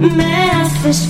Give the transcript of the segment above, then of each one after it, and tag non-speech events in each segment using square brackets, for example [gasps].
me haces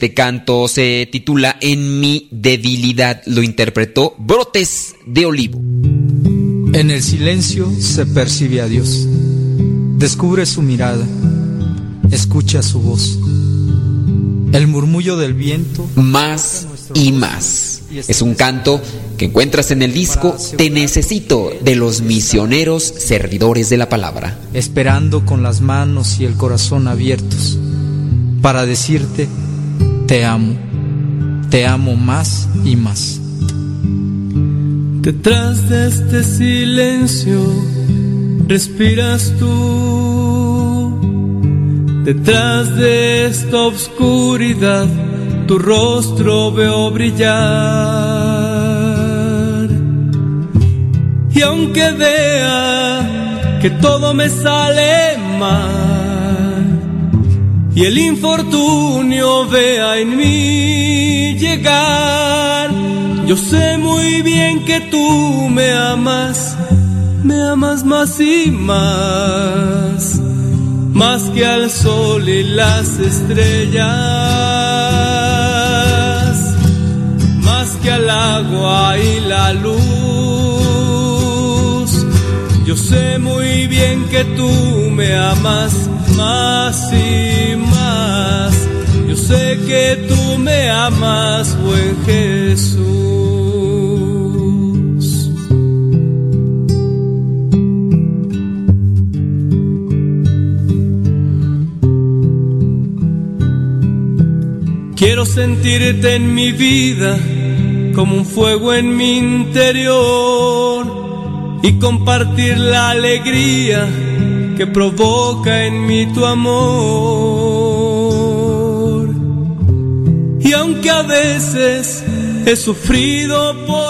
Este canto se titula En mi debilidad. Lo interpretó Brotes de Olivo. En el silencio se percibe a Dios. Descubre su mirada. Escucha su voz. El murmullo del viento. Más y más. Es un canto que encuentras en el disco Te necesito de los misioneros servidores de la palabra. Esperando con las manos y el corazón abiertos. Para decirte, te amo. Te amo más y más. Detrás de este silencio respiras tú. Detrás de esta oscuridad tu rostro veo brillar. Y aunque vea que todo me sale mal y el infortunio vea en mí llegar, yo sé muy bien que tú me amas, me amas más y más, más que al sol y las estrellas, más que al agua y la luz. Yo sé muy bien que tú me amas más y más. Yo sé que tú me amas, buen Jesús. Quiero sentirte en mi vida como un fuego en mi interior y compartir la alegría que provoca en mí tu amor. Y aunque a veces he sufrido por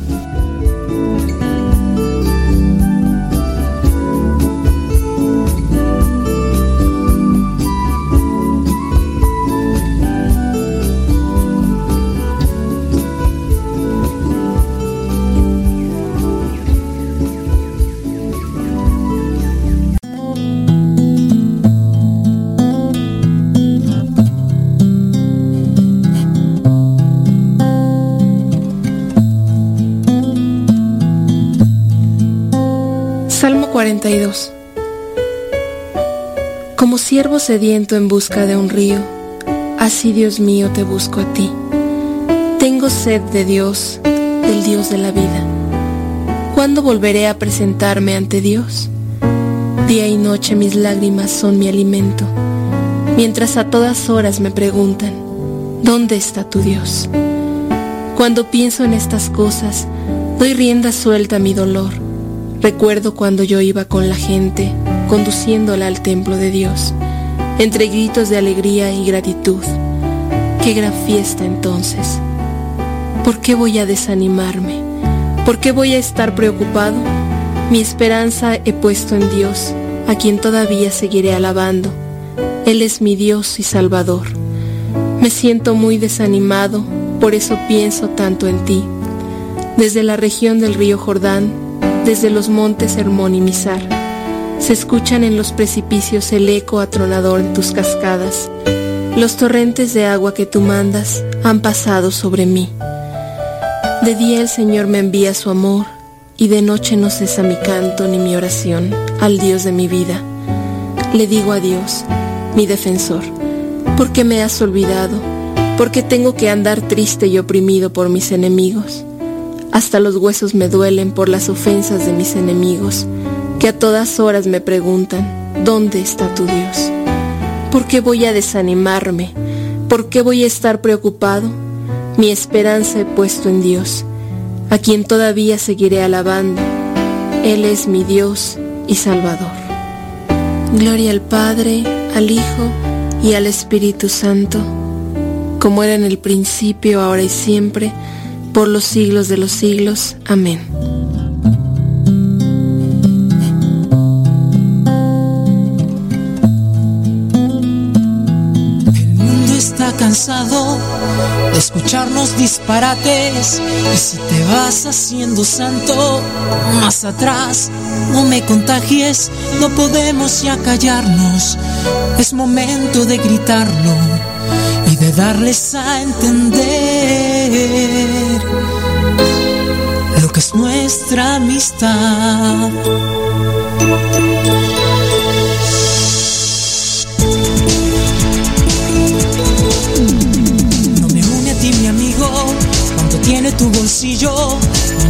42 Como siervo sediento en busca de un río, así Dios mío te busco a ti. Tengo sed de Dios, del Dios de la vida. ¿Cuándo volveré a presentarme ante Dios? Día y noche mis lágrimas son mi alimento, mientras a todas horas me preguntan, ¿dónde está tu Dios? Cuando pienso en estas cosas, doy rienda suelta a mi dolor. Recuerdo cuando yo iba con la gente, conduciéndola al templo de Dios, entre gritos de alegría y gratitud. Qué gran fiesta entonces. ¿Por qué voy a desanimarme? ¿Por qué voy a estar preocupado? Mi esperanza he puesto en Dios, a quien todavía seguiré alabando. Él es mi Dios y Salvador. Me siento muy desanimado, por eso pienso tanto en ti. Desde la región del río Jordán, desde los montes Hermón y Mizar, se escuchan en los precipicios el eco atronador de tus cascadas. Los torrentes de agua que tú mandas han pasado sobre mí. De día el Señor me envía su amor y de noche no cesa mi canto ni mi oración al Dios de mi vida. Le digo a Dios, mi defensor, ¿por qué me has olvidado? ¿Por qué tengo que andar triste y oprimido por mis enemigos? Hasta los huesos me duelen por las ofensas de mis enemigos, que a todas horas me preguntan, ¿dónde está tu Dios? ¿Por qué voy a desanimarme? ¿Por qué voy a estar preocupado? Mi esperanza he puesto en Dios, a quien todavía seguiré alabando. Él es mi Dios y Salvador. Gloria al Padre, al Hijo y al Espíritu Santo, como era en el principio, ahora y siempre, por los siglos de los siglos. Amén. El mundo está cansado de escucharnos disparates y si te vas haciendo santo más atrás no me contagies no podemos ya callarnos es momento de gritarlo y de darles a entender nuestra amistad. No me une a ti mi amigo cuando tiene tu bolsillo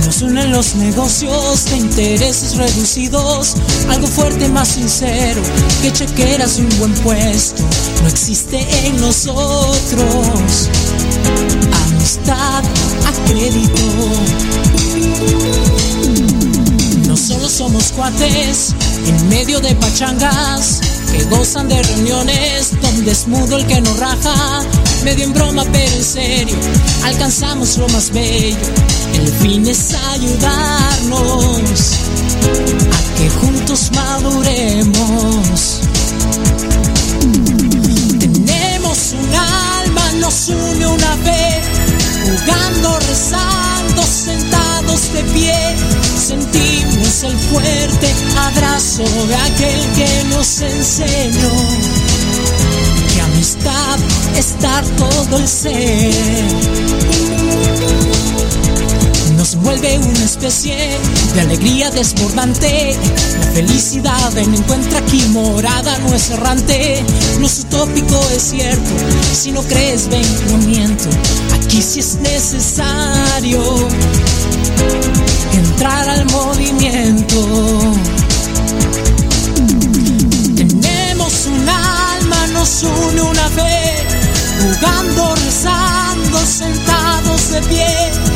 nos unen los negocios de intereses reducidos. Algo fuerte más sincero que chequeras un buen puesto. No existe en nosotros amistad a crédito no solo somos cuates en medio de pachangas que gozan de reuniones donde es mudo el que nos raja, medio en broma pero en serio, alcanzamos lo más bello. El fin es ayudarnos a que juntos maduremos. Tenemos un alma, nos une una fe, jugando, rezando, de pie. Sentimos el fuerte abrazo de aquel que nos enseñó que amistad estar todo el ser nos vuelve una especie de alegría desbordante. La felicidad en encuentra aquí morada, no es errante, no es utópico, es cierto. Si no crees, ven, no miento. Aquí sí es necesario entrar al movimiento. Tenemos un alma, nos une una fe, jugando, rezando, sentados de pie.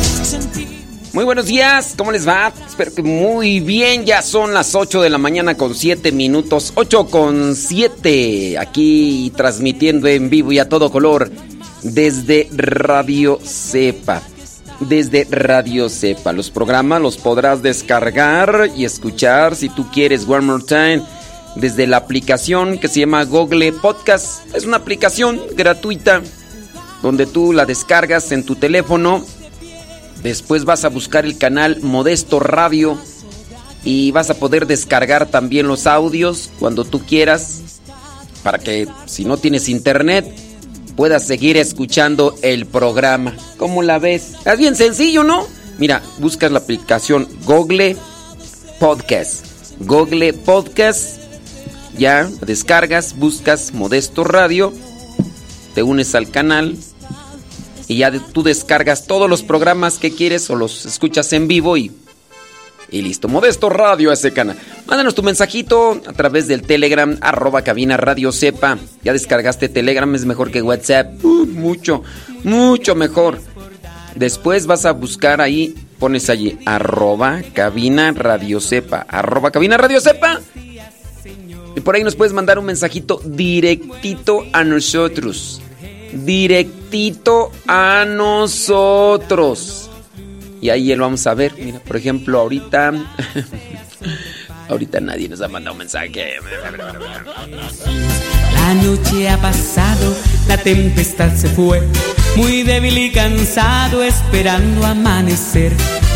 Muy buenos días, ¿cómo les va? Espero que muy bien, ya son las 8 de la mañana con 7 minutos, 8 con 7, aquí transmitiendo en vivo y a todo color desde Radio Cepa. Desde Radio Cepa. Los programas los podrás descargar y escuchar si tú quieres One More Time desde la aplicación que se llama Google Podcast. Es una aplicación gratuita donde tú la descargas en tu teléfono Después vas a buscar el canal Modesto Radio y vas a poder descargar también los audios cuando tú quieras para que si no tienes internet puedas seguir escuchando el programa. ¿Cómo la ves? Es bien sencillo, ¿no? Mira, buscas la aplicación Google Podcast Google Podcast. Ya descargas, buscas Modesto Radio, te unes al canal y ya tú descargas todos los programas que quieres o los escuchas en vivo y, y listo. Modesto Radio ese canal. Mándanos tu mensajito a través del Telegram, arroba cabina radio sepa. Ya descargaste Telegram, es mejor que WhatsApp. Mucho, mucho mejor. Después vas a buscar ahí, pones allí, arroba cabina radio sepa. Arroba cabina radio sepa. Y por ahí nos puedes mandar un mensajito directito a nosotros directito a nosotros. Y ahí lo vamos a ver. Mira, por ejemplo, ahorita. [laughs] ahorita nadie nos ha mandado un mensaje. La noche ha pasado, la tempestad se fue. Muy débil y cansado, esperando amanecer.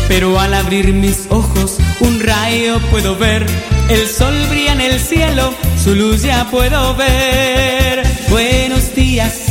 Pero al abrir mis ojos, un rayo puedo ver. El sol brilla en el cielo, su luz ya puedo ver. Buenos días,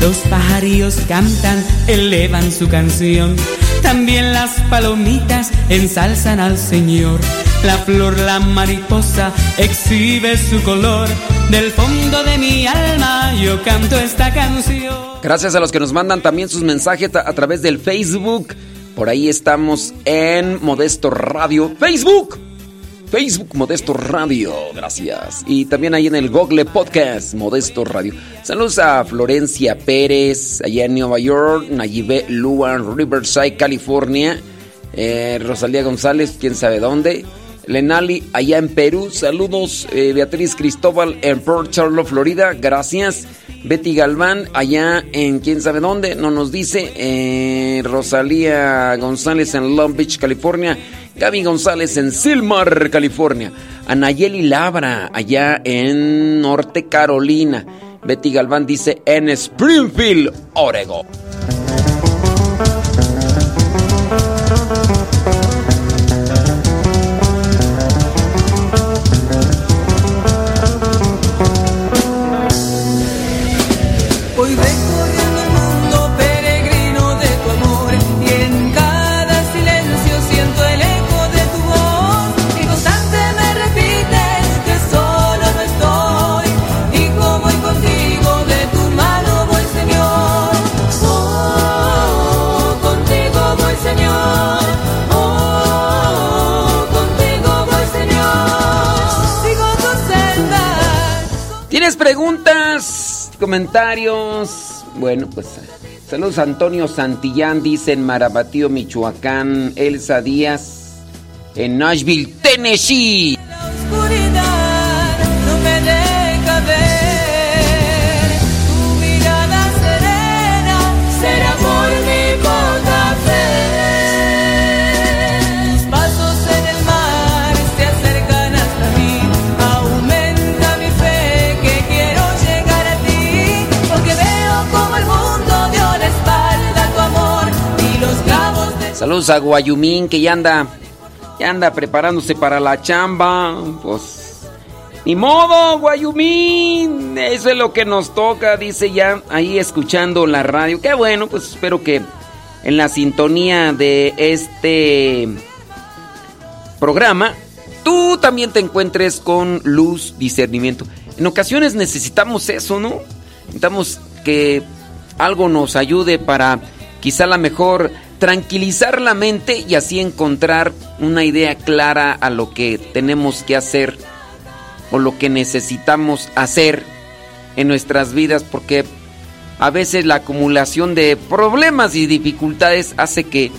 Los pajarillos cantan, elevan su canción. También las palomitas ensalzan al Señor. La flor, la mariposa, exhibe su color. Del fondo de mi alma yo canto esta canción. Gracias a los que nos mandan también sus mensajes a, a través del Facebook. Por ahí estamos en Modesto Radio. Facebook. Facebook Modesto Radio, gracias. Y también ahí en el Google Podcast Modesto Radio. Saludos a Florencia Pérez, allá en Nueva York, Nayibe Luan, Riverside, California. Eh, Rosalía González, quién sabe dónde. Lenali, allá en Perú. Saludos, eh, Beatriz Cristóbal en Port Charlotte, Florida. Gracias. Betty Galván, allá en quién sabe dónde, no nos dice. Eh, Rosalía González en Long Beach, California. Gaby González en Silmar, California. Anayeli Labra, allá en Norte Carolina. Betty Galván dice en Springfield, Oregon. Preguntas? ¿Comentarios? Bueno, pues saludos Antonio Santillán, dice en Marabatío, Michoacán. Elsa Díaz en Nashville, Tennessee. Saludos a Guayumín que ya anda, ya anda preparándose para la chamba. Pues, ni modo, Guayumín. Eso es lo que nos toca, dice ya ahí escuchando la radio. Qué bueno, pues espero que en la sintonía de este programa tú también te encuentres con luz, discernimiento. En ocasiones necesitamos eso, ¿no? Necesitamos que algo nos ayude para quizá la mejor tranquilizar la mente y así encontrar una idea clara a lo que tenemos que hacer o lo que necesitamos hacer en nuestras vidas porque a veces la acumulación de problemas y dificultades hace que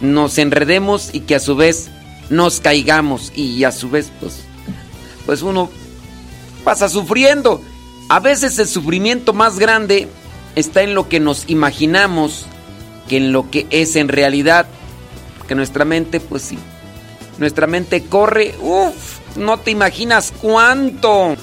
nos enredemos y que a su vez nos caigamos y a su vez pues pues uno pasa sufriendo. A veces el sufrimiento más grande está en lo que nos imaginamos que en lo que es en realidad. Que nuestra mente, pues sí, nuestra mente corre, uff, no te imaginas cuánto.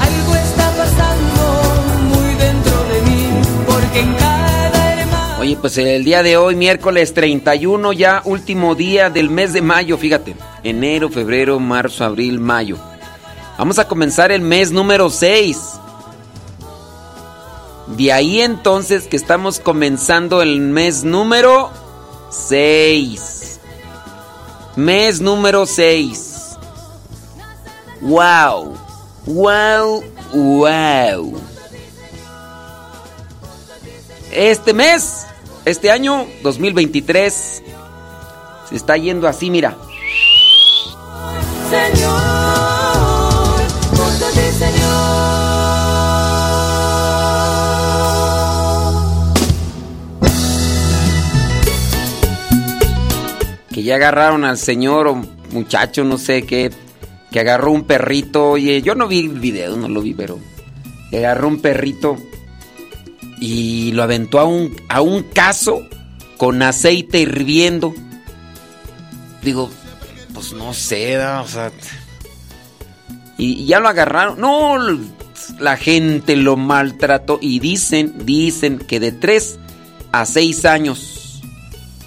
Algo está pasando muy dentro de mí, porque en cada hermano. Oye, pues el día de hoy, miércoles 31, ya último día del mes de mayo, fíjate. Enero, febrero, marzo, abril, mayo. Vamos a comenzar el mes número 6. De ahí entonces que estamos comenzando el mes número 6. Mes número 6. Wow. Wow. Wow. Este mes, este año 2023 se está yendo así, mira. Señor, ya agarraron al señor o muchacho, no sé qué, que agarró un perrito. Oye, yo no vi el video, no lo vi, pero agarró un perrito y lo aventó a un, a un caso con aceite hirviendo. Digo, pues no sé, o sea. Y, y ya lo agarraron. No, la gente lo maltrató. Y dicen, dicen que de 3 a 6 años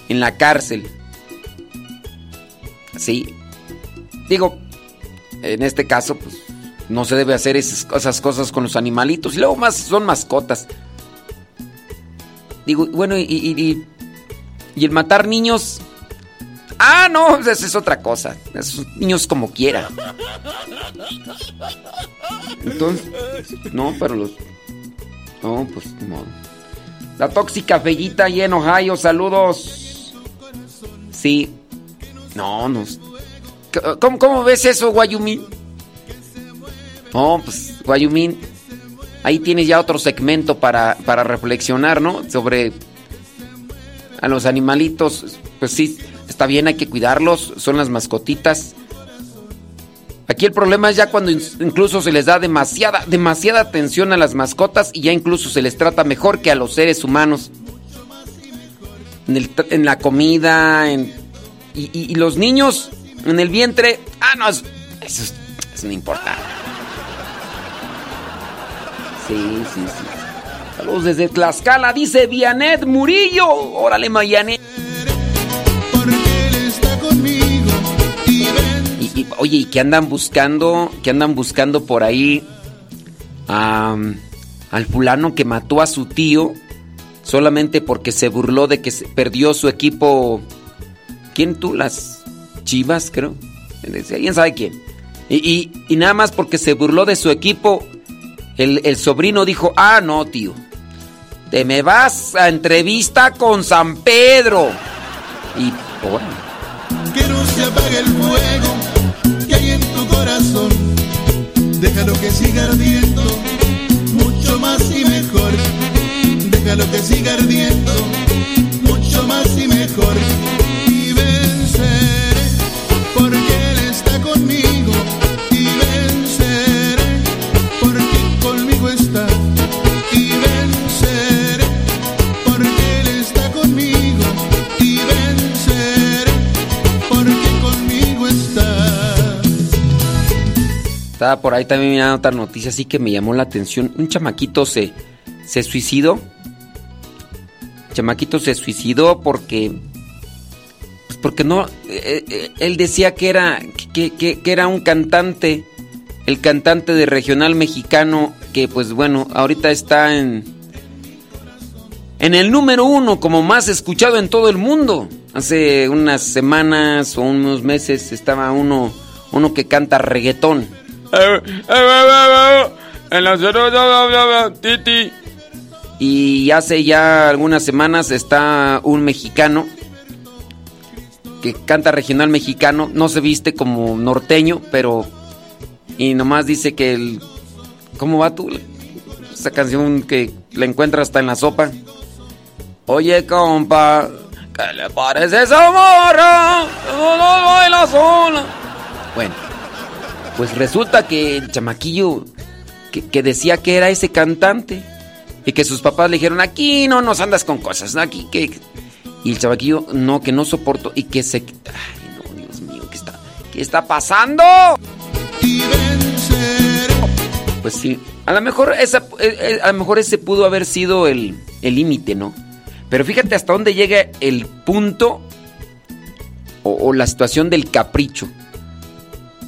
en la cárcel. Sí. Digo, en este caso, pues no se debe hacer esas, cosas con los animalitos. Y luego más son mascotas. Digo, bueno, y, y, y- el matar niños. Ah, no, [laughs] esa es otra cosa. Esos niños como quiera. Entonces, no, pero los. No, pues modo. La tóxica Fellita y en Ohio, saludos. Sí. No, no. ¿Cómo, cómo ves eso, Guayumín? No, pues, Guayumín. Ahí tienes ya otro segmento para, para reflexionar, ¿no? Sobre a los animalitos. Pues sí, está bien, hay que cuidarlos. Son las mascotitas. Aquí el problema es ya cuando in- incluso se les da demasiada, demasiada atención a las mascotas y ya incluso se les trata mejor que a los seres humanos. En, en la comida, en, y, y- y los niños en el vientre. Ah, no, es- eso, es- eso no importa. Sí, sí, sí. Saludos desde Tlaxcala, dice Vianet Murillo. Órale, Mayanet. Y, y, oye, ¿y qué andan buscando? ¿Qué andan buscando por ahí? Am, al fulano que mató a su tío solamente porque se burló de que perdió su equipo. ¿Quién tú? Las Chivas, creo. ¿Quién sabe quién? Y, y- y nada más porque se burló de su equipo, el, el sobrino dijo, ah, no, tío. Te me vas a entrevista con San Pedro. Y, órale. Que no se apague el fuego que hay en tu corazón. Déjalo que siga ardiendo, mucho más y mejor. Déjalo que siga ardiendo, mucho más y mejor. Estaba por ahí también mirando otra noticia así que me llamó la atención. Un chamaquito se, se suicidó. Chamaquito se suicidó porque. Pues porque no. eh, eh, él decía que era. Que- que era un cantante. El cantante de regional mexicano. Que pues bueno, ahorita está en. En el número uno, como más escuchado en todo el mundo. Hace unas semanas o unos meses estaba uno. Uno que canta reggaetón. En la Titi. Y hace ya algunas semanas está un mexicano que canta regional mexicano, no se viste como norteño, pero y nomás dice que el ¿cómo va tú? Esa canción que la encuentras hasta en la sopa. Oye, compa, ¿qué le parece esa morra? No, no baila sola. Bueno, pues resulta que el chamaquillo que, decía que era ese cantante y que sus papás le dijeron, aquí no nos andas con cosas, aquí que... Y el chavaquillo, no, que no soporto y que se... Ay, no, Dios mío, ¿qué está, qué está pasando? Pues sí, a lo mejor, esa, eh, eh, a lo mejor ese pudo haber sido el límite, ¿no? Pero fíjate hasta dónde llega el punto o, la situación del capricho.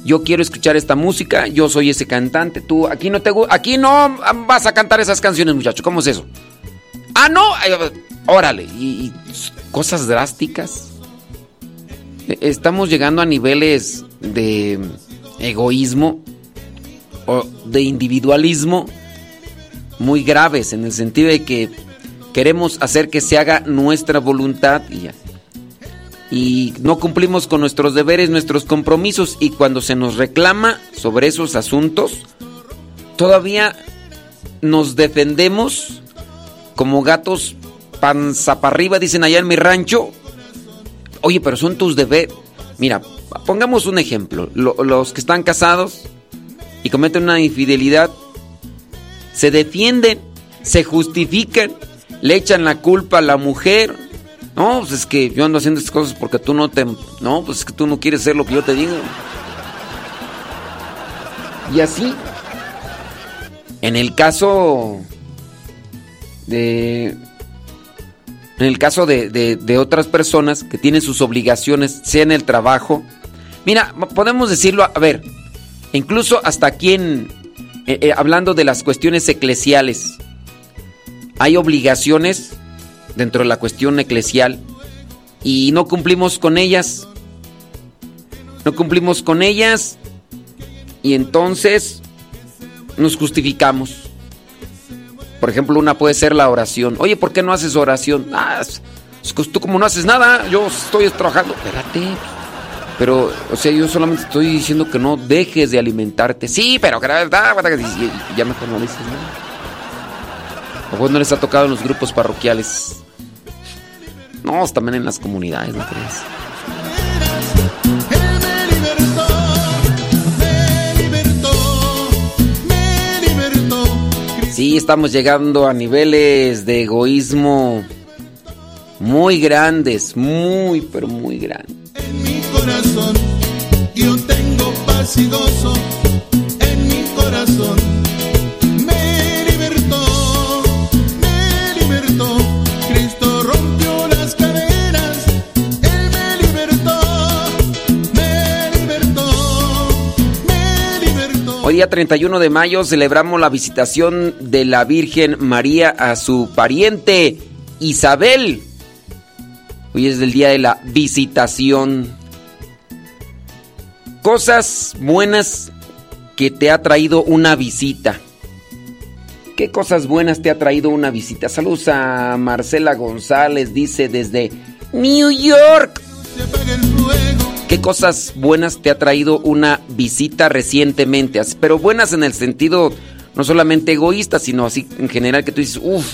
Yo quiero escuchar esta música, yo soy ese cantante, tú aquí no te aquí no vas a cantar esas canciones, muchacho, ¿cómo es eso? Ah, no, órale, y, cosas drásticas. E, estamos llegando a niveles de egoísmo o de individualismo muy graves en el sentido de que queremos hacer que se haga nuestra voluntad y ya y no cumplimos con nuestros deberes, nuestros compromisos y cuando se nos reclama sobre esos asuntos, todavía nos defendemos como gatos panza para arriba, dicen allá en mi rancho. Oye, pero son tus deberes. Mira, pongamos un ejemplo. los que están casados y cometen una infidelidad, se defienden, se justifican, le echan la culpa a la mujer no, pues es que yo ando haciendo estas cosas porque tú no te... No, pues es que tú no quieres hacer lo que yo te digo. Y así, en el caso de... En el caso de, de, otras personas que tienen sus obligaciones, sea en el trabajo. Mira, podemos decirlo, a ver, incluso hasta aquí en... Eh, eh, hablando de las cuestiones eclesiales, hay obligaciones dentro de la cuestión eclesial y no cumplimos con ellas. No cumplimos con ellas y entonces nos justificamos. Por ejemplo, una puede ser la oración. Oye, ¿por qué no haces oración? Ah, tú como no haces nada, yo estoy trabajando. Espérate. Pero, o sea, yo solamente estoy diciendo que no dejes de alimentarte. Sí, pero que ya mejor no dices nada. ¿O vos no les ha tocado en los grupos parroquiales? No, también en las comunidades, ¿no crees? Sí, estamos llegando a niveles de egoísmo muy grandes, muy, pero muy grandes. En mi corazón yo tengo paz y gozo, Hoy día 31 de mayo celebramos la visitación de la Virgen María a su pariente Isabel. Hoy es el día de la visitación. Cosas buenas que te ha traído una visita. ¿Qué cosas buenas te ha traído una visita? Saludos a Marcela González, dice desde New York. ¿Qué cosas buenas te ha traído una visita recientemente? Pero buenas en el sentido no solamente egoísta, sino así en general que tú dices, uff,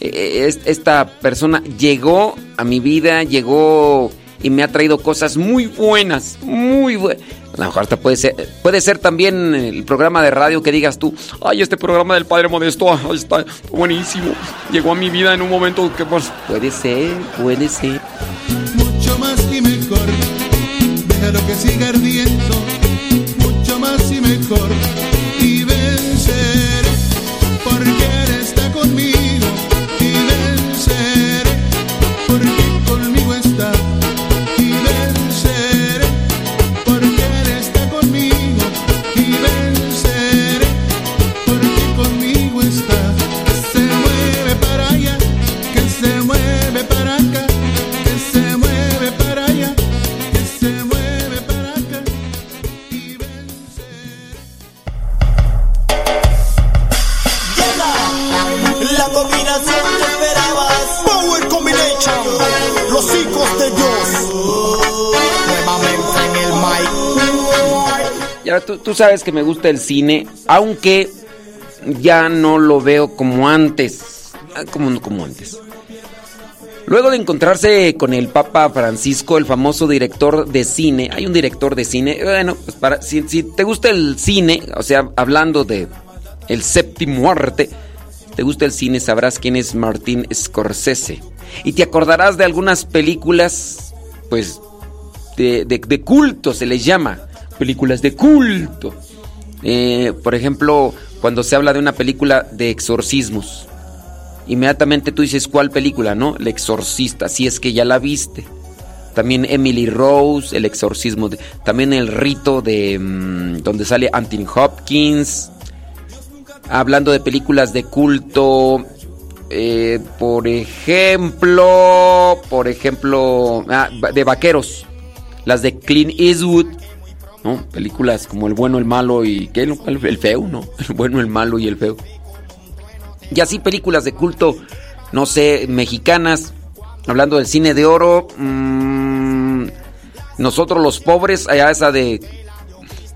e, e, esta persona llegó a mi vida, llegó y me ha traído cosas muy buenas, muy buenas. A lo mejor puede ser, puede ser también el programa de radio que digas tú, ay, este programa del Padre Modesto está buenísimo. Llegó a mi vida en un momento que pues... Puede ser, puede ser. Tú, sabes que me gusta el cine, aunque ya no lo veo como antes. Ah, como, como antes. Luego de encontrarse con el Papa Francisco, el famoso director de cine, hay un director de cine, bueno, pues si, te gusta el cine, o sea, hablando de el séptimo arte, te gusta el cine, sabrás quién es Martín Scorsese. Y te acordarás de algunas películas, pues, de, de, culto se les llama. Películas de culto. Eh, por ejemplo, cuando se habla de una película de exorcismos. Inmediatamente tú dices, ¿cuál película, no? El exorcista, si es que ya la viste. También Emily Rose, El exorcismo. También El rito de... Mm, donde sale Anthony Hopkins. Hablando de películas de culto. Eh, por ejemplo... Por ejemplo... Ah, de vaqueros. Las de Clint Eastwood. ¿No? Películas como El bueno, el malo y... ¿Qué? El feo, ¿no? [laughs] El bueno, el malo y el feo. Y así películas de culto, no sé, mexicanas. Hablando del cine de oro. Mmm, nosotros los pobres, allá esa de...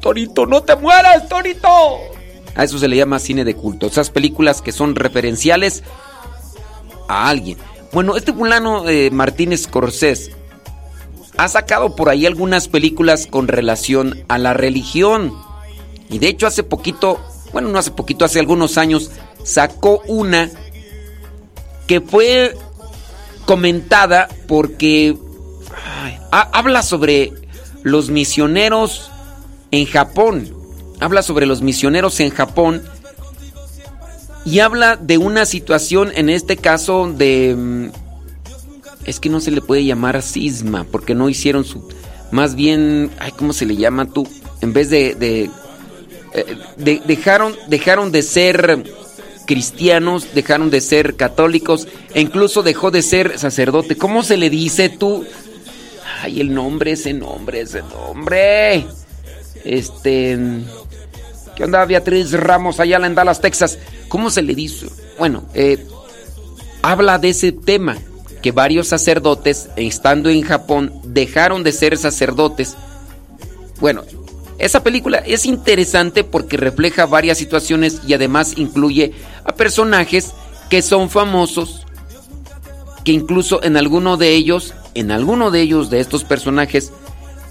Torito, no te mueras, Torito. A eso se le llama cine de culto. Esas películas que son referenciales a alguien. Bueno, este fulano eh, Martínez Corsés ha sacado por ahí algunas películas con relación a la religión. Y de hecho hace poquito, bueno, no hace poquito, hace algunos años, sacó una que fue comentada porque habla sobre los misioneros en Japón. Habla sobre los misioneros en Japón y habla de una situación, en este caso, de... Es que no se le puede llamar cisma, porque no hicieron su... Más bien, ay, ¿cómo se le llama tú? En vez de... de, eh, dejaron, dejaron de ser cristianos, dejaron de ser católicos e incluso dejó de ser sacerdote. ¿Cómo se le dice tú? Ay, el nombre, ese nombre, ese nombre. Este... ¿Qué onda, Beatriz Ramos, allá en Dallas, Texas? ¿Cómo se le dice? Bueno, eh, habla de ese tema, que varios sacerdotes, estando en Japón, dejaron de ser sacerdotes. Bueno, esa película es interesante porque refleja varias situaciones y además incluye a personajes que son famosos, que incluso en alguno de ellos, en alguno de ellos, de estos personajes,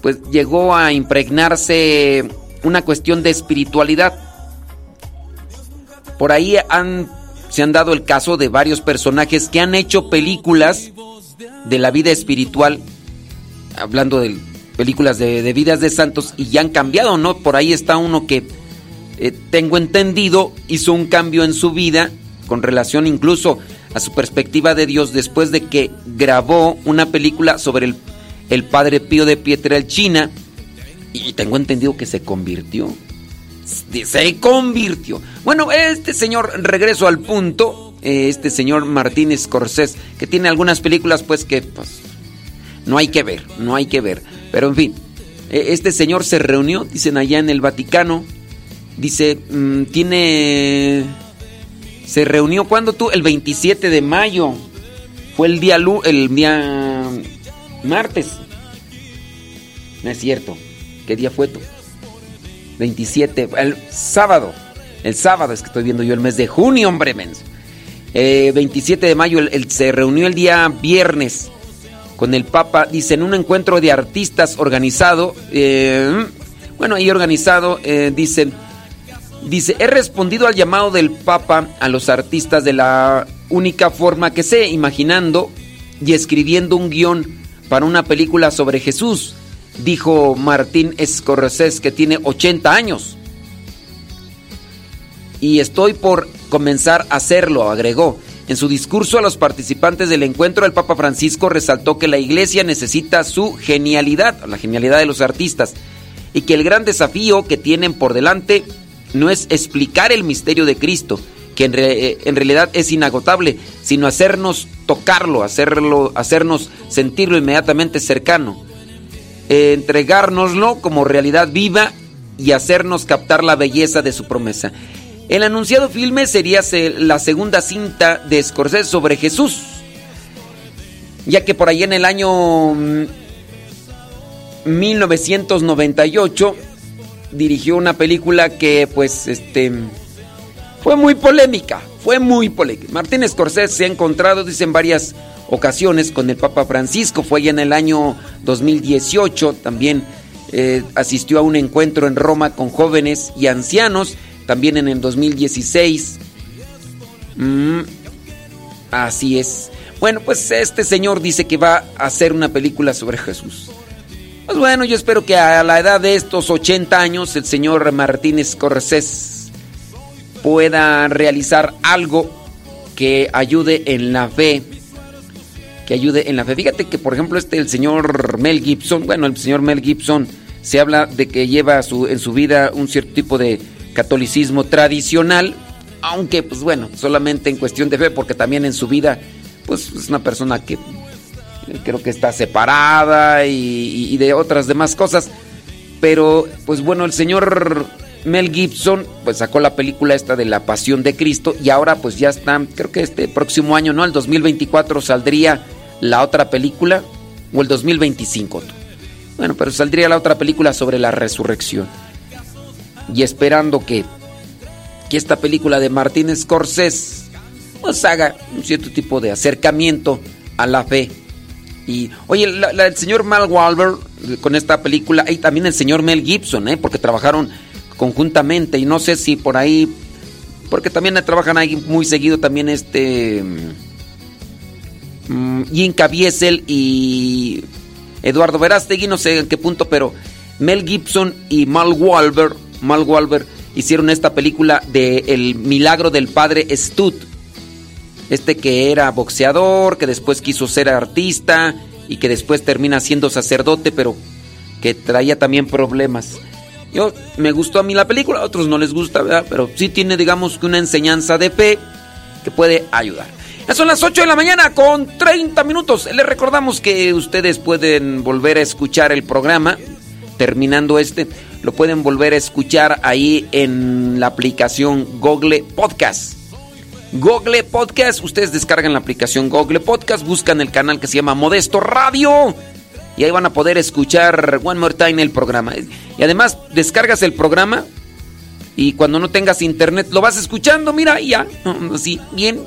pues llegó a impregnarse una cuestión de espiritualidad. Por ahí han, se han dado el caso de varios personajes que han hecho películas de la vida espiritual, hablando de películas de, vidas de santos, y ya han cambiado, ¿no? Por ahí está uno que, eh, tengo entendido, hizo un cambio en su vida con relación incluso a su perspectiva de Dios después de que grabó una película sobre el, el Padre Pío de Pietrelcina y tengo entendido que se convirtió. Se convirtió. Bueno, este señor, regreso al punto, eh, este señor Martínez Corsés, que tiene algunas películas pues que pues, no hay que ver, no hay que ver. Pero en fin, e, este señor se reunió, dicen allá en el Vaticano, dice, mm, tiene... Se reunió cuando tú, el 27 de mayo, fue el día, el día martes. No es cierto. ¿Qué día fue tú? 27, el sábado. El sábado es que estoy viendo yo el mes de junio, hombre, menso. 27 eh, de mayo, él, se reunió el día viernes con el Papa, dice, en un encuentro de artistas organizado, eh, bueno, ahí organizado, eh, dice, dice, he respondido al llamado del Papa a los artistas de la única forma que sé, imaginando y escribiendo un guion para una película sobre Jesús dijo Martín Escorcés, que tiene 80 años. Y estoy por comenzar a hacerlo, agregó. En su discurso a los participantes del encuentro, el Papa Francisco resaltó que la iglesia necesita su genialidad, la genialidad de los artistas, y que el gran desafío que tienen por delante no es explicar el misterio de Cristo, que en, eh, realidad es inagotable, sino hacernos tocarlo, hacerlo, hacernos sentirlo inmediatamente cercano entregárnoslo como realidad viva y hacernos captar la belleza de su promesa. El anunciado filme sería la segunda cinta de Scorsese sobre Jesús, ya que por ahí en el año 1998 mm, dirigió una película que pues este fue muy polémica, fue muy polémica. Martín Scorsese se ha encontrado, dicen varias ocasiones con el Papa Francisco. Fue ya en el año 2018, también eh, asistió a un encuentro en Roma con jóvenes y ancianos, también en el 2016. Mm, así es. Bueno, pues este señor dice que va a hacer una película sobre Jesús. Pues bueno, yo espero que a la edad de estos 80 años el señor Martínez Corresés pueda realizar algo que ayude en la fe. Que ayude en la fe. Fíjate que, por ejemplo, este, el señor Mel Gibson, bueno, el señor Mel Gibson se habla de que lleva su, en su vida un cierto tipo de catolicismo tradicional, aunque, pues bueno, solamente en cuestión de fe, porque también en su vida, pues es una persona que creo que está separada y, de otras demás cosas. Pero, pues bueno, el señor Mel Gibson, pues sacó la película esta de la Pasión de Cristo y ahora pues ya está, creo que este próximo año, ¿no? El 2024 saldría la otra película o el 2025. Bueno, pero saldría la otra película sobre la resurrección. Y esperando que, que esta película de Martínez Scorsese pues haga un cierto tipo de acercamiento a la fe y, oye, el señor Mal Walber con esta película, y también el señor Mel Gibson, ¿eh? porque trabajaron conjuntamente, y no sé si por ahí, porque también trabajan ahí muy seguido también este. Um, Jim Caviezel y Eduardo Verástegui, no sé en qué punto, pero Mel Gibson y Mal Walber, Mal Walber hicieron esta película de El milagro del padre Stud este que era boxeador, que después quiso ser artista y que después termina siendo sacerdote, pero que traía también problemas. Yo me gustó a mí la película, a otros no les gusta, ¿verdad? Pero sí tiene, digamos, que una enseñanza de fe que puede ayudar. Ya son las 8 de la mañana con 30 minutos. Les recordamos que ustedes pueden volver a escuchar el programa terminando este. Lo pueden volver a escuchar ahí en la aplicación Google Podcast. Google Podcast. Ustedes descargan la aplicación Google Podcast, buscan el canal que se llama Modesto Radio y ahí van a poder escuchar One More Time el programa. Y además descargas el programa y cuando no tengas internet lo vas escuchando, mira, ya, así, bien,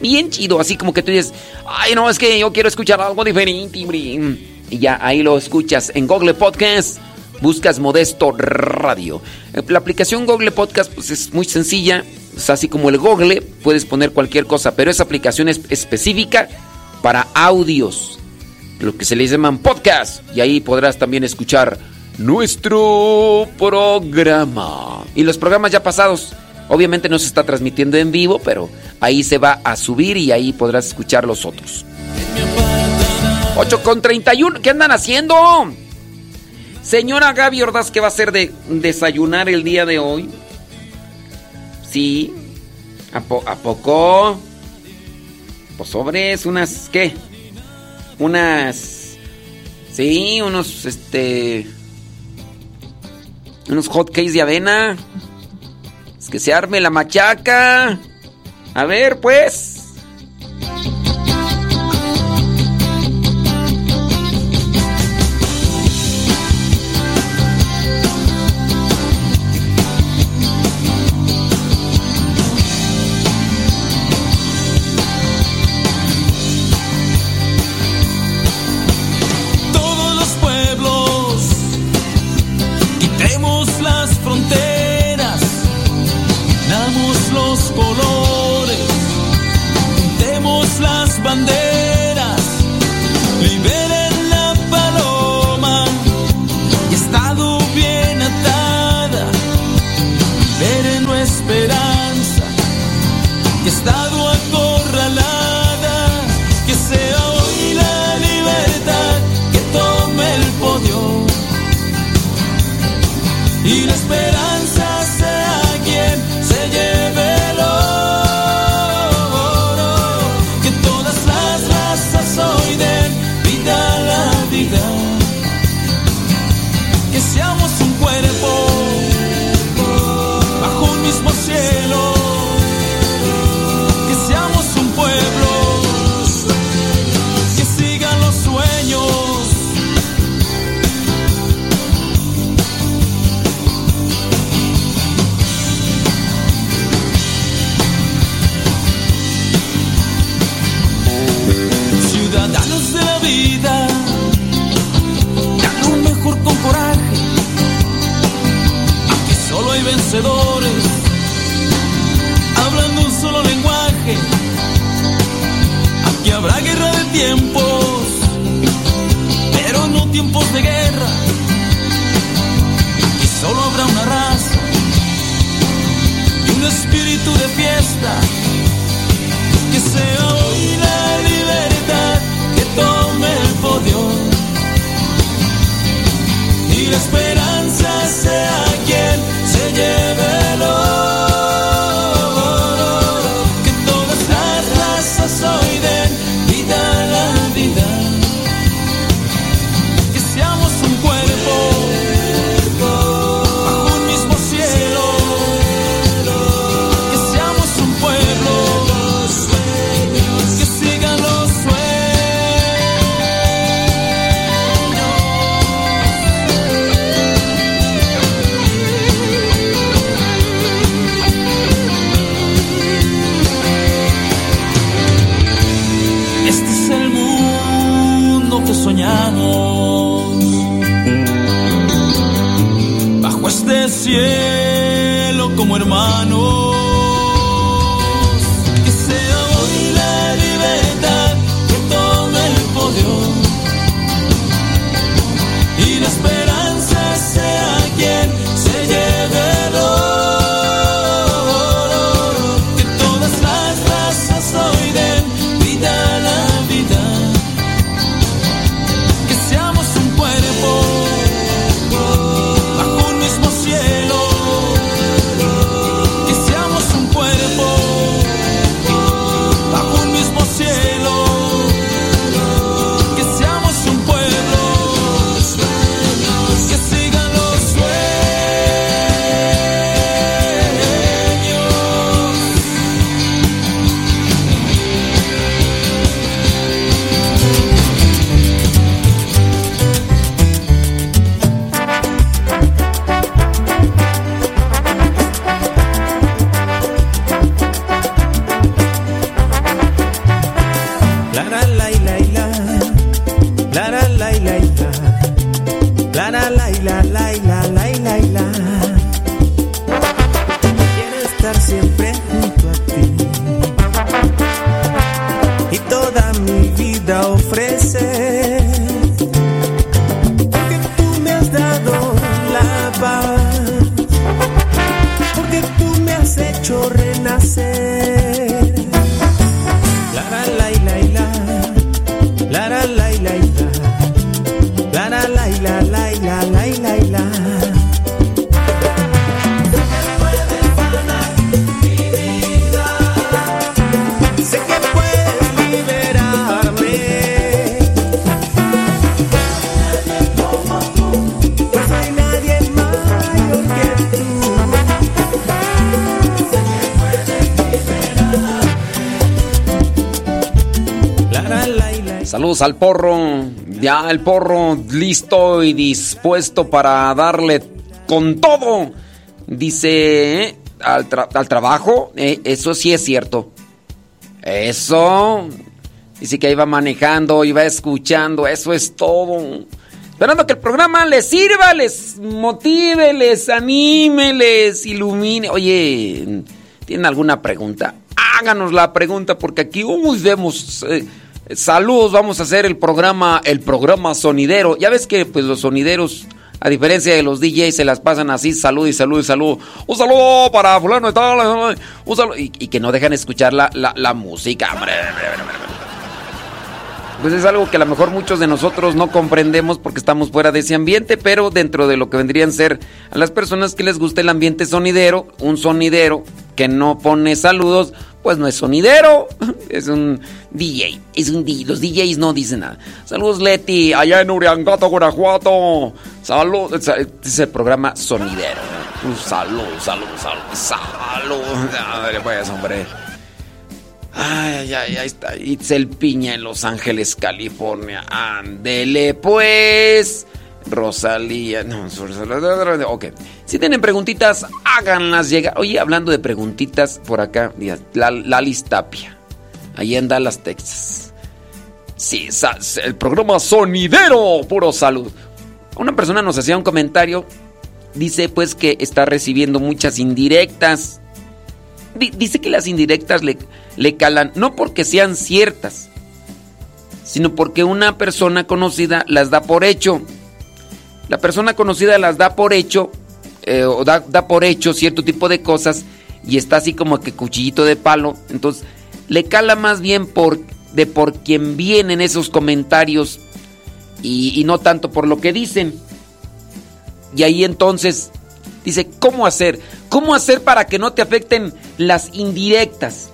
bien chido, así como que tú dices, ay no, es que yo quiero escuchar algo diferente y ya ahí lo escuchas en Google Podcast. Buscas Modesto Radio. La aplicación Google Podcast pues, es muy sencilla así como el Google, puedes poner cualquier cosa, pero esa aplicación es específica para audios, lo que se les llaman podcast, y ahí podrás también escuchar nuestro programa. Y los programas ya pasados, obviamente no se está transmitiendo en vivo, pero ahí se va a subir y ahí podrás escuchar los otros. 8 con 31, ¿qué andan haciendo? Señora Gaby Ordaz, ¿qué va a hacer de desayunar el día de hoy? Sí. ¿A, poco? Pues sobres, unas. ¿Qué? Unas. Sí, unos. Este. Unos hot cakes de avena. Es que se arme la machaca. A ver, pues. tú defiendes al porro. Ya el porro listo y dispuesto para darle con todo. Dice, ¿eh? al, al trabajo. Eh, eso sí es cierto. Eso. Dice que iba manejando, iba escuchando. Eso es todo. Esperando que el programa les sirva, les motive, les anime, les ilumine. Oye, ¿tienen alguna pregunta? Háganos la pregunta porque aquí uy, vemos eh, saludos. Vamos a hacer el programa, el programa sonidero. Ya ves que pues los sonideros, a diferencia de los DJs, se las pasan así, salud y salud y salud. Un saludo para fulano y tal. Un saludo, y, que no dejan escuchar la, la, la música. hombre. Pues es algo que a lo mejor muchos de nosotros no comprendemos porque estamos fuera de ese ambiente, pero dentro de lo que vendrían ser a las personas que les gusta el ambiente sonidero, un sonidero que no pone saludos, pues no es sonidero, [laughs] es un DJ, es un DJ, los DJs no dicen nada. Saludos Leti, allá en Uriangato, Guanajuato. Salud, este es el programa sonidero. Un salud, salud, salud, salud. [laughs] A ver, pues, hombre. Ay, ay, ay, ahí está. Itzel Piña en Los Ángeles, California. Ándele, pues. Rosalía. No. Ok. Si tienen preguntitas, háganlas llegar. Oye, hablando de preguntitas, por acá, la, Tapia. Ahí en Dallas, Texas. Sí, el programa Sonidero, puro salud. Una persona nos hacía un comentario. Dice pues que está recibiendo muchas indirectas. Di- Dice que las indirectas le, le calan, no porque sean ciertas, sino porque una persona conocida las da por hecho. La persona conocida las da por hecho, eh, o da, da por hecho cierto tipo de cosas, y está así como que cuchillito de palo. Entonces, le cala más bien por, de por quien vienen esos comentarios y no tanto por lo que dicen. Y ahí entonces dice, ¿cómo hacer? ¿Cómo hacer para que no te afecten las indirectas?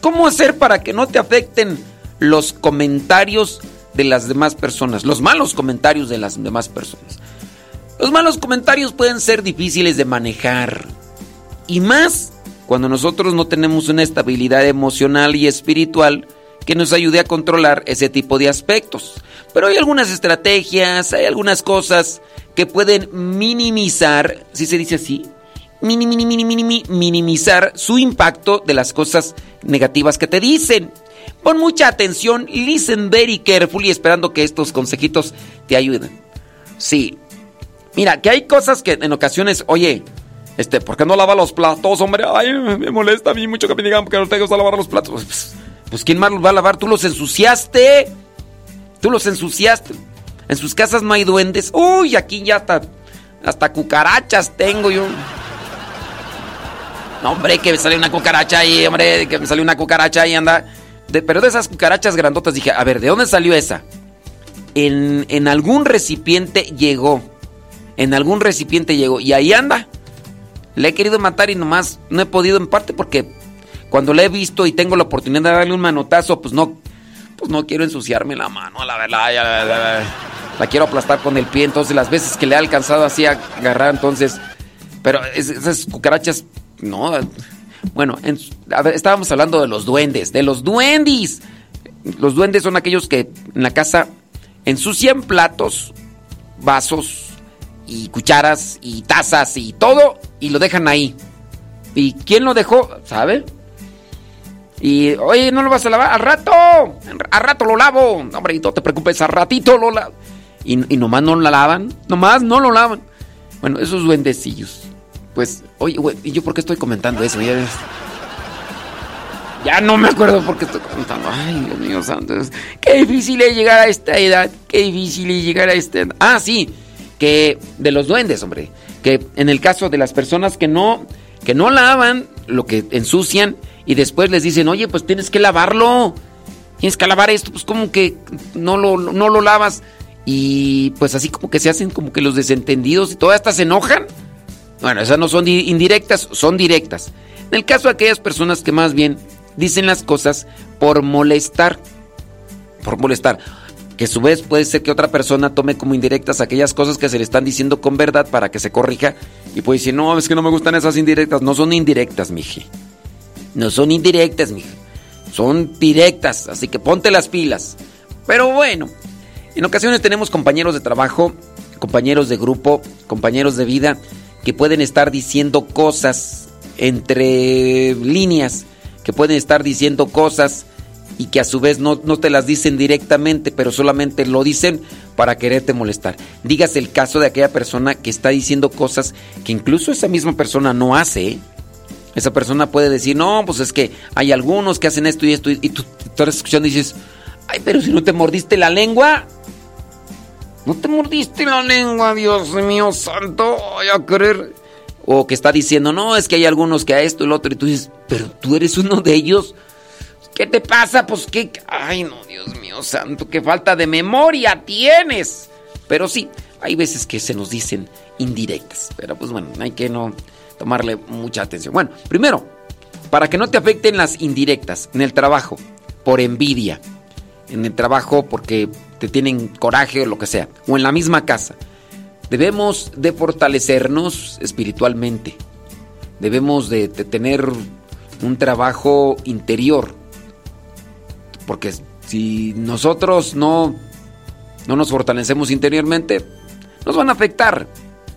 ¿Cómo hacer para que no te afecten los comentarios de las demás personas? Los malos comentarios de las demás personas. Los malos comentarios pueden ser difíciles de manejar. Y más cuando nosotros no tenemos una estabilidad emocional y espiritual que nos ayude a controlar ese tipo de aspectos. Pero hay algunas estrategias, hay algunas cosas que pueden minimizar, si se dice así, mini, mini, mini, mini, minimizar su impacto de las cosas negativas que te dicen. Pon mucha atención, listen very carefully, esperando que estos consejitos te ayuden. Sí. Mira, que hay cosas que en ocasiones, oye, este, ¿por qué no lava los platos, hombre? Ay, me molesta a mí mucho que me digan que no te gusta lavar los platos. Pues, ¿quién más los va a lavar? Tú los ensuciaste. Tú los ensuciaste. En sus casas no hay duendes. Uy, aquí ya hasta, hasta cucarachas tengo yo. No, hombre, que me sale una cucaracha ahí, hombre, que me sale una cucaracha ahí, anda. pero de esas cucarachas grandotas dije, a ver, ¿de dónde salió esa? En, en algún recipiente llegó. En algún recipiente llegó. Y ahí anda. Le he querido matar y nomás no he podido en parte porque cuando la he visto y tengo la oportunidad de darle un manotazo, pues no, pues no quiero ensuciarme la mano, la verdad. la quiero aplastar con el pie. Entonces las veces que le he alcanzado así a agarrar, entonces... Pero esas cucarachas, no. Bueno, estábamos hablando de los duendes, de los duendes. Los duendes son aquellos que en la casa ensucian platos, vasos y cucharas y tazas y todo y lo dejan ahí. ¿Y quién lo dejó? ¿Sabe? Y, oye, ¿no lo vas a lavar? ¡Al rato! ¡Al rato lo lavo! Hombre, no te preocupes, al ratito lo lavo. Y, y nomás no lo lavan. Nomás no lo lavan. Bueno, esos duendecillos. Pues, oye, güey, ¿y yo por qué estoy comentando eso? Ya, ya no me acuerdo por qué estoy comentando. Ay, Dios mío santo. Qué difícil es llegar a esta edad. Qué difícil es llegar a esta edad. Ah, sí. Que de los duendes, hombre que en el caso de las personas que no, que no lavan lo que ensucian y después les dicen, oye, pues tienes que lavarlo, tienes que lavar esto, pues como que no lo, no lo lavas. Y pues así como que se hacen como que los desentendidos y todas estas se enojan. Bueno, esas no son indirectas, son directas. En el caso de aquellas personas que más bien dicen las cosas por molestar, por molestar que a su vez puede ser que otra persona tome como indirectas aquellas cosas que se le están diciendo con verdad para que se corrija y puede decir, no, es que no me gustan esas indirectas. No son indirectas, mije. No son indirectas, mije. Son directas, así que ponte las pilas. Pero bueno, en ocasiones tenemos compañeros de trabajo, compañeros de grupo, compañeros de vida que pueden estar diciendo cosas entre líneas, que pueden estar diciendo cosas y que a su vez no, te las dicen directamente, pero solamente lo dicen para quererte molestar. Dígase el caso de aquella persona que está diciendo cosas que incluso esa misma persona no hace. ¿eh? Esa persona puede decir, no, pues es que hay algunos que hacen esto y esto, y tú, estás escuchando y dices, ay, pero si no te mordiste la lengua. No te mordiste la lengua, Dios mío santo, voy a creer. O que está diciendo, no, es que hay algunos que a esto y lo otro, y tú dices, pero tú eres uno de ellos. ¿Qué te pasa? Pues qué... Ay, no, Dios mío santo, qué falta de memoria tienes. Pero sí, hay veces que se nos dicen indirectas. Pero pues bueno, hay que no tomarle mucha atención. Bueno, primero, para que no te afecten las indirectas en el trabajo, por envidia, en el trabajo porque te tienen coraje o lo que sea, o en la misma casa. Debemos de fortalecernos espiritualmente. Debemos de, tener un trabajo interior porque si nosotros no, no nos fortalecemos interiormente, nos van a afectar.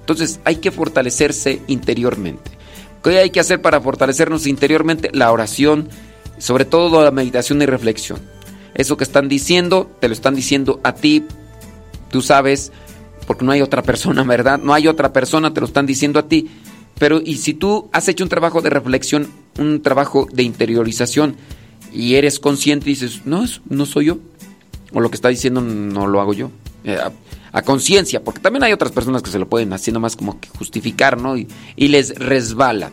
Entonces hay que fortalecerse interiormente. ¿Qué hay que hacer para fortalecernos interiormente? La oración, sobre todo la meditación y reflexión. Eso que están diciendo, te lo están diciendo a ti, tú sabes, porque no hay otra persona, [laughs] ¿verdad? No hay otra persona, te lo están diciendo a ti. Pero y si tú has hecho un trabajo de reflexión, un trabajo de interiorización, y eres consciente y dices, no, no soy yo. o lo que está diciendo no lo hago yo. Eh, a, conciencia, porque también hay otras personas que se lo pueden haciendo más como que justificar, ¿no? Y, y les resbala.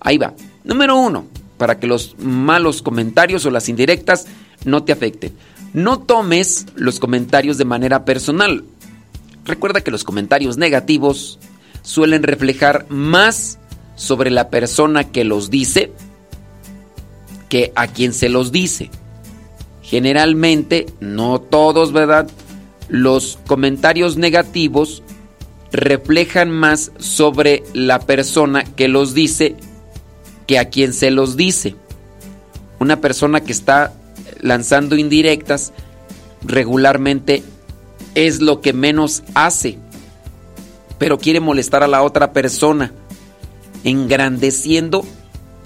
Ahí va. Número uno, para que los malos comentarios o las indirectas no te afecten. No tomes los comentarios de manera personal. Recuerda que los comentarios negativos suelen reflejar más sobre la persona que los dice que a quien se los dice. Generalmente, no todos, ¿verdad? Los comentarios negativos reflejan más sobre la persona que los dice que a quien se los dice. Una persona que está lanzando indirectas regularmente es lo que menos hace, pero quiere molestar a la otra persona, engrandeciendo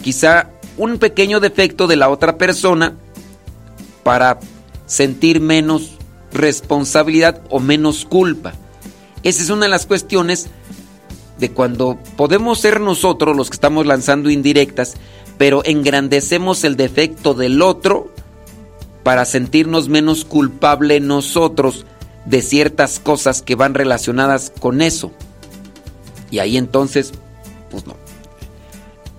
quizá un pequeño defecto de la otra persona para sentir menos responsabilidad o menos culpa. Esa es una de las cuestiones de cuando podemos ser nosotros los que estamos lanzando indirectas, pero engrandecemos el defecto del otro para sentirnos menos culpable nosotros de ciertas cosas que van relacionadas con eso. Y ahí entonces, pues no.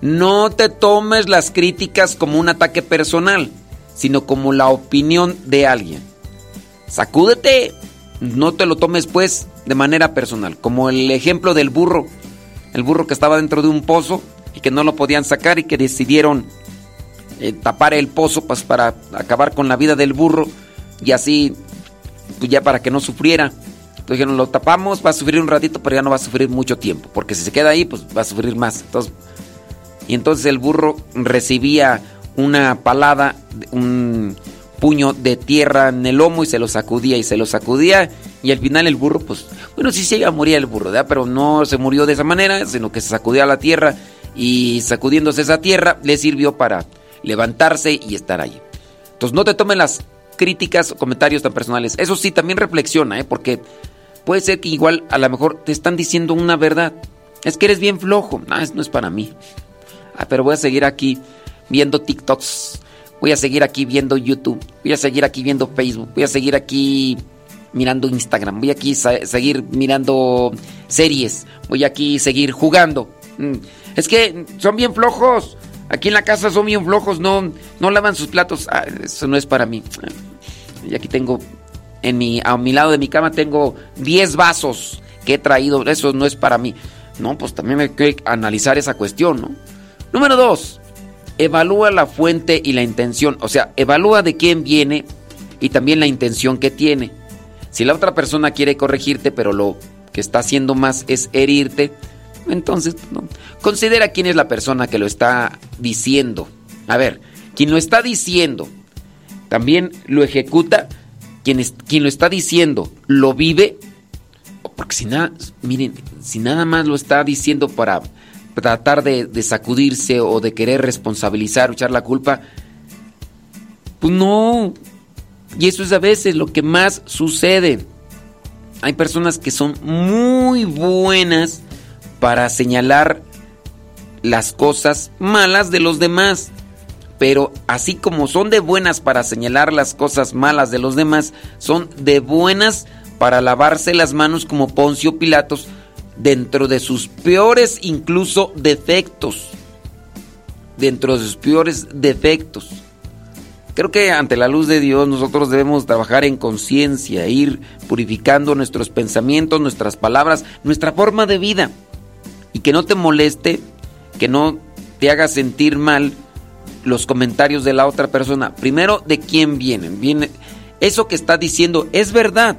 No te tomes las críticas como un ataque personal, sino como la opinión de alguien. Sacúdete, no te lo tomes pues de manera personal, como el ejemplo del burro, el burro que estaba dentro de un pozo y que no lo podían sacar y que decidieron eh, tapar el pozo pues, para acabar con la vida del burro y así pues, ya para que no sufriera. Entonces dijeron, lo tapamos, va a sufrir un ratito, pero ya no va a sufrir mucho tiempo, porque si se queda ahí, pues va a sufrir más. Entonces, y entonces el burro recibía una palada, un puño de tierra en el lomo y se lo sacudía y se lo sacudía y al final el burro, pues, bueno, sí se iba a morir el burro, ¿verdad? Pero no se murió de esa manera, sino que se sacudía la tierra y sacudiéndose esa tierra le sirvió para levantarse y estar ahí. Entonces no te tomen las críticas o comentarios tan personales. Eso sí, también reflexiona, ¿eh? Porque puede ser que igual a lo mejor te están diciendo una verdad. Es que eres bien flojo. No, eso no es para mí. Ah, pero voy a seguir aquí viendo TikToks. Voy a seguir aquí viendo YouTube. Voy a seguir aquí viendo Facebook. Voy a seguir aquí mirando Instagram. Voy aquí a seguir mirando series. Voy aquí a seguir jugando. Mm, es que son bien flojos. Aquí en la casa son bien flojos, no, no lavan sus platos. Ah, eso no es para mí. Y aquí tengo, en mi, a mi lado de mi cama tengo 10 vasos que he traído. Eso no es para mí. No, pues también hay que analizar esa cuestión, ¿no? Número 2. Evalúa la fuente y la intención. O sea, evalúa de quién viene y también la intención que tiene. Si la otra persona quiere corregirte, pero lo que está haciendo más es herirte, entonces, no. considera quién es la persona que lo está diciendo. A ver, quien lo está diciendo, también lo ejecuta. Quien, es, quien lo está diciendo, lo vive. Porque si nada, miren, si nada más lo está diciendo para tratar de, sacudirse o de querer responsabilizar o echar la culpa, pues no. Y eso es a veces lo que más sucede. Hay personas que son muy buenas para señalar las cosas malas de los demás. Pero así como son de buenas para señalar las cosas malas de los demás, son de buenas para lavarse las manos como Poncio Pilatos dentro de sus peores incluso defectos. Dentro de sus peores defectos. Creo que ante la luz de Dios nosotros debemos trabajar en conciencia, ir purificando nuestros pensamientos, nuestras palabras, nuestra forma de vida y que no te moleste, que no te haga sentir mal los comentarios de la otra persona. Primero, ¿de quién vienen? Viene eso que está diciendo es verdad.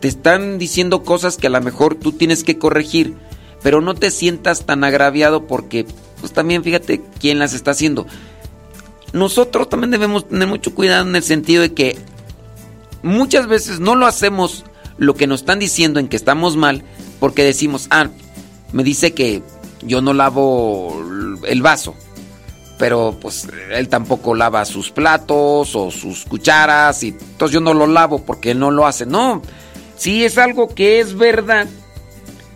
Te están diciendo cosas que a lo mejor tú tienes que corregir, pero no te sientas tan agraviado porque pues también fíjate quién las está haciendo. Nosotros también debemos tener mucho cuidado en el sentido de que muchas veces no lo hacemos lo que nos están diciendo en que estamos mal porque decimos, ah, me dice que yo no lavo el vaso. Pero pues él tampoco lava sus platos o sus cucharas y entonces yo no lo lavo porque él no lo hace. No, si es algo que es verdad,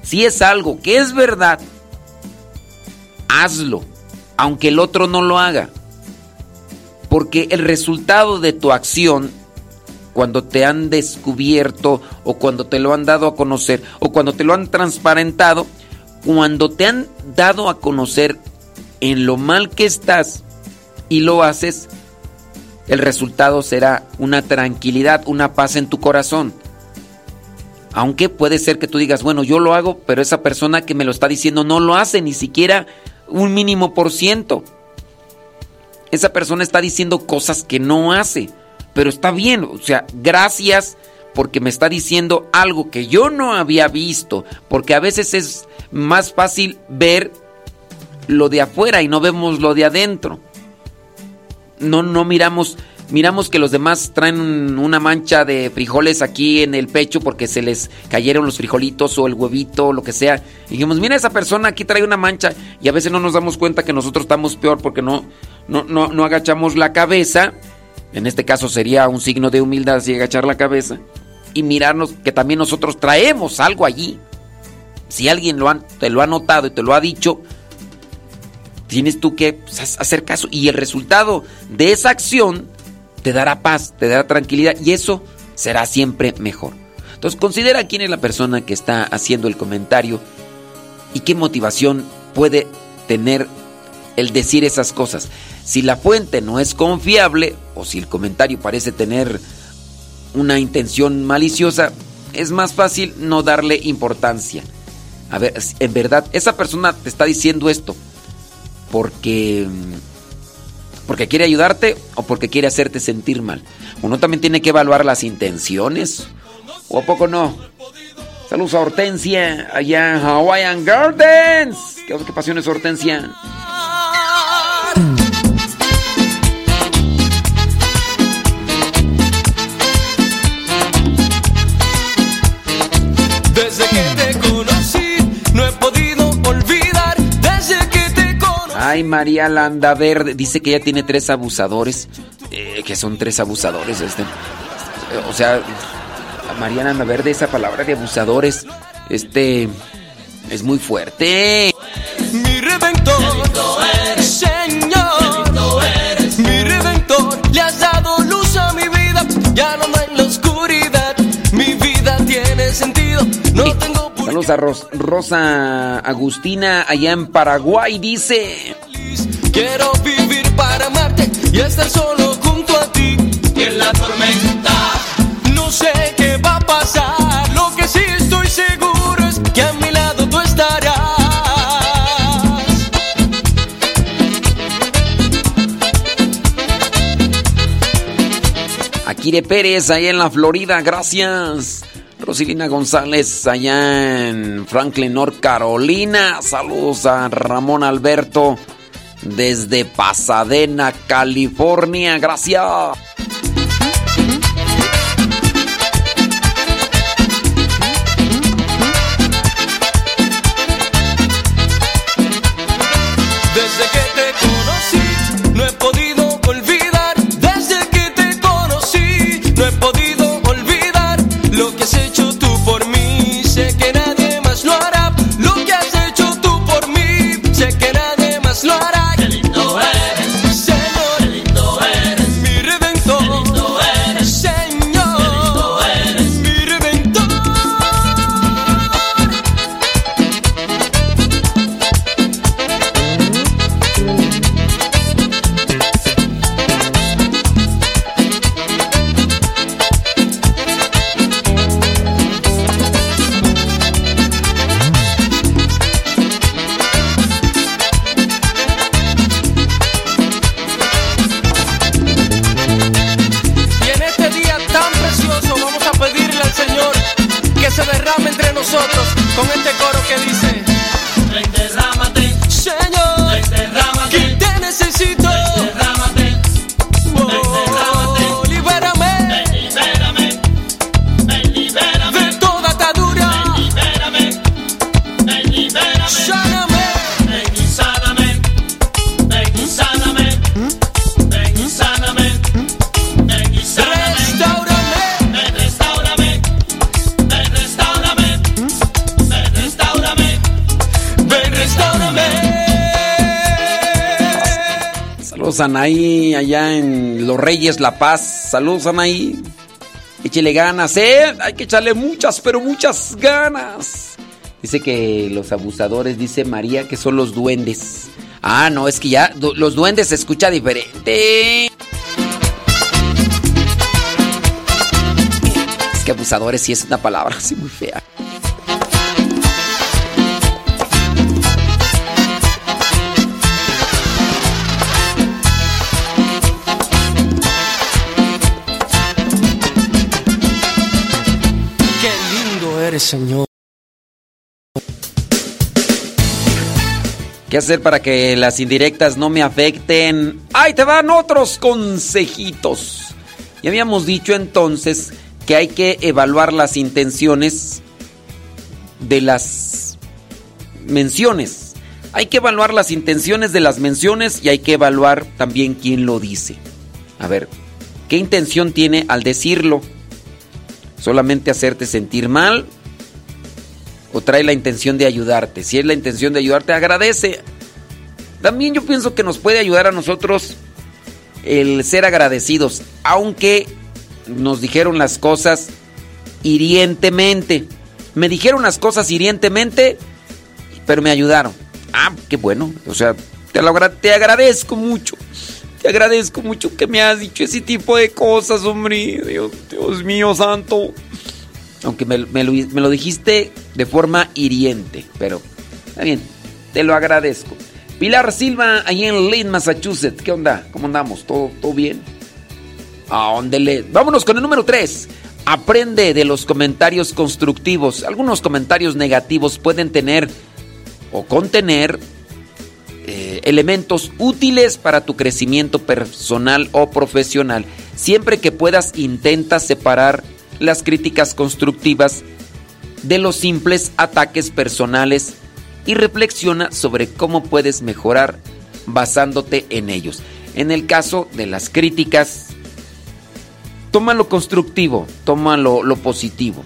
si es algo que es verdad, hazlo, aunque el otro no lo haga. Porque el resultado de tu acción cuando te han descubierto o cuando te lo han dado a conocer o cuando te lo han transparentado, cuando te han dado a conocer en lo mal que estás y lo haces, el resultado será una tranquilidad, una paz en tu corazón. Aunque puede ser que tú digas, bueno, yo lo hago, pero esa persona que me lo está diciendo no lo hace ni siquiera un mínimo por ciento. Esa persona está diciendo cosas que no hace, pero está bien, o sea, gracias porque me está diciendo algo que yo no había visto, porque a veces es más fácil ver lo de afuera y no vemos lo de adentro. No, no miramos, miramos que los demás traen una mancha de frijoles aquí en el pecho porque se les cayeron los frijolitos o el huevito o lo que sea. Y dijimos, mira esa persona aquí trae una mancha y a veces no nos damos cuenta que nosotros estamos peor porque no, no, no, no agachamos la cabeza. En este caso sería un signo de humildad si agachar la cabeza y mirarnos que también nosotros traemos algo allí. Si alguien lo te lo ha notado y te lo ha dicho, tienes tú que pues, hacer caso y el resultado de esa acción te dará paz, te dará tranquilidad y eso será siempre mejor. Entonces considera quién es la persona que está haciendo el comentario y qué motivación puede tener el decir esas cosas. Si la fuente no es confiable o si el comentario parece tener una intención maliciosa, es más fácil no darle importancia. A ver, en verdad, esa persona te está diciendo esto porque porque quiere ayudarte o porque quiere hacerte sentir mal. Uno también tiene que evaluar las intenciones. ¿O a poco no? Saludos a Hortensia allá en Hawaiian Gardens. ¿Qué, qué pasiones Hortensia? Ay, María Landa Verde. Dice que ella tiene tres abusadores. Eh, que son tres abusadores. Este, o sea, María Landa Verde, esa palabra de abusadores, este, es muy fuerte. Mi redentor, Señor, mi redentor, le has dado luz a mi vida, ya no en la oscuridad, mi vida tiene sentido, no tengo Saludos a Ros- Rosa Agustina allá en Paraguay, dice. Quiero vivir para amarte y estar solo junto a ti. Y en la tormenta, no sé qué va a pasar. Lo que sí estoy seguro es que a mi lado tú estarás. Akire Pérez allá en la Florida, gracias. Rosilina González allá en Franklin, North Carolina. Saludos a Ramón Alberto desde Pasadena, California. Gracias. Saludos Anaí allá en Los Reyes La Paz. Saludos Anaí. Échele ganas, ¿eh? Hay que echarle muchas, pero muchas ganas. Dice que los abusadores, dice María, que son los duendes. Ah, no, es que ya los duendes se escucha diferente. Es que abusadores sí es una palabra así muy fea. Señor. ¿Qué hacer para que las indirectas no me afecten? ¡Ahí te van otros consejitos! Ya habíamos dicho entonces que hay que evaluar las intenciones de las menciones. Hay que evaluar las intenciones de las menciones y hay que evaluar también quién lo dice. A ver, ¿qué intención tiene al decirlo? ¿Solamente hacerte sentir mal? O trae la intención de ayudarte. Si es la intención de ayudarte, agradece. También yo pienso que nos puede ayudar a nosotros el ser agradecidos, aunque nos dijeron las cosas hirientemente. Me dijeron las cosas hirientemente, pero me ayudaron. Ah, qué bueno. O sea, te, lo te agradezco mucho. Te agradezco mucho que me has dicho ese tipo de cosas, hombre. Dios, Dios mío santo. Aunque me, lo, dijiste de forma hiriente, pero está bien, te lo agradezco. Pilar Silva, ahí en Lynn, Massachusetts. ¿Qué onda? ¿Cómo andamos? ¿Todo, todo bien? ¿A dónde le? Vámonos con el número 3. Aprende de los comentarios constructivos. Algunos comentarios negativos pueden tener o contener eh, elementos útiles para tu crecimiento personal o profesional. Siempre que puedas, intenta separar las críticas constructivas de los simples ataques personales y reflexiona sobre cómo puedes mejorar basándote en ellos. En el caso de las críticas, toma lo constructivo, toma lo, positivo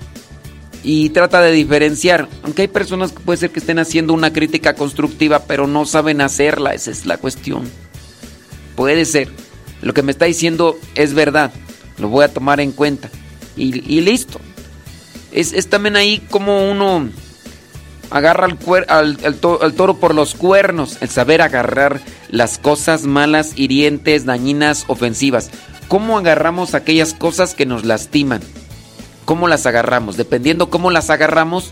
y trata de diferenciar. Aunque hay personas que puede ser que estén haciendo una crítica constructiva, pero no saben hacerla, esa es la cuestión. Puede ser. Lo que me está diciendo es verdad, lo voy a tomar en cuenta y, listo. Es, también ahí como uno agarra al, al, toro por los cuernos, el saber agarrar las cosas malas, hirientes, dañinas, ofensivas. ¿Cómo agarramos aquellas cosas que nos lastiman? ¿Cómo las agarramos? Dependiendo cómo las agarramos,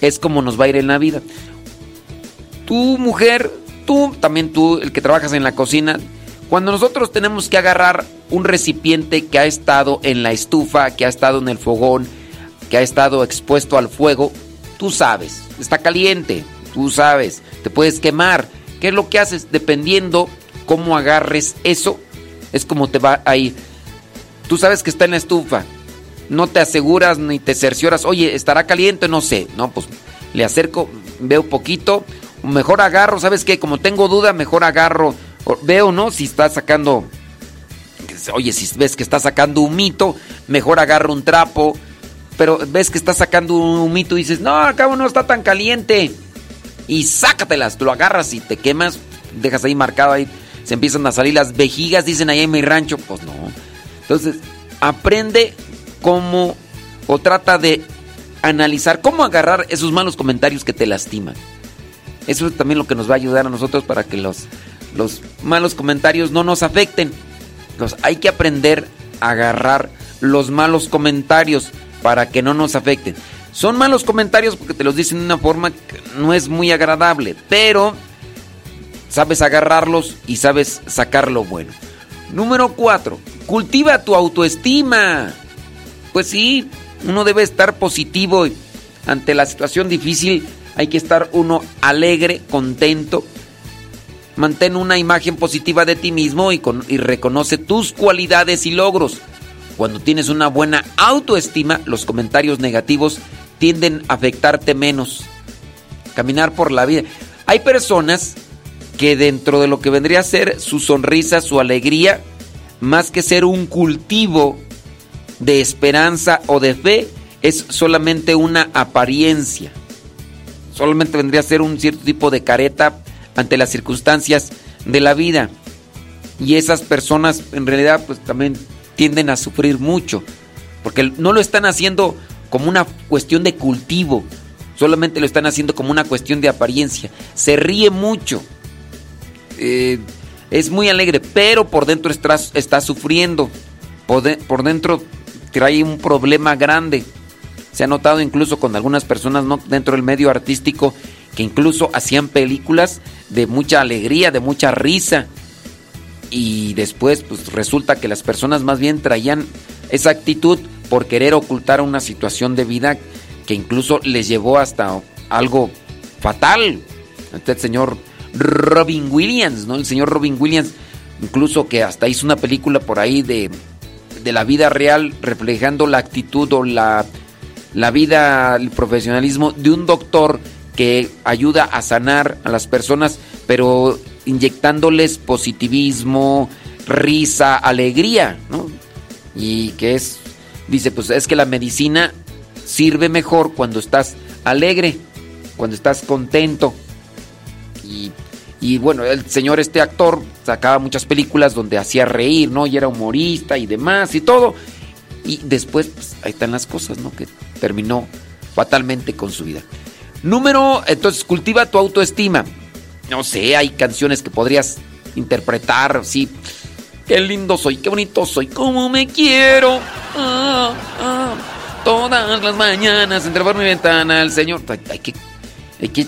es como nos va a ir en la vida. Tú, mujer, tú, también tú, el que trabajas en la cocina, cuando nosotros tenemos que agarrar un recipiente que ha estado en la estufa, que ha estado en el fogón, que ha estado expuesto al fuego, tú sabes, está caliente, tú sabes, te puedes quemar. ¿Qué es lo que haces? Dependiendo cómo agarres eso, es como te va a ir. Tú sabes que está en la estufa, no te aseguras ni te cercioras, oye, ¿estará caliente? No sé, no, pues le acerco, veo poquito, mejor agarro, ¿sabes qué? Como tengo duda, mejor agarro, veo, ¿no? Si está sacando oye, si ves que está sacando un mito, mejor agarra un trapo. Pero ves que está sacando un mito y dices, no, al cabo no está tan caliente. Y sácatelas, tú lo agarras y te quemas, dejas ahí marcado ahí, se empiezan a salir las vejigas, dicen ahí en mi rancho. Pues no. Entonces, aprende cómo o trata de analizar cómo agarrar esos malos comentarios que te lastiman. Eso es también lo que nos va a ayudar a nosotros para que los, los malos comentarios no nos afecten hay que aprender a agarrar los malos comentarios para que no nos afecten. Son malos comentarios porque te los dicen de una forma que no es muy agradable, pero sabes agarrarlos y sabes sacar lo bueno. Número 4. Cultiva tu autoestima. Pues sí, uno debe estar positivo ante la situación difícil. Hay que estar uno alegre, contento Mantén una imagen positiva de ti mismo y, reconoce tus cualidades y logros. Cuando tienes una buena autoestima, los comentarios negativos tienden a afectarte menos. Caminar por la vida. Hay personas que dentro de lo que vendría a ser su sonrisa, su alegría, más que ser un cultivo de esperanza o de fe, es solamente una apariencia. Solamente vendría a ser un cierto tipo de careta ante las circunstancias de la vida. Y esas personas en realidad pues también tienden a sufrir mucho. Porque no lo están haciendo como una cuestión de cultivo, solamente lo están haciendo como una cuestión de apariencia. Se ríe mucho, eh, es muy alegre, pero por dentro está, está sufriendo, por, por dentro trae un problema grande. Se ha notado incluso con algunas personas ¿no? dentro del medio artístico que incluso hacían películas de mucha alegría, de mucha risa. Y después pues resulta que las personas más bien traían esa actitud por querer ocultar una situación de vida que incluso les llevó hasta algo fatal. Este señor Robin Williams, ¿no? El señor Robin Williams, incluso que hasta hizo una película por ahí de, de la vida real reflejando la actitud o la, la vida, el profesionalismo de un doctor que ayuda a sanar a las personas, pero inyectándoles positivismo, risa, alegría, ¿no? Y que es, dice, pues es que la medicina sirve mejor cuando estás alegre, cuando estás contento. Y, y, bueno, el señor este actor sacaba muchas películas donde hacía reír, ¿no? Y era humorista y demás y todo. Y después, pues ahí están las cosas, ¿no? Que terminó fatalmente con su vida. Número, entonces, cultiva tu autoestima. No sé, hay canciones que podrías interpretar, sí. Qué lindo soy, qué bonito soy, cómo me quiero. Ah, ah, todas las mañanas, entre por mi ventana, el Señor. Hay, que, hay que.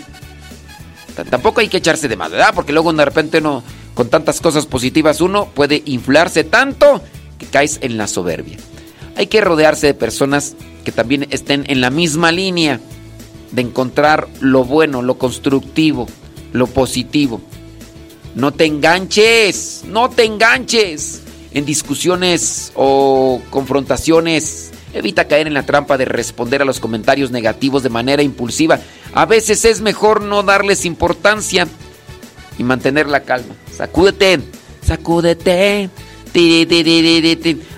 Tampoco hay que echarse de más, ¿verdad? Porque luego de repente no, con tantas cosas positivas, uno puede inflarse tanto que caes en la soberbia. Hay que rodearse de personas que también estén en la misma línea de encontrar lo bueno, lo constructivo, lo positivo. No te enganches, no te enganches en discusiones o confrontaciones. Evita caer en la trampa de responder a los comentarios negativos de manera impulsiva. A veces es mejor no darles importancia y mantener la calma. Sacúdete, sacúdete.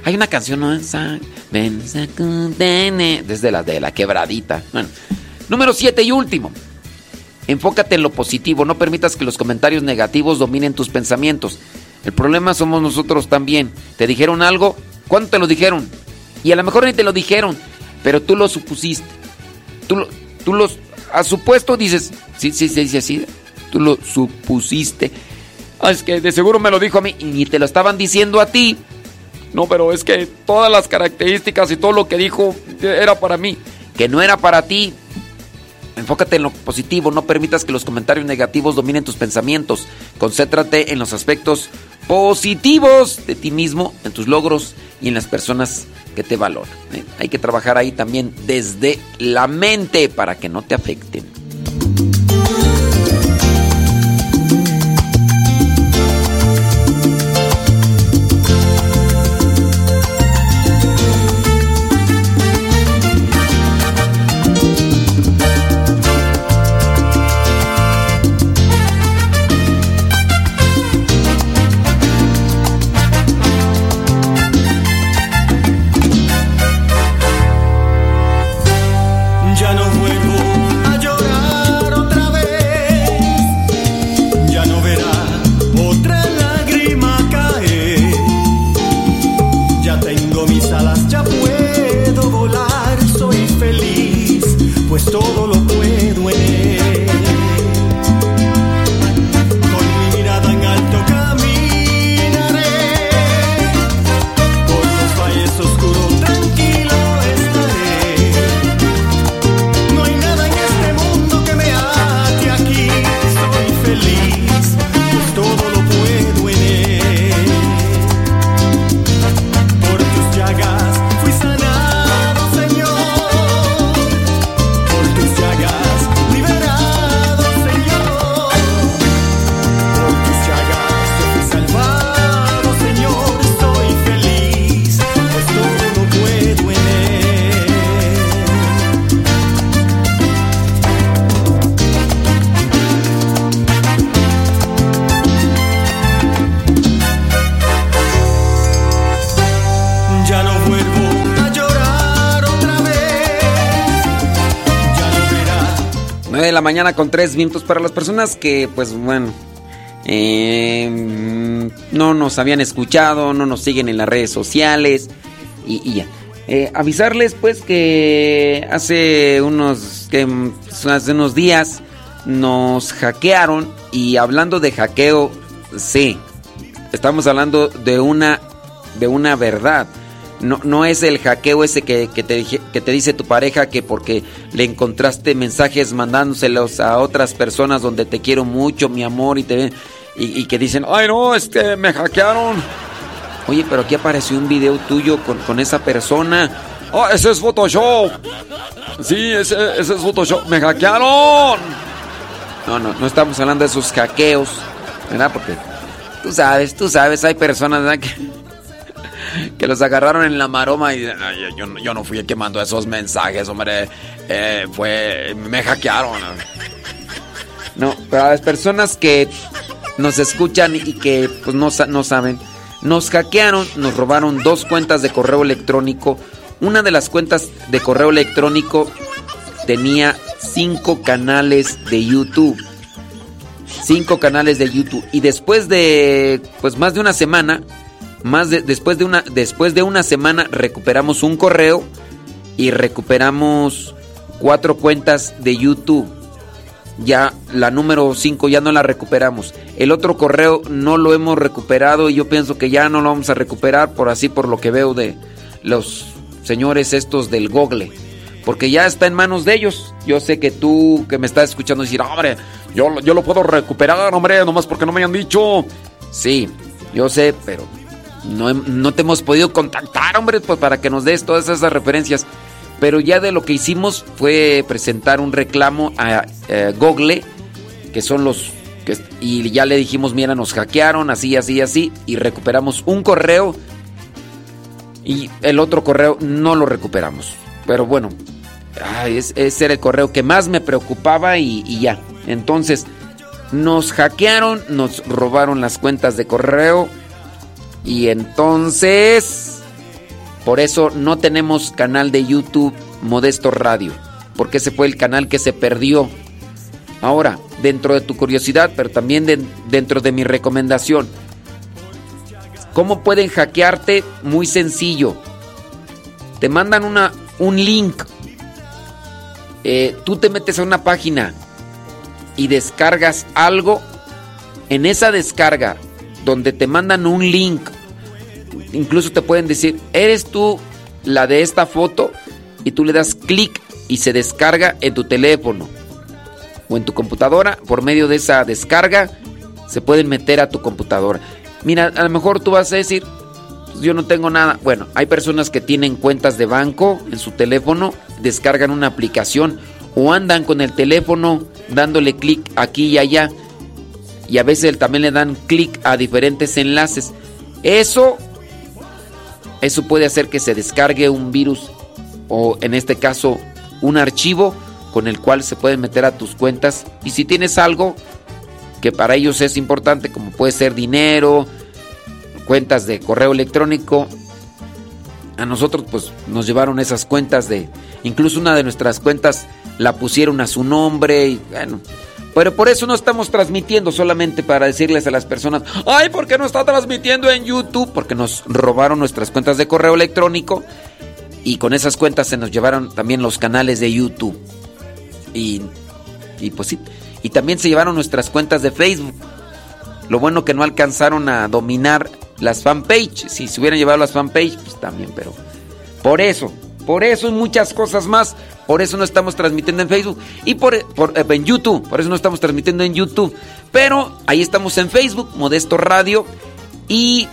Hay una canción, ¿no? Ven, sacúdete. Desde la de la quebradita. Bueno, número 7 y último. Enfócate en lo positivo, no permitas que los comentarios negativos dominen tus pensamientos. El problema somos nosotros también. ¿Te dijeron algo? ¿Cuándo te lo dijeron? Y a lo mejor ni te lo dijeron, pero tú lo supusiste. Tú lo, tú los has supuesto, dices, sí, sí, sí, sí, sí, tú lo supusiste. Ah, es que de seguro me lo dijo a mí y ni te lo estaban diciendo a ti. No, pero es que todas las características y todo lo que dijo era para mí. Que no era para ti. Enfócate en lo positivo, no permitas que los comentarios negativos dominen tus pensamientos. Concéntrate en los aspectos positivos de ti mismo, en tus logros y en las personas que te valoran. ¿eh? Hay que trabajar ahí también desde la mente para que no te afecten. Con tres minutos para las personas que, pues bueno, em, no nos habían escuchado, no nos siguen en las redes sociales y, ya. Eh, avisarles pues que hace unos, que, hace unos días nos hackearon y hablando de hackeo, sí, estamos hablando de una, de una verdad. No, no es el hackeo ese que, que, te, que te dice tu pareja que porque le encontraste mensajes mandándoselos a otras personas donde te quiero mucho, mi amor, y te y, y que dicen, ay no, es que me hackearon. Oye, pero aquí apareció un video tuyo con, con esa persona. Oh, ese es Photoshop. Sí, ese, ese es Photoshop. Me hackearon. No, no, no estamos hablando de esos hackeos, ¿verdad? Porque tú sabes, tú sabes, hay personas ¿verdad? que que los agarraron en la maroma y yo, yo, no fui el que mandó esos mensajes, hombre. Eh, fue. Me hackearon. No, para las personas que nos escuchan y que pues, no, no saben, nos hackearon, nos robaron dos cuentas de correo electrónico. Una de las cuentas de correo electrónico tenía cinco canales de YouTube. Cinco canales de YouTube. Y después de pues más de una semana, más después, de una, después de una semana recuperamos un correo y recuperamos cuatro cuentas de YouTube. Ya la número 5 ya no la recuperamos. El otro correo no lo hemos recuperado y yo pienso que ya no lo vamos a recuperar por así por lo que veo de los señores estos del Google. Porque ya está en manos de ellos. Yo sé que tú que me estás escuchando decir, hombre, yo, yo lo puedo recuperar, hombre, nomás porque no me hayan dicho. Sí, yo sé, pero no, te hemos podido contactar, hombre, pues para que nos des todas esas referencias. Pero ya de lo que hicimos fue presentar un reclamo a eh, Google, que son los que, y ya le dijimos, mira, nos hackearon, así, así, así, y recuperamos un correo y el otro correo no lo recuperamos. Pero bueno, ese era el correo que más me preocupaba y, y ya. Entonces, nos hackearon, nos robaron las cuentas de correo y entonces, por eso no tenemos canal de YouTube Modesto Radio, porque ese fue el canal que se perdió. Ahora, dentro de tu curiosidad, pero también dentro de mi recomendación, ¿cómo pueden hackearte? Muy sencillo. Te mandan una, un link. Eh, tú te metes a una página y descargas algo. En esa descarga donde te mandan un link. Incluso te pueden decir, ¿eres tú la de esta foto? Y tú le das clic y se descarga en tu teléfono o en tu computadora. Por medio de esa descarga se pueden meter a tu computadora. Mira, a lo mejor tú vas a decir, pues yo no tengo nada. Bueno, hay personas que tienen cuentas de banco en su teléfono, descargan una aplicación o andan con el teléfono dándole clic aquí y allá y a veces también le dan clic a diferentes enlaces. Eso, eso puede hacer que se descargue un virus o en este caso un archivo con el cual se pueden meter a tus cuentas y si tienes algo que para ellos es importante como puede ser dinero, cuentas de correo electrónico, a nosotros pues nos llevaron esas cuentas de incluso una de nuestras cuentas la pusieron a su nombre y bueno, pero por eso no estamos transmitiendo solamente para decirles a las personas, ay, ¿por qué no está transmitiendo en YouTube? Porque nos robaron nuestras cuentas de correo electrónico y con esas cuentas se nos llevaron también los canales de YouTube. Y, y pues sí, y también se llevaron nuestras cuentas de Facebook. Lo bueno que no alcanzaron a dominar las fanpage. Si se hubieran llevado las fanpage, pues también, pero por eso, por eso y muchas cosas más por eso no estamos transmitiendo en Facebook y por, eh, en YouTube. Por eso no estamos transmitiendo en YouTube. Pero ahí estamos en Facebook, Modesto Radio. Y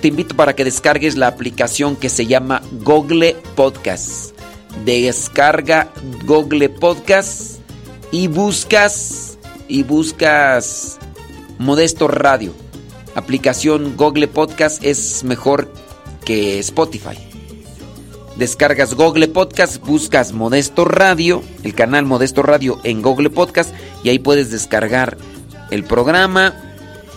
te invito para que descargues la aplicación que se llama Google Podcast. Descarga Google Podcast y buscas y buscas Modesto Radio. Aplicación Google Podcast es mejor que Spotify. Descargas Google Podcast, buscas Modesto Radio, el canal Modesto Radio en Google Podcast y ahí puedes descargar el programa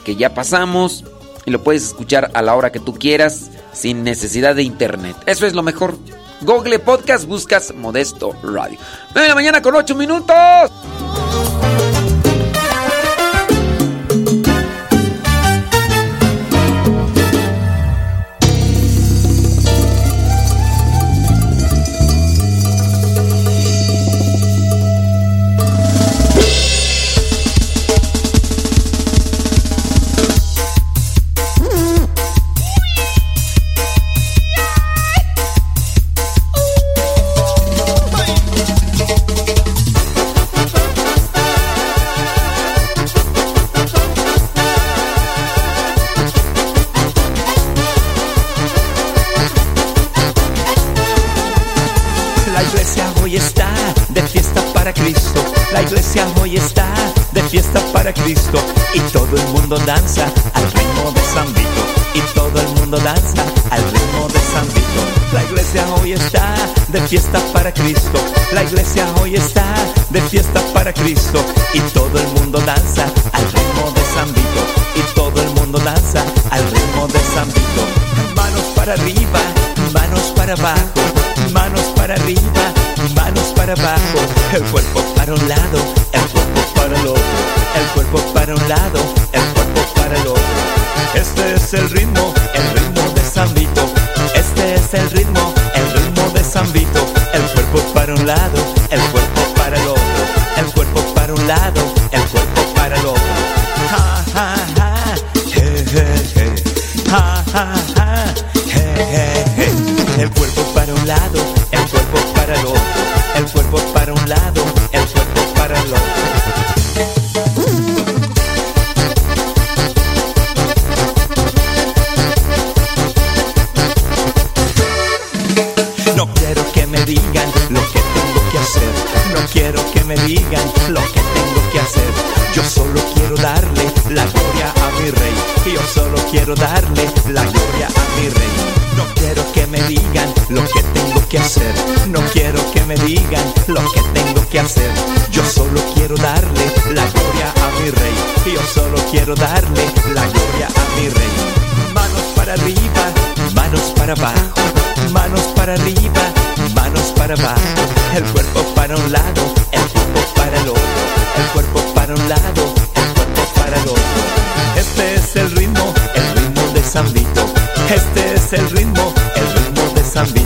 que ya pasamos y lo puedes escuchar a la hora que tú quieras sin necesidad de internet. Eso es lo mejor. Google Podcast, buscas Modesto Radio. 9 de la mañana con 8 minutos. iglesia hoy está de fiesta para Cristo. La iglesia hoy está de fiesta para Cristo. Y todo el mundo danza al ritmo de San Vito. Y todo el mundo danza al ritmo de San Vito. Manos para arriba, manos para abajo. Manos para arriba, manos para abajo. El cuerpo para un lado, el cuerpo para el otro. El cuerpo para un lado, el cuerpo para el otro. Este es el ritmo el cuerpo para el otro, el cuerpo para un lado, el cuerpo para el otro. Ja, ja, ja, je, je, je. Ja, ja, quiero darle la gloria a mi rey. No quiero que me digan lo que tengo que hacer. No quiero que me digan lo que tengo que hacer. Yo solo quiero darle la gloria a mi rey. Yo solo quiero darle la gloria a mi rey. Manos para arriba, manos para abajo. Manos para arriba, manos para abajo. El cuerpo para un lado, el cuerpo para el otro. El cuerpo para un lado, el cuerpo para el otro. Este es el ritmo Sambito. Este es el ritmo, el ritmo de Sambito.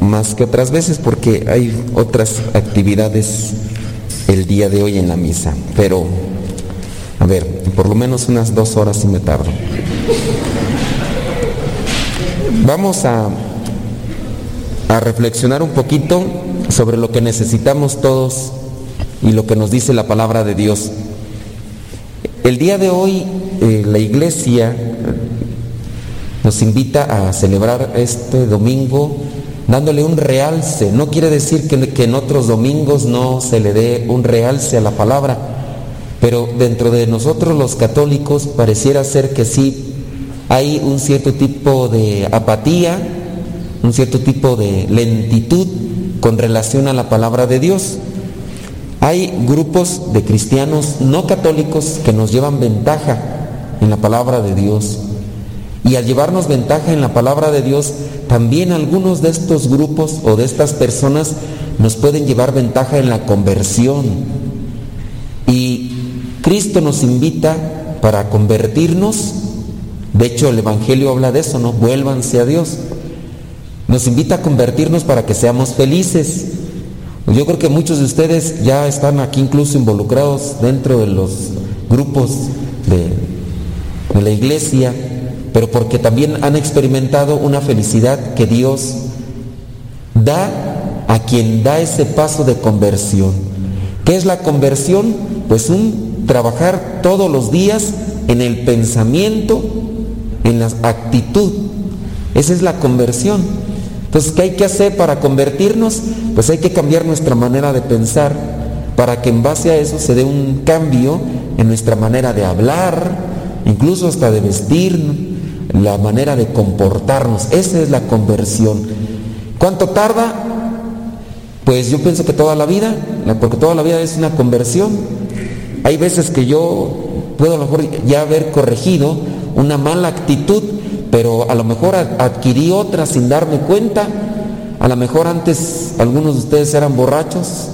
Más que otras veces porque hay otras actividades el día de hoy en la misa. Pero, a ver, por lo menos unas dos horas sí me tardo. Vamos a, a reflexionar un poquito sobre lo que necesitamos todos y lo que nos dice la palabra de Dios. El día de hoy eh, la iglesia nos invita a celebrar este domingo dándole un realce. No quiere decir que, en otros domingos no se le dé un realce a la palabra, pero dentro de nosotros los católicos pareciera ser que sí hay un cierto tipo de apatía, un cierto tipo de lentitud con relación a la palabra de Dios. Hay grupos de cristianos no católicos que nos llevan ventaja en la palabra de Dios. Y al llevarnos ventaja en la palabra de Dios, también algunos de estos grupos o de estas personas nos pueden llevar ventaja en la conversión. Y Cristo nos invita para convertirnos. De hecho, el Evangelio habla de eso, ¿no? Vuélvanse a Dios. Nos invita a convertirnos para que seamos felices. Yo creo que muchos de ustedes ya están aquí incluso involucrados dentro de los grupos de, de la iglesia pero porque también han experimentado una felicidad que Dios da a quien da ese paso de conversión. ¿Qué es la conversión? Pues un trabajar todos los días en el pensamiento, en la actitud. Esa es la conversión. Entonces, ¿qué hay que hacer para convertirnos? Pues hay que cambiar nuestra manera de pensar para que en base a eso se dé un cambio en nuestra manera de hablar, incluso hasta de vestir, la manera de comportarnos. Esa es la conversión. ¿Cuánto tarda? Pues yo pienso que toda la vida, porque toda la vida es una conversión. Hay veces que yo puedo a lo mejor ya haber corregido una mala actitud, pero a lo mejor adquirí otra sin darme cuenta. A lo mejor antes algunos de ustedes eran borrachos.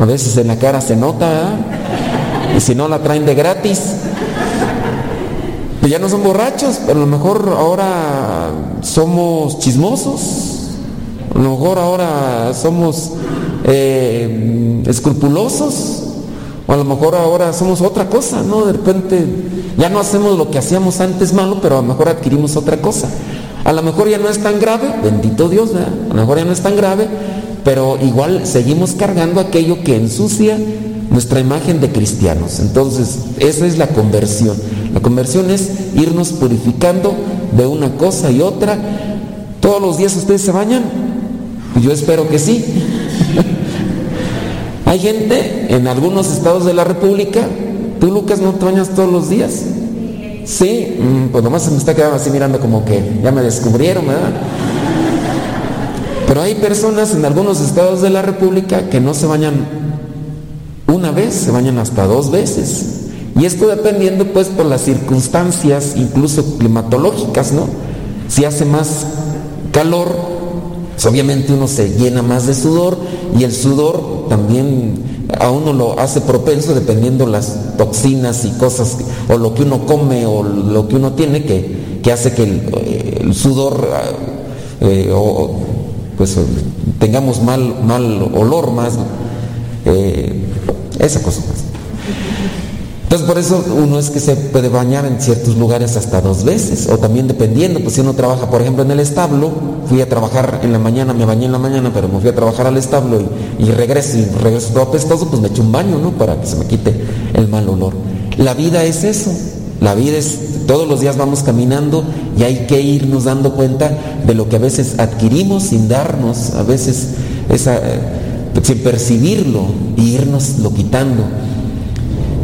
A veces en la cara se nota, y si no la traen de gratis ya no son borrachos, pero a lo mejor ahora somos chismosos, a lo mejor ahora somos eh, escrupulosos, o a lo mejor ahora somos otra cosa, ¿no? De repente ya no hacemos lo que hacíamos antes malo, pero a lo mejor adquirimos otra cosa. A lo mejor ya no es tan grave, bendito Dios, a lo mejor ya no es tan grave, pero igual seguimos cargando aquello que ensucia nuestra imagen de cristianos. Entonces, esa es la conversión. La conversión es irnos purificando de una cosa y otra. ¿Todos los días ustedes se bañan? Yo espero que sí. [laughs] Hay gente en algunos estados de la República, tú Lucas no te bañas todos los días. Sí, mm, pues nomás se me está quedando así mirando como que ya me descubrieron, ¿verdad? Pero hay personas en algunos estados de la República que no se bañan una vez, se bañan hasta dos veces. Y esto dependiendo pues por las circunstancias, incluso climatológicas, ¿no? Si hace más calor, pues obviamente uno se llena más de sudor y el sudor también a uno lo hace propenso dependiendo las toxinas y cosas o lo que uno come o lo que uno tiene que, que hace que el, sudor eh, o, pues tengamos mal, mal olor más eh, esa cosa más. Entonces por eso uno es que se puede bañar en ciertos lugares hasta dos veces, o también dependiendo, pues si uno trabaja, por ejemplo, en el establo, fui a trabajar en la mañana, me bañé en la mañana, pero me fui a trabajar al establo y, regreso y regreso todo apestoso, pues me echo un baño, ¿no? Para que se me quite el mal olor. La vida es eso, la vida es, todos los días vamos caminando y hay que irnos dando cuenta de lo que a veces adquirimos sin darnos, a veces eh, sin percibirlo y irnos lo quitando.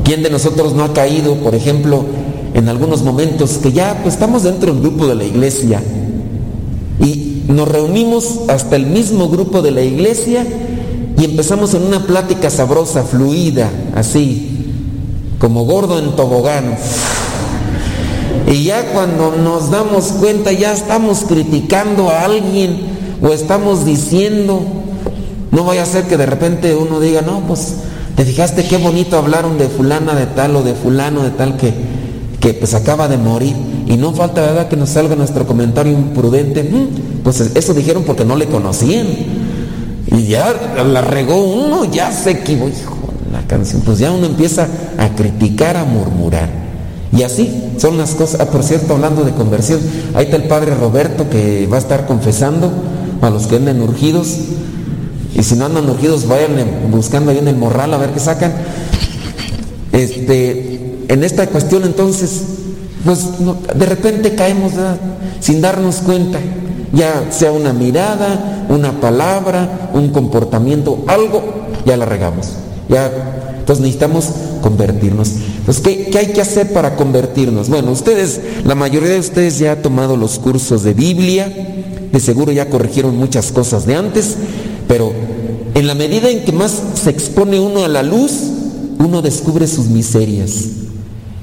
¿Quién de nosotros no ha caído, por ejemplo, en algunos momentos que ya pues, estamos dentro del grupo de la iglesia y nos reunimos hasta el mismo grupo de la iglesia y empezamos en una plática sabrosa, fluida, así, como gordo en tobogán. Y ya cuando nos damos cuenta ya estamos criticando a alguien o estamos diciendo, no vaya a ser que de repente uno diga, no, pues ¿Te fijaste qué bonito hablaron de fulana de tal o de fulano de tal que, que pues acaba de morir? y no falta verdad que nos salga nuestro comentario imprudente. "Mm, Pues eso dijeron porque no le conocían. Y ya la regó uno, ya se equivocó. Hijo, la canción. Pues ya uno empieza a criticar, a murmurar. Y así son las cosas. Ah, por cierto, hablando de conversión, ahí está el padre Roberto que va a estar confesando a los que anden urgidos. Y si no andan urgidos, vayan buscando ahí en el morral a ver qué sacan. Este, en esta cuestión entonces, pues de repente caemos sin darnos cuenta, ya sea una mirada, una palabra, un comportamiento, algo, ya la regamos. Ya, entonces necesitamos convertirnos. Entonces, ¿qué, qué hay que hacer para convertirnos? Bueno, ustedes, la mayoría de ustedes ya ha tomado los cursos de Biblia, de seguro ya corrigieron muchas cosas de antes, pero en la medida en que más se expone uno a la luz, uno descubre sus miserias.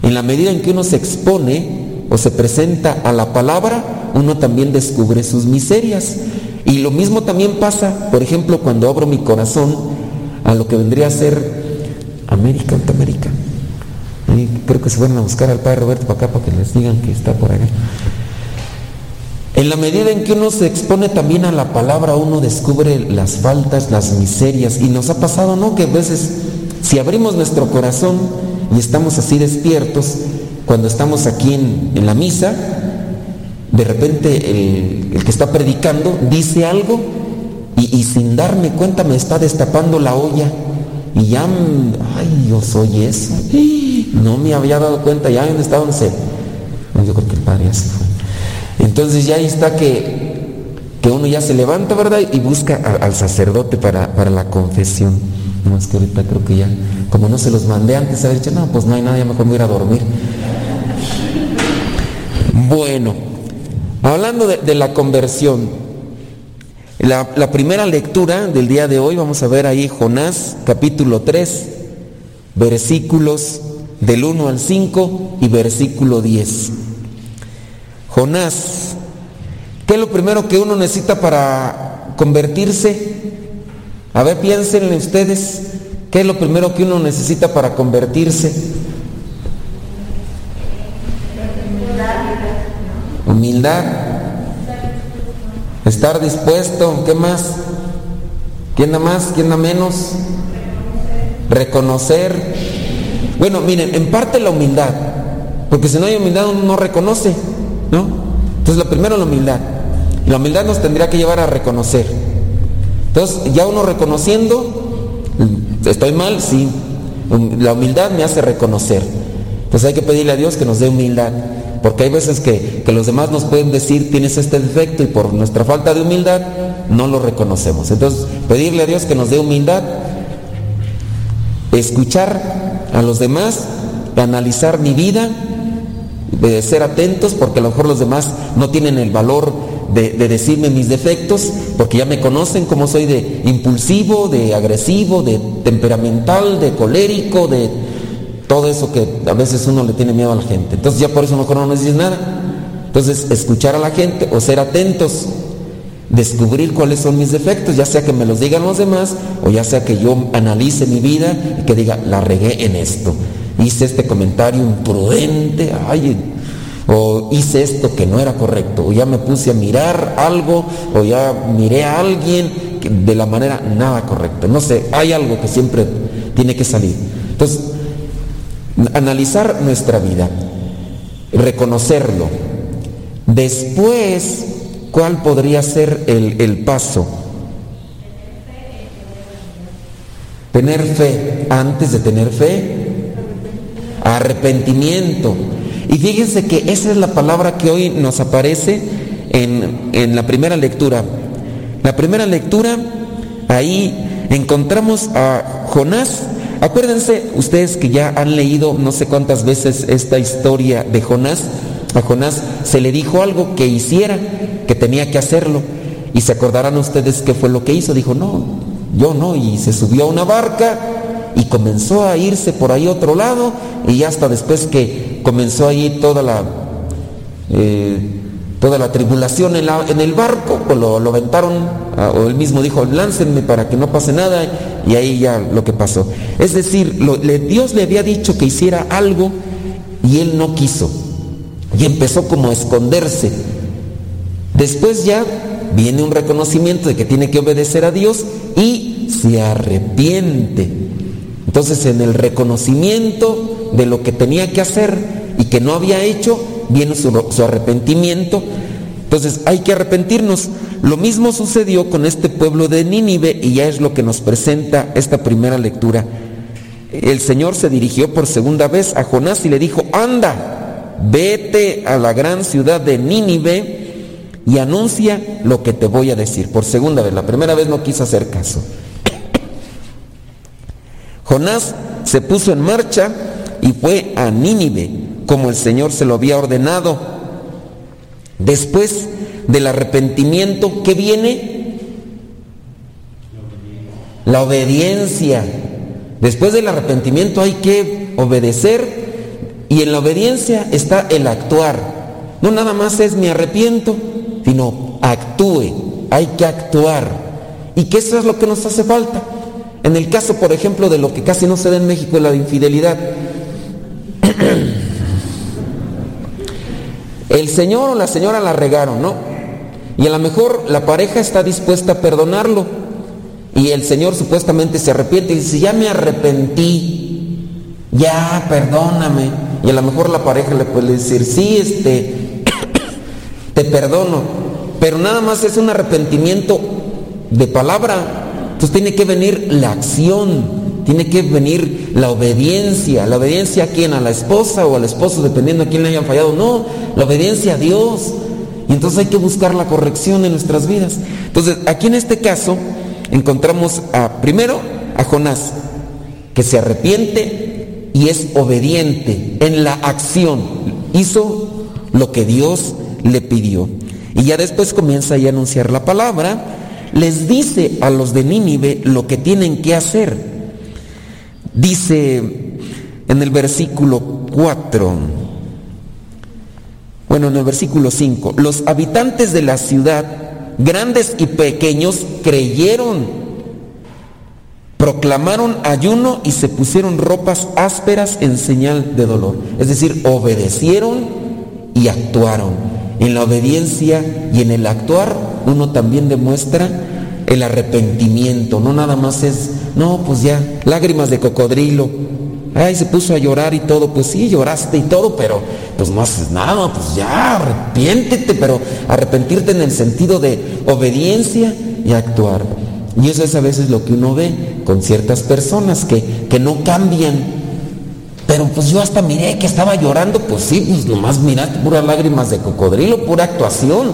En la medida en que uno se expone o se presenta a la palabra, uno también descubre sus miserias. Y lo mismo también pasa, por ejemplo, cuando abro mi corazón a lo que vendría a ser América, ¿dónde está América. Ahí creo que se van a buscar al padre Roberto para acá para que les digan que está por allá. En la medida en que uno se expone también a la palabra, uno descubre las faltas, las miserias. Y nos ha pasado, ¿no? Que a veces, si abrimos nuestro corazón y estamos así despiertos, cuando estamos aquí en, en la misa, de repente el, que está predicando dice algo y, sin darme cuenta me está destapando la olla. Y ya, ay, yo soy eso. [gasps] No me había dado cuenta, ya dónde está, donde se. Yo creo que el padre ya se fue. Entonces ya ahí está que, que uno ya se levanta, ¿verdad? Y busca al sacerdote para, para la confesión. No, es que ahorita creo que ya, como no se los mandé antes, haber dicho, no, pues no hay nada, ya mejor me ir a dormir. Bueno, hablando de, de la conversión, la, la primera lectura del día de hoy, vamos a ver ahí Jonás capítulo 3, versículos del 1 al 5 y versículo 10. Jonás, ¿qué es lo primero que uno necesita para convertirse? A ver, piensen ustedes, ¿qué es lo primero que uno necesita para convertirse? Humildad. Estar dispuesto, ¿qué más? ¿Quién da más? ¿Quién da menos? Reconocer. Bueno, miren, en parte la humildad, porque si no hay humildad uno no reconoce, ¿no? Entonces lo primero la humildad. La humildad nos tendría que llevar a reconocer. Entonces, ya uno reconociendo, estoy mal, sí. La humildad me hace reconocer. Entonces hay que pedirle a Dios que nos dé humildad. Porque hay veces que, que los demás nos pueden decir, tienes este defecto y por nuestra falta de humildad no lo reconocemos. Entonces, pedirle a Dios que nos dé humildad, escuchar a los demás, analizar mi vida, de ser atentos, porque a lo mejor los demás no tienen el valor de, de decirme mis defectos, porque ya me conocen como soy de impulsivo, de agresivo, de temperamental, de colérico, de todo eso que a veces uno le tiene miedo a la gente. Entonces ya por eso mejor no nos dices nada. Entonces escuchar a la gente o ser atentos, descubrir cuáles son mis defectos, ya sea que me los digan los demás o ya sea que yo analice mi vida y que diga, la regué en esto. Hice este comentario imprudente, ay, o hice esto que no era correcto, o ya me puse a mirar algo, o ya miré a alguien de la manera nada correcta. No sé, hay algo que siempre tiene que salir. Entonces, analizar nuestra vida, reconocerlo. Después, ¿cuál podría ser el, el paso? Tener fe. Antes de tener fe, arrepentimiento. Y fíjense que esa es la palabra que hoy nos aparece en, en la primera lectura. La primera lectura, ahí encontramos a Jonás. Acuérdense ustedes que ya han leído no sé cuántas veces esta historia de Jonás. A Jonás se le dijo algo que hiciera, que tenía que hacerlo. Y se acordarán ustedes qué fue lo que hizo. Dijo, no, yo no. Y se subió a una barca y comenzó a irse por ahí otro lado. Y hasta después que comenzó ahí toda la, eh, toda la tribulación en, la- en el barco, pues lo, lo aventaron, ah, o él mismo dijo, láncenme para que no pase nada. Y ahí ya lo que pasó. Es decir, Dios le había dicho que hiciera algo y él no quiso. y empezó como a esconderse. Después ya viene un reconocimiento de que tiene que obedecer a Dios y se arrepiente. Entonces en el reconocimiento de lo que tenía que hacer y que no había hecho, viene su, arrepentimiento. Entonces hay que arrepentirnos. Lo mismo sucedió con este pueblo de Nínive y ya es lo que nos presenta esta primera lectura. El Señor se dirigió por segunda vez a Jonás y le dijo, anda, vete a la gran ciudad de Nínive y anuncia lo que te voy a decir. Por segunda vez, la primera vez no quiso hacer caso. Jonás se puso en marcha y fue a Nínive, como el Señor se lo había ordenado. Después del arrepentimiento, ¿qué viene? La obediencia. Después del arrepentimiento hay que obedecer y en la obediencia está el actuar. No nada más es me arrepiento, sino actúe, hay que actuar. Y que eso es lo que nos hace falta. En el caso, por ejemplo, de lo que casi no se da en México, la infidelidad. [clears throat] El señor o la señora la regaron, ¿no? Y a lo mejor la pareja está dispuesta a perdonarlo. Y el señor supuestamente se arrepiente y dice, ya me arrepentí, ya, perdóname. Y a lo mejor la pareja le puede decir, sí, este, [coughs] te perdono. Pero nada más es un arrepentimiento de palabra. Entonces tiene que venir la acción, tiene que venir la obediencia. ¿La obediencia a quién? ¿A la esposa o al esposo, dependiendo a quién le hayan fallado? No, la obediencia a Dios. Y entonces hay que buscar la corrección en nuestras vidas. Entonces, aquí en este caso encontramos a, primero, a Jonás, que se arrepiente y es obediente en la acción. Hizo lo que Dios le pidió. Y ya después comienza a anunciar la palabra. Les dice a los de Nínive lo que tienen que hacer. Dice en el versículo 4, bueno, en el versículo 5, los habitantes de la ciudad, grandes y pequeños, creyeron, proclamaron ayuno y se pusieron ropas ásperas en señal de dolor. Es decir, obedecieron y actuaron. En la obediencia y en el actuar uno también demuestra el arrepentimiento, no nada más es, no, pues ya, lágrimas de cocodrilo, ay, se puso a llorar y todo, pues sí, lloraste y todo, pero pues no haces nada, pues ya, arrepiéntete, pero arrepentirte en el sentido de obediencia y actuar. Y eso es a veces lo que uno ve con ciertas personas que, que no cambian. Pero pues yo hasta miré que estaba llorando, pues sí, pues nomás miraste puras lágrimas de cocodrilo, pura actuación.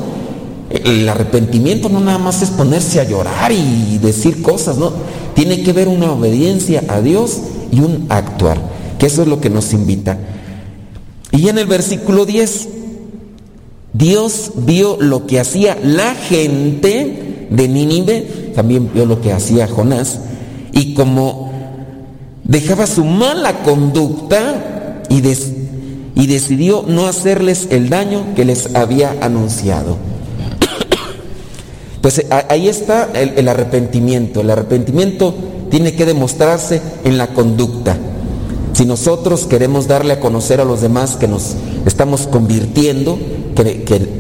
El arrepentimiento no nada más es ponerse a llorar y decir cosas, no. Tiene que ver una obediencia a Dios y un actuar, que eso es lo que nos invita. Y en el versículo 10, Dios vio lo que hacía la gente de Nínive, también vio lo que hacía Jonás, y como dejaba su mala conducta y, y decidió no hacerles el daño que les había anunciado. Pues ahí está el, arrepentimiento. El arrepentimiento tiene que demostrarse en la conducta. Si nosotros queremos darle a conocer a los demás que nos estamos convirtiendo, que,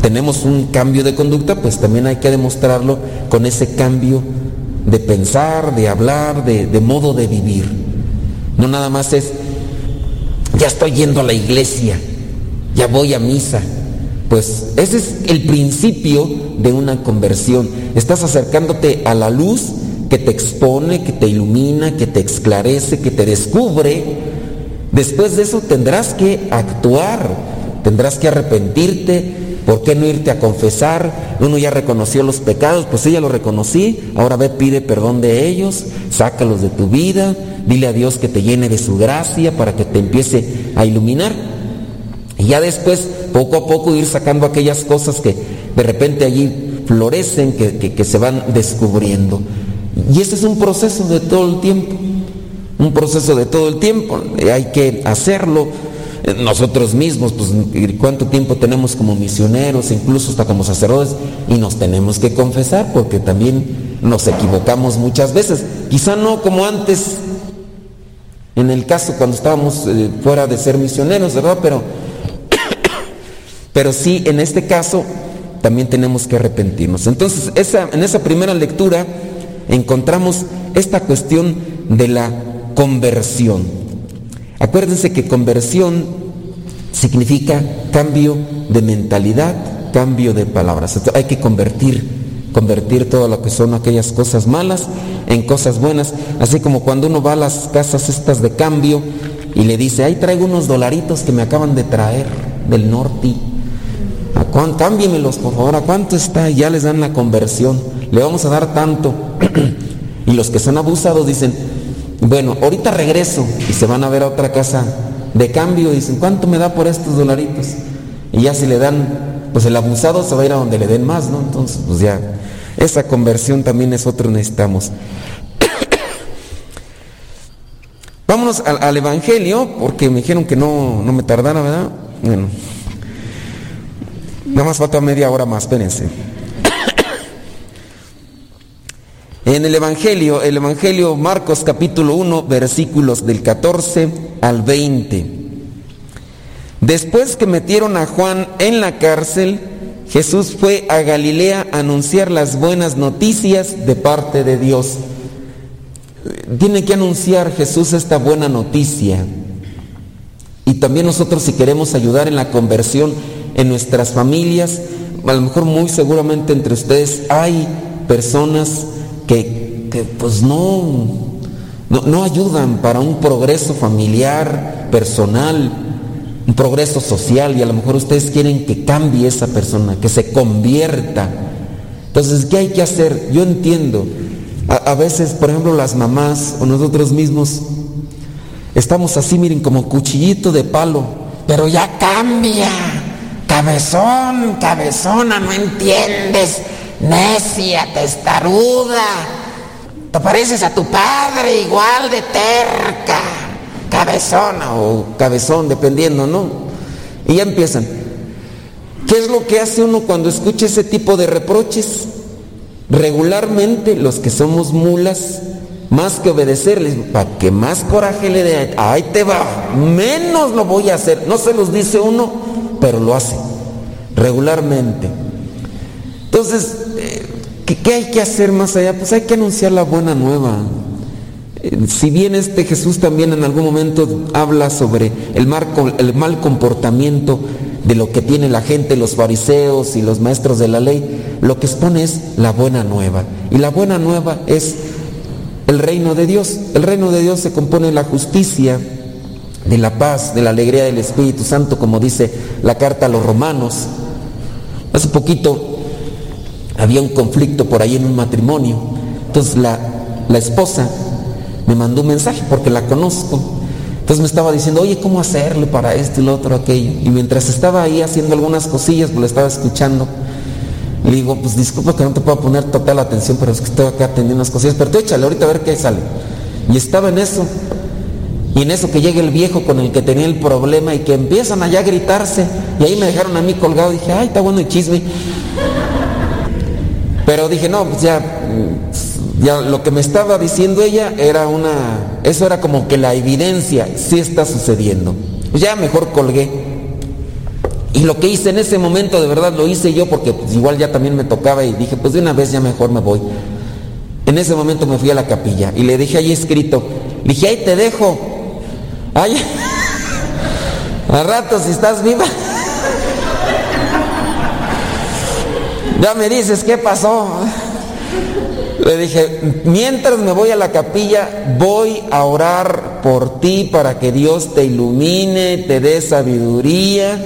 tenemos un cambio de conducta, pues también hay que demostrarlo con ese cambio de pensar, de hablar, de modo de vivir. No nada más es, ya estoy yendo a la iglesia, ya voy a misa, pues ese es el principio de una conversión. Estás acercándote a la luz que te expone, que te ilumina, que te esclarece, que te descubre. Después de eso tendrás que actuar, tendrás que arrepentirte. ¿Por qué no irte a confesar? Uno ya reconoció los pecados, pues sí, ya lo reconocí. Ahora ve, pide perdón de ellos, sácalos de tu vida, dile a Dios que te llene de su gracia para que te empiece a iluminar. Y ya después, poco a poco, ir sacando aquellas cosas que de repente allí florecen, que, que, se van descubriendo. Y ese es un proceso de todo el tiempo, un proceso de todo el tiempo. Hay que hacerlo nosotros mismos, pues cuánto tiempo tenemos como misioneros, incluso hasta como sacerdotes, y nos tenemos que confesar porque también nos equivocamos muchas veces. Quizá no como antes, en el caso cuando estábamos eh, fuera de ser misioneros, ¿verdad? Pero Pero sí, en este caso, también tenemos que arrepentirnos. Entonces, en esa primera lectura encontramos esta cuestión de la conversión. Acuérdense que conversión significa cambio de mentalidad, cambio de palabras. hay que convertir, convertir todo lo que son aquellas cosas malas en cosas buenas. Así como cuando uno va a las casas estas de cambio y le dice, ahí traigo unos dolaritos que me acaban de traer del norte. ¿A Cámbiemelos, por favor. ¿A cuánto está? Y ya les dan la conversión. Le vamos a dar tanto. [clears throat] y los que son abusados dicen, bueno, ahorita regreso y se van a ver a otra casa de cambio dicen, ¿cuánto me da por estos dolaritos? Y ya si le dan, pues el abusado se va a ir a donde le den más, ¿no? Entonces, pues ya, esa conversión también es otro necesitamos. [clears throat] Vámonos al, Evangelio, porque me dijeron que no, no me tardara, ¿verdad? Bueno, nada más falta media hora más, espérense. En el Evangelio, el Evangelio Marcos capítulo 1, versículos del 14 al 20. Después que metieron a Juan en la cárcel, Jesús fue a Galilea a anunciar las buenas noticias de parte de Dios. Tiene que anunciar Jesús esta buena noticia. Y también nosotros si queremos ayudar en la conversión en nuestras familias, a lo mejor muy seguramente entre ustedes hay personas que, pues no, no, ayudan para un progreso familiar, personal, un progreso social y a lo mejor ustedes quieren que cambie esa persona, que se convierta. Entonces, ¿qué hay que hacer? Yo entiendo. A, a, veces, por ejemplo, las mamás o nosotros mismos estamos así, miren, como cuchillito de palo, pero ya cambia. Cabezón, cabezona, no entiendes necia, testaruda. Te pareces a tu padre igual de terca, cabezona o cabezón, dependiendo, ¿no? Y ya empiezan. ¿Qué es lo que hace uno cuando escucha ese tipo de reproches? Regularmente los que somos mulas, más que obedecerles, para que más coraje le dé, ahí te va, menos lo voy a hacer. No se los dice uno, pero lo hace regularmente. Entonces, ¿Qué, hay que hacer más allá? Pues hay que anunciar la buena nueva. Eh, si bien este Jesús también en algún momento habla sobre el, el mal comportamiento de lo que tiene la gente, los fariseos y los maestros de la ley, lo que expone es la buena nueva. Y la buena nueva es el reino de Dios. El reino de Dios se compone de la justicia, de la paz, de la alegría del Espíritu Santo, como dice la carta a los romanos. Hace poquito había un conflicto por ahí en un matrimonio. Entonces la, la esposa me mandó un mensaje porque la conozco. Entonces me estaba diciendo, oye, ¿cómo hacerlo para esto y lo otro, aquello? Y mientras estaba ahí haciendo algunas cosillas, pues lo estaba escuchando. Le digo, pues disculpa que no te puedo poner total atención, pero es que estoy acá atendiendo unas cosillas. Pero tú échale ahorita a ver qué sale. Y estaba en eso. Y en eso que llega el viejo con el que tenía el problema y que empiezan allá a gritarse. Y ahí me dejaron a mí colgado. Dije, ay, está bueno el chisme. Pero dije, no, pues ya, ya lo que me estaba diciendo ella era una, eso era como que la evidencia, sí está sucediendo. Pues ya mejor colgué. Y lo que hice en ese momento, de verdad lo hice yo porque pues, igual ya también me tocaba y dije, pues de una vez ya mejor me voy. En ese momento me fui a la capilla y le dije ahí escrito, dije, ahí te dejo. Ay, a rato si estás viva. Ya me dices, ¿qué pasó? Le dije, mientras me voy a la capilla, voy a orar por ti para que Dios te ilumine, te dé sabiduría,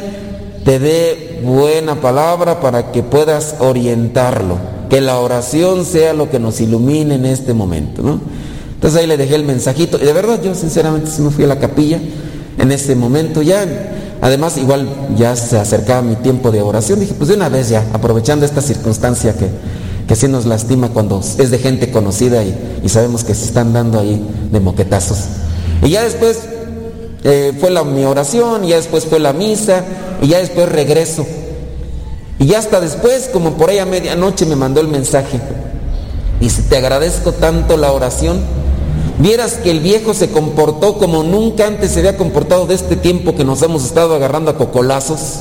te dé buena palabra para que puedas orientarlo. Que la oración sea lo que nos ilumine en este momento, ¿no? Entonces ahí le dejé el mensajito. Y de verdad yo sinceramente sí me fui a la capilla en ese momento. Ya Además, igual ya se acercaba mi tiempo de oración, dije, pues de una vez ya, aprovechando esta circunstancia que, que sí nos lastima cuando es de gente conocida y, sabemos que se están dando ahí de moquetazos. Y ya después eh, fue la, mi oración, y ya después fue la misa, y ya después regreso. Y ya hasta después, como por ahí a medianoche, me mandó el mensaje. Dice, te agradezco tanto la oración vieras que el viejo se comportó como nunca antes se había comportado de este tiempo que nos hemos estado agarrando a cocolazos.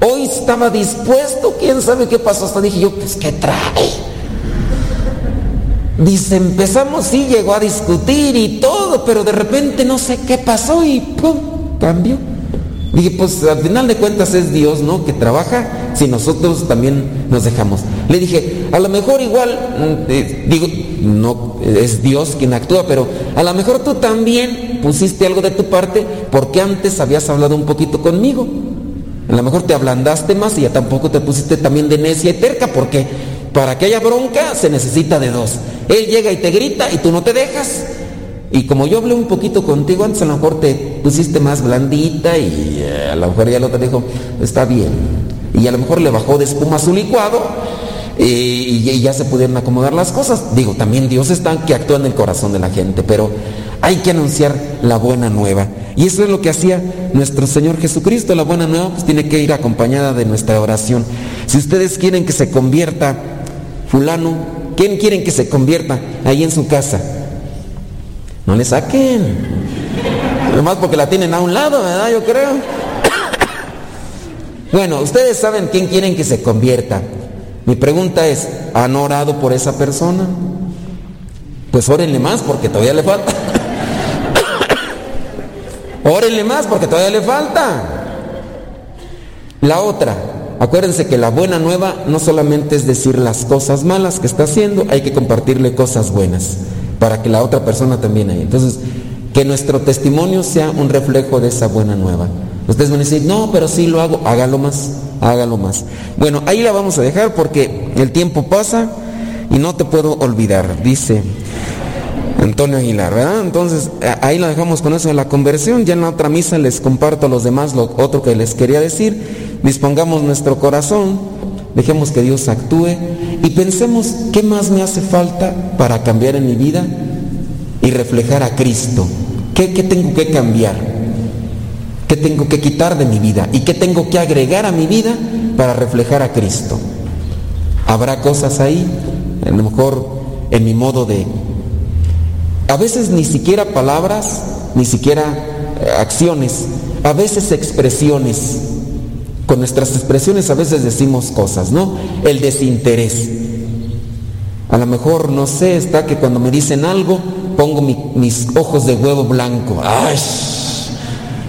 Hoy estaba dispuesto, quién sabe qué pasó. Hasta dije yo, pues qué trae. Dice, empezamos, sí, llegó a discutir y todo, pero de repente no sé qué pasó y ¡pum! cambió. Dije, pues al final de cuentas es Dios, ¿no? Que trabaja si nosotros también nos dejamos. Le dije, a lo mejor igual, mm, eh, digo, no es Dios quien actúa, pero a lo mejor tú también pusiste algo de tu parte porque antes habías hablado un poquito conmigo. A lo mejor te ablandaste más y ya tampoco te pusiste también de necia y terca porque para que haya bronca se necesita de dos. Él llega y te grita y tú no te dejas. Y como yo hablé un poquito contigo antes, a lo mejor te pusiste más blandita y eh, a lo mejor ya el otro dijo, está bien. Y a lo mejor le bajó de espuma su licuado y, y ya se pudieron acomodar las cosas. Digo, también Dios está que actúa en el corazón de la gente, pero hay que anunciar la buena nueva. Y eso es lo que hacía nuestro Señor Jesucristo. La buena nueva pues tiene que ir acompañada de nuestra oración. Si ustedes quieren que se convierta fulano, ¿quién quieren que se convierta ahí en su casa? No le saquen. Nomás porque la tienen a un lado, ¿verdad? Yo creo. [coughs] Bueno, ustedes saben quién quieren que se convierta. Mi pregunta es, ¿han orado por esa persona? Pues órenle más porque todavía le falta. [coughs] órenle más porque todavía le falta. La otra, acuérdense que la buena nueva no solamente es decir las cosas malas que está haciendo, hay que compartirle cosas buenas para que la otra persona también haya. Entonces, que nuestro testimonio sea un reflejo de esa buena nueva. Ustedes van a decir, no, pero sí lo hago, hágalo más, hágalo más. Bueno, ahí la vamos a dejar porque el tiempo pasa y no te puedo olvidar, dice Antonio Aguilar, ¿verdad? Entonces, ahí la dejamos con eso de la conversión. Ya en la otra misa les comparto a los demás lo otro que les quería decir. Dispongamos nuestro corazón, dejemos que Dios actúe y pensemos qué más me hace falta para cambiar en mi vida y reflejar a Cristo. ¿Qué, qué tengo que cambiar? ¿Qué tengo que quitar de mi vida? ¿Y qué tengo que agregar a mi vida para reflejar a Cristo? Habrá cosas ahí, a lo mejor en mi modo de... A veces ni siquiera palabras, ni siquiera eh, acciones, a veces expresiones con nuestras expresiones a veces decimos cosas, ¿no? El desinterés. A lo mejor, no sé, está que cuando me dicen algo, pongo mis ojos de huevo blanco. ¡Ay!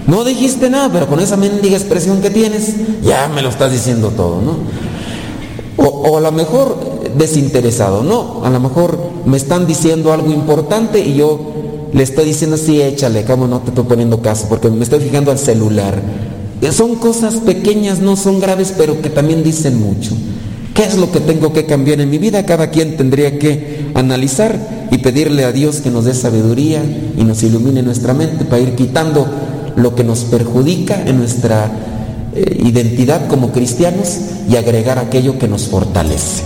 No dijiste nada, pero con esa mendiga expresión que tienes, ya me lo estás diciendo todo, ¿no? O, o, a lo mejor desinteresado, ¿no? A lo mejor me están diciendo algo importante y yo le estoy diciendo, sí, échale, cómo no te estoy poniendo caso, porque me estoy fijando al celular. Son cosas pequeñas, no son graves, pero que también dicen mucho. ¿Qué es lo que tengo que cambiar en mi vida? Cada quien tendría que analizar y pedirle a Dios que nos dé sabiduría y nos ilumine nuestra mente para ir quitando lo que nos perjudica en nuestra eh, identidad como cristianos y agregar aquello que nos fortalece.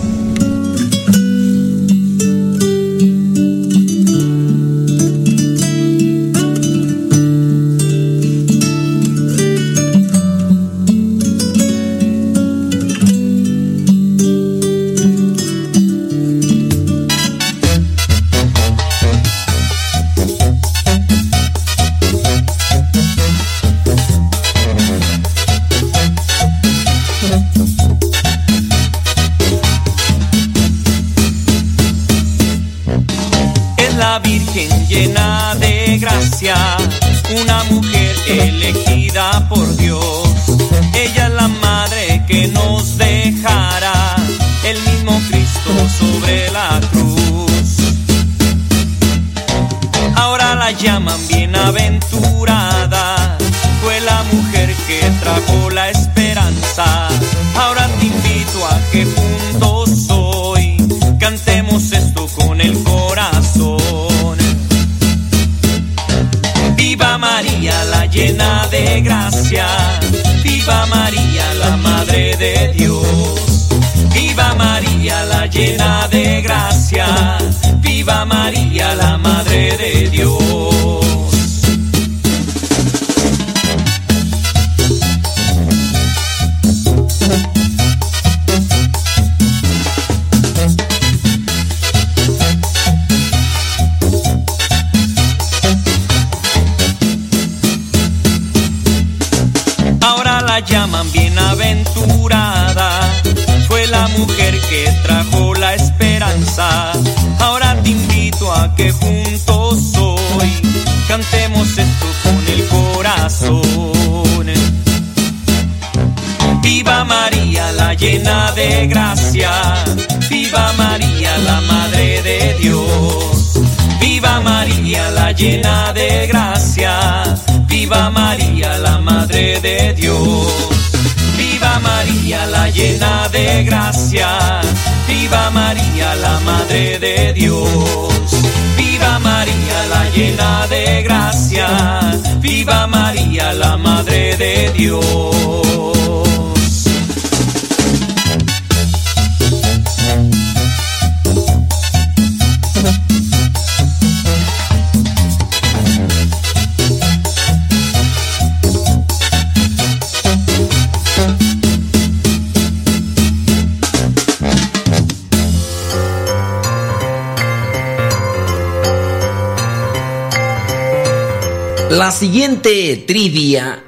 La siguiente trivia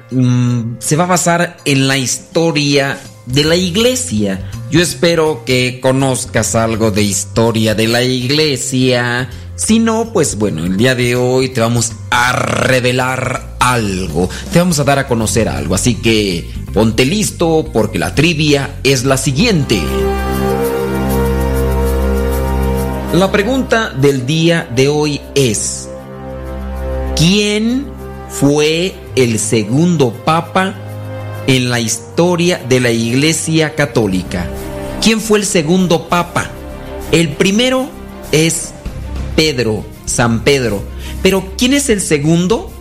se va a basar en la historia de la iglesia. Yo espero que conozcas algo de historia de la iglesia. Si no, pues bueno, el día de hoy te vamos a revelar algo. Te vamos a dar a conocer algo. Así que ponte listo porque la trivia es la siguiente. La pregunta del día de hoy es, ¿quién fue el segundo papa en la historia de la Iglesia Católica? ¿Quién fue el segundo papa? El primero es Pedro, San Pedro. Pero ¿quién es el segundo?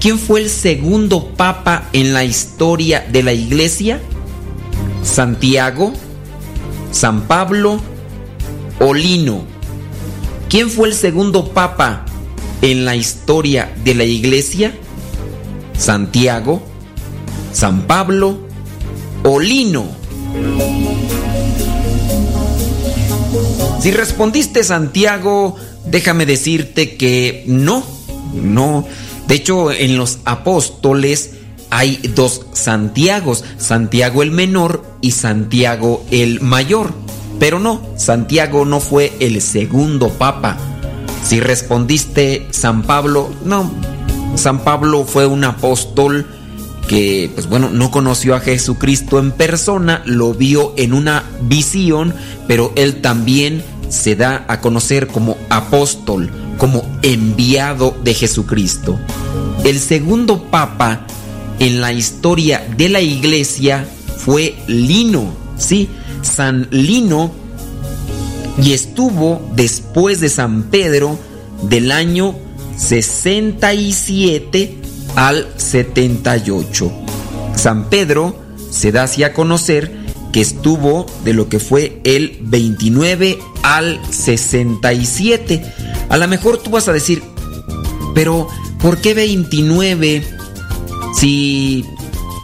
¿Quién fue el segundo papa en la historia de la Iglesia? Santiago, San Pablo o Lino. ¿Quién fue el segundo papa en la historia de la iglesia? Santiago, San Pablo o Lino. Si respondiste Santiago, déjame decirte que no, no. De hecho, en los apóstoles hay dos Santiagos, Santiago el menor y Santiago el mayor. Pero no, Santiago no fue el segundo papa. Si respondiste San Pablo, no, San Pablo fue un apóstol que, pues bueno, no conoció a Jesucristo en persona, lo vio en una visión, pero él también se da a conocer como apóstol, como enviado de Jesucristo. El segundo papa en la historia de la iglesia fue Lino, ¿sí? San Lino y estuvo después de San Pedro del año 67 al 78. San Pedro se da así a conocer que estuvo de lo que fue el 29 al 67. A lo mejor tú vas a decir, pero ¿por qué 29 si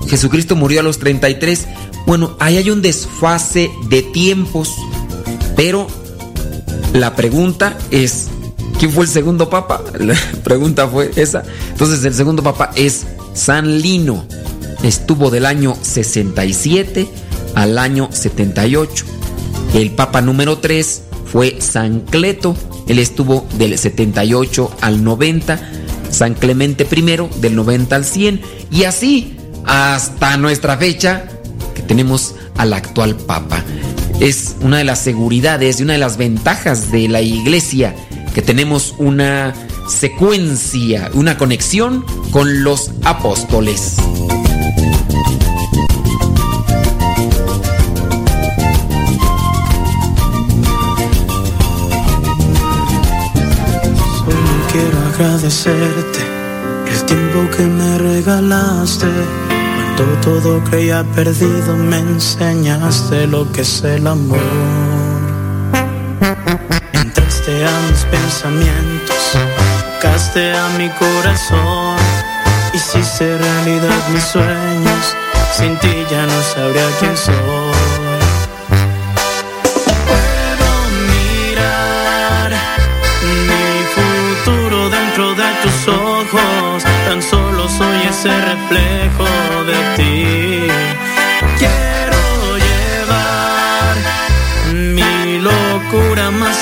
Jesucristo murió a los 33? Bueno, ahí hay un desfase de tiempos, pero la pregunta es, ¿quién fue el segundo papa? La [laughs] pregunta fue esa. Entonces el segundo papa es San Lino. Estuvo del año 67 al año 78. El papa número 3 fue San Cleto. Él estuvo del 78 al 90. San Clemente I del 90 al 100. Y así hasta nuestra fecha que tenemos al actual papa es una de las seguridades y una de las ventajas de la iglesia, que tenemos una secuencia, una conexión con los apóstoles. Solo quiero agradecerte el tiempo que me regalaste cuando todo creía perdido me enseñaste lo que es el amor. Entraste a mis pensamientos, tocaste a mi corazón, hiciste realidad mis sueños, sin ti ya no sabría quién soy. Puedo mirar mi futuro dentro de tus ojos, tan solo soy ese reflejo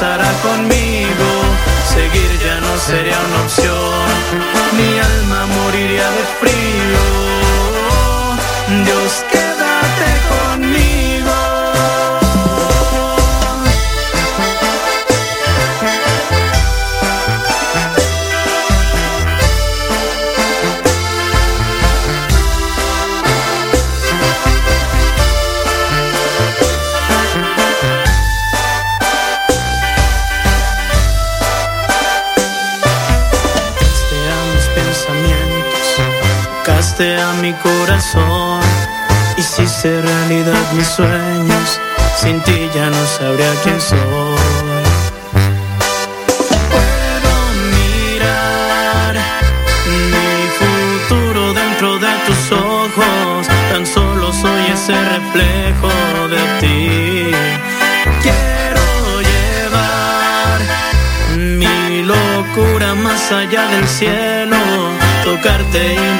Pasará conmigo, seguir ya no sería una opción, sabría quién soy. Puedo mirar mi futuro dentro de tus ojos, tan solo soy ese reflejo de ti. Quiero llevar mi locura más allá del cielo, tocarte y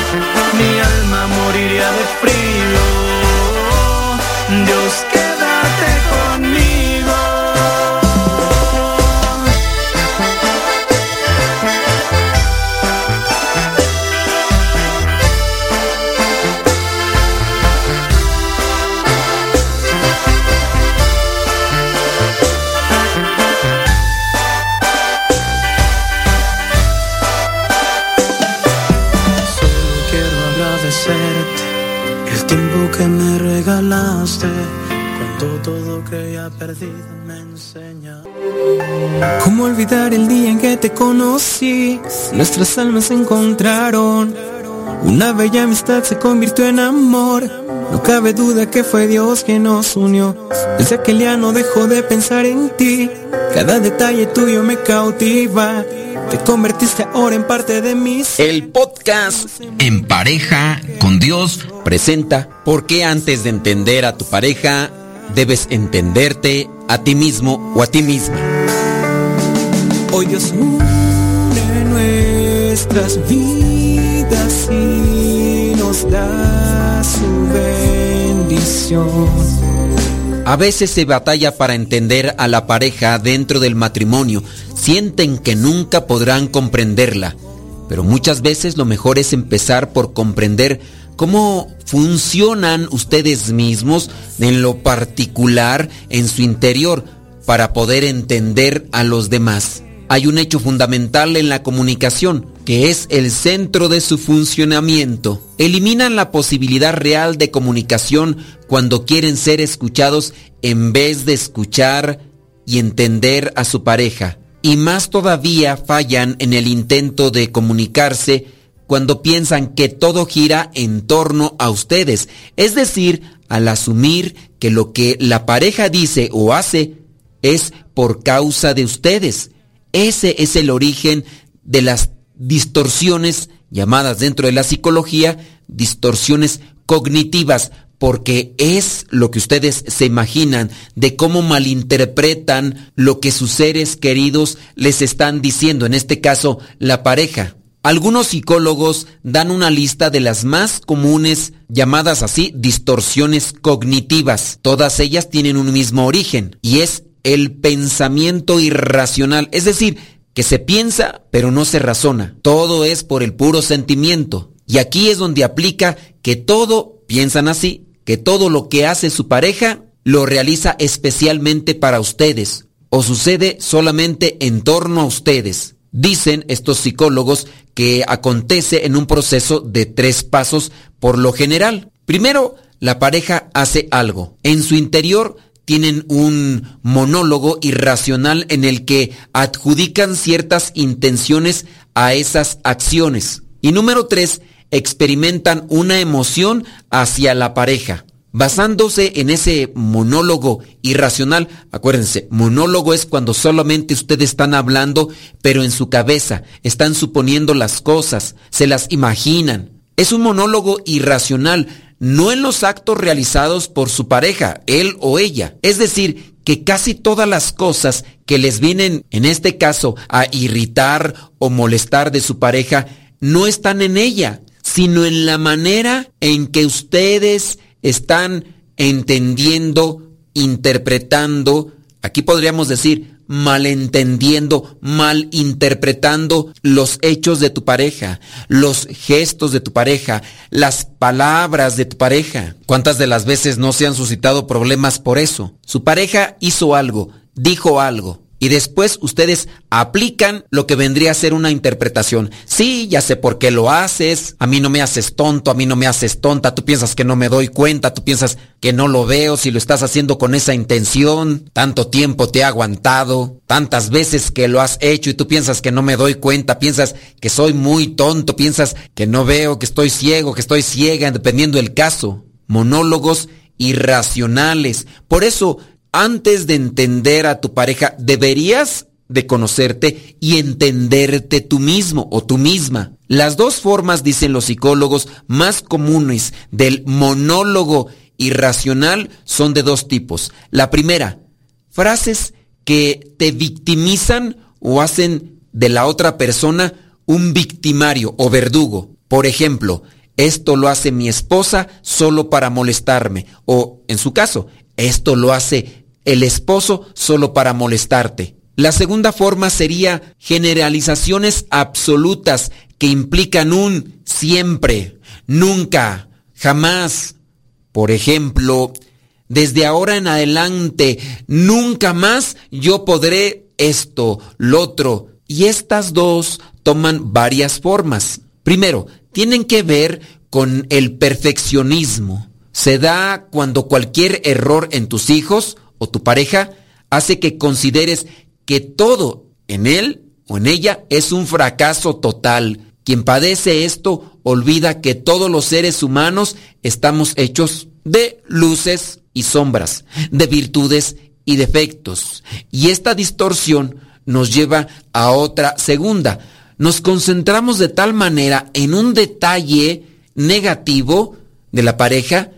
Perdido me enseña. ¿Cómo olvidar el día en que te conocí? Nuestras almas se encontraron. Una bella amistad se convirtió en amor. No cabe duda que fue Dios quien nos unió. Desde aquel día no dejo de pensar en ti. Cada detalle tuyo me cautiva. Te convertiste ahora en parte de mí. El podcast En pareja con Dios presenta ¿Por qué antes de entender a tu pareja debes entenderte a ti mismo o a ti misma? Hoy Dios une nuestras vidas y nos da su bendición. A veces se batalla para entender a la pareja dentro del matrimonio. Sienten que nunca podrán comprenderla. Pero muchas veces lo mejor es empezar por comprender cómo funcionan ustedes mismos en lo particular en su interior para poder entender a los demás. Hay un hecho fundamental en la comunicación, que es el centro de su funcionamiento. Eliminan la posibilidad real de comunicación cuando quieren ser escuchados en vez de escuchar y entender a su pareja. Y más todavía fallan en el intento de comunicarse cuando piensan que todo gira en torno a ustedes, es decir, al asumir que lo que la pareja dice o hace es por causa de ustedes. Ese es el origen de las distorsiones llamadas dentro de la psicología distorsiones cognitivas, porque es lo que ustedes se imaginan de cómo malinterpretan lo que sus seres queridos les están diciendo, en este caso la pareja. Algunos psicólogos dan una lista de las más comunes, llamadas así, distorsiones cognitivas. Todas ellas tienen un mismo origen, y es el pensamiento irracional, es decir, que se piensa pero no se razona. Todo es por el puro sentimiento. Y aquí es donde aplica que todo, piensan así, que todo lo que hace su pareja lo realiza especialmente para ustedes o sucede solamente en torno a ustedes. Dicen estos psicólogos que acontece en un proceso de tres pasos por lo general. Primero, la pareja hace algo. En su interior tienen un monólogo irracional en el que adjudican ciertas intenciones a esas acciones. Y número tres, experimentan una emoción hacia la pareja. Basándose en ese monólogo irracional, acuérdense, monólogo es cuando solamente ustedes están hablando, pero en su cabeza están suponiendo las cosas, se las imaginan. Es un monólogo irracional, no en los actos realizados por su pareja, él o ella. Es decir, que casi todas las cosas que les vienen, en este caso, a irritar o molestar de su pareja, no están en ella, sino en la manera en que ustedes están entendiendo, interpretando, aquí podríamos decir, malentendiendo, malinterpretando los hechos de tu pareja, los gestos de tu pareja, las palabras de tu pareja. ¿Cuántas de las veces no se han suscitado problemas por eso? Su pareja hizo algo, dijo algo, y después ustedes aplican lo que vendría a ser una interpretación. Sí, ya sé por qué lo haces, a mí no me haces tonto, a mí no me haces tonta, tú piensas que no me doy cuenta, tú piensas que no lo veo, si lo estás haciendo con esa intención, tanto tiempo te he aguantado, tantas veces que lo has hecho y tú piensas que no me doy cuenta, piensas que soy muy tonto, piensas que no veo, que estoy ciego, que estoy ciega, dependiendo del caso. Monólogos irracionales. Por eso antes de entender a tu pareja, deberías de conocerte y entenderte tú mismo o tú misma. Las dos formas, dicen los psicólogos, más comunes del monólogo irracional son de dos tipos. La primera, frases que te victimizan o hacen de la otra persona un victimario o verdugo. Por ejemplo, esto lo hace mi esposa solo para molestarme. O, en su caso, esto lo hace el esposo solo para molestarte. La segunda forma sería generalizaciones absolutas que implican un siempre, nunca, jamás. Por ejemplo, desde ahora en adelante, nunca más yo podré esto, lo otro. Y estas dos toman varias formas. Primero, tienen que ver con el perfeccionismo. Se da cuando cualquier error en tus hijos o tu pareja hace que consideres que todo en él o en ella es un fracaso total. Quien padece esto olvida que todos los seres humanos estamos hechos de luces y sombras, de virtudes y defectos. Y esta distorsión nos lleva a otra segunda. Nos concentramos de tal manera en un detalle negativo de la pareja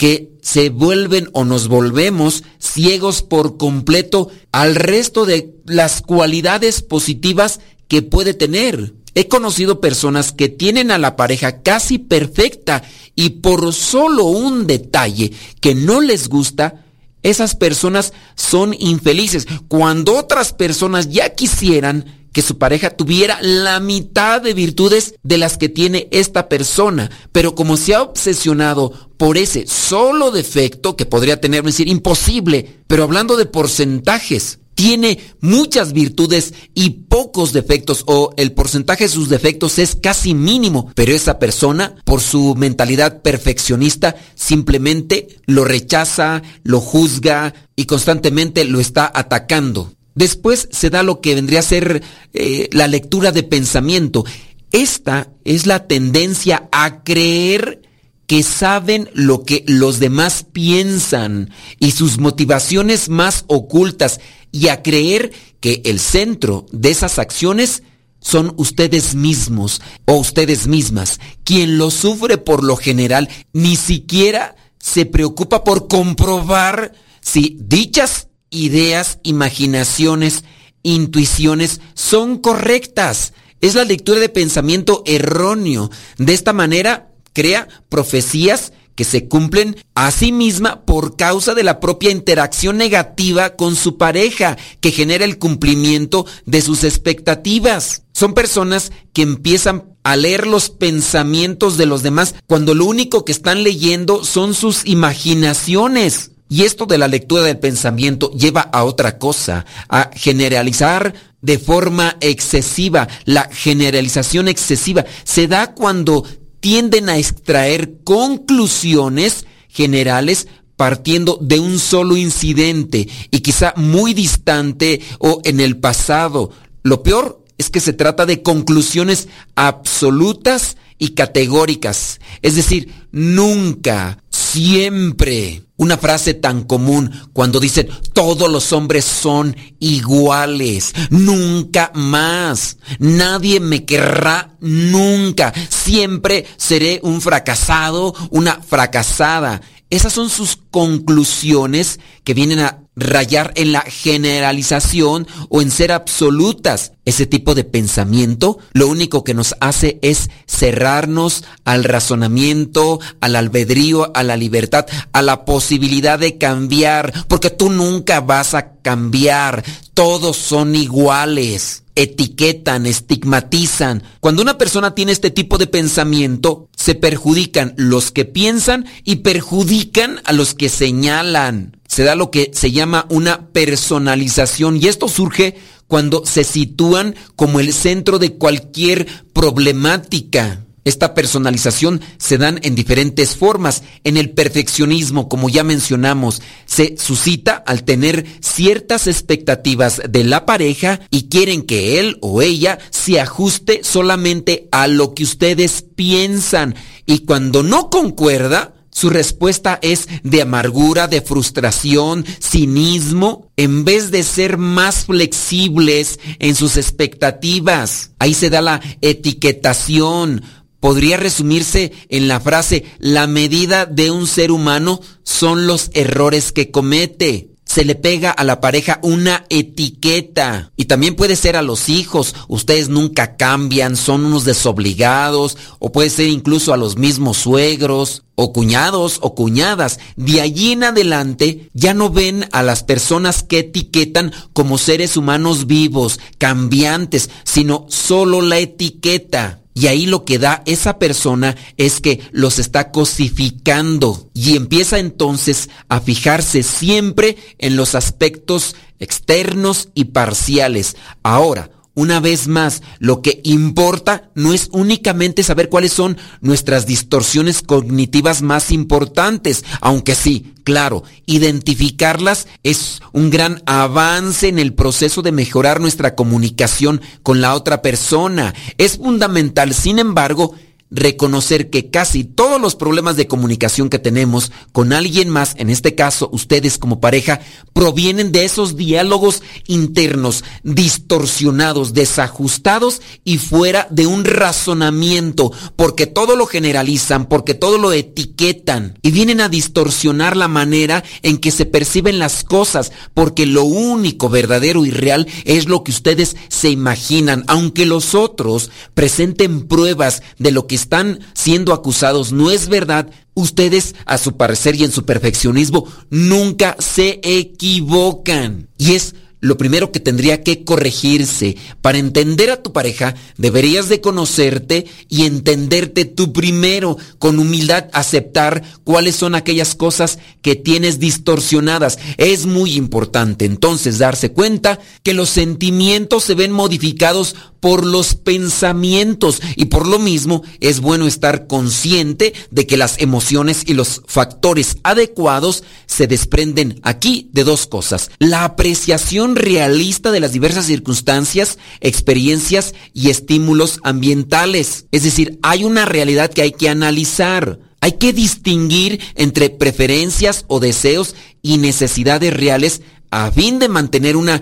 que se vuelven o nos volvemos ciegos por completo al resto de las cualidades positivas que puede tener. He conocido personas que tienen a la pareja casi perfecta y por solo un detalle que no les gusta, esas personas son infelices. Cuando otras personas ya quisieran que su pareja tuviera la mitad de virtudes de las que tiene esta persona, pero como se ha obsesionado por ese solo defecto que podría tener, decir, imposible, pero hablando de porcentajes, tiene muchas virtudes y pocos defectos o el porcentaje de sus defectos es casi mínimo, pero esa persona, por su mentalidad perfeccionista, simplemente lo rechaza, lo juzga y constantemente lo está atacando. Después se da lo que vendría a ser eh, la lectura de pensamiento. Esta es la tendencia a creer que saben lo que los demás piensan y sus motivaciones más ocultas y a creer que el centro de esas acciones son ustedes mismos o ustedes mismas. Quien lo sufre por lo general ni siquiera se preocupa por comprobar si dichas ideas, imaginaciones, intuiciones son correctas. Es la lectura de pensamiento erróneo. De esta manera crea profecías que se cumplen a sí misma por causa de la propia interacción negativa con su pareja, que genera el cumplimiento de sus expectativas. Son personas que empiezan a leer los pensamientos de los demás cuando lo único que están leyendo son sus imaginaciones. Y esto de la lectura del pensamiento lleva a otra cosa, a generalizar de forma excesiva. La generalización excesiva se da cuando tienden a extraer conclusiones generales partiendo de un solo incidente y quizá muy distante o en el pasado. Lo peor es que se trata de conclusiones absolutas y categóricas. Es decir, nunca, siempre. Una frase tan común cuando dicen todos los hombres son iguales. Nunca más. Nadie me querrá nunca. Siempre seré un fracasado, una fracasada. Esas son sus conclusiones que vienen a rayar en la generalización o en ser absolutas. Ese tipo de pensamiento lo único que nos hace es cerrarnos al razonamiento, al albedrío, a la libertad, a la posibilidad de cambiar, porque tú nunca vas a cambiar. Todos son iguales etiquetan, estigmatizan. Cuando una persona tiene este tipo de pensamiento, se perjudican los que piensan y perjudican a los que señalan. Se da lo que se llama una personalización y esto surge cuando se sitúan como el centro de cualquier problemática. Esta personalización se dan en diferentes formas. En el perfeccionismo, como ya mencionamos, se suscita al tener ciertas expectativas de la pareja y quieren que él o ella se ajuste solamente a lo que ustedes piensan. Y cuando no concuerda, su respuesta es de amargura, de frustración, cinismo, en vez de ser más flexibles en sus expectativas. Ahí se da la etiquetación podría resumirse en la frase, la medida de un ser humano son los errores que comete. Se le pega a la pareja una etiqueta. Y también puede ser a los hijos. Ustedes nunca cambian, son unos desobligados. O puede ser incluso a los mismos suegros, o cuñados, o cuñadas. De allí en adelante ya no ven a las personas que etiquetan como seres humanos vivos, cambiantes, sino solo la etiqueta. Y ahí lo que da esa persona es que los está cosificando y empieza entonces a fijarse siempre en los aspectos externos y parciales. Ahora, una vez más, lo que importa no es únicamente saber cuáles son nuestras distorsiones cognitivas más importantes, aunque sí, claro, identificarlas es un gran avance en el proceso de mejorar nuestra comunicación con la otra persona. Es fundamental, sin embargo, reconocer que casi todos los problemas de comunicación que tenemos con alguien más, en este caso ustedes como pareja, provienen de esos diálogos internos distorsionados, desajustados y fuera de un razonamiento, porque todo lo generalizan, porque todo lo etiquetan y vienen a distorsionar la manera en que se perciben las cosas, porque lo único verdadero y real es lo que ustedes se imaginan, aunque los otros presenten pruebas de lo que están siendo acusados no es verdad, ustedes, a su parecer y en su perfeccionismo, nunca se equivocan. Y es lo primero que tendría que corregirse. Para entender a tu pareja, deberías de conocerte y entenderte tú primero, con humildad aceptar cuáles son aquellas cosas que tienes distorsionadas. Es muy importante entonces darse cuenta que los sentimientos se ven modificados por los pensamientos y por lo mismo es bueno estar consciente de que las emociones y los factores adecuados se desprenden aquí de dos cosas. La apreciación realista de las diversas circunstancias, experiencias y estímulos ambientales. Es decir, hay una realidad que hay que analizar. Hay que distinguir entre preferencias o deseos y necesidades reales a fin de mantener una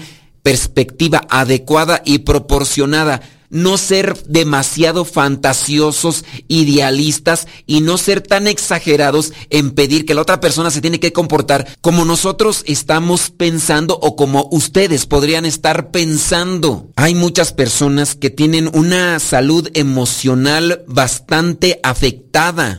perspectiva adecuada y proporcionada. no ser demasiado fantasiosos, idealistas y no ser tan exagerados en pedir que la otra persona se tiene que comportar como nosotros estamos pensando o como ustedes podrían estar pensando. Hay muchas personas que tienen una salud emocional bastante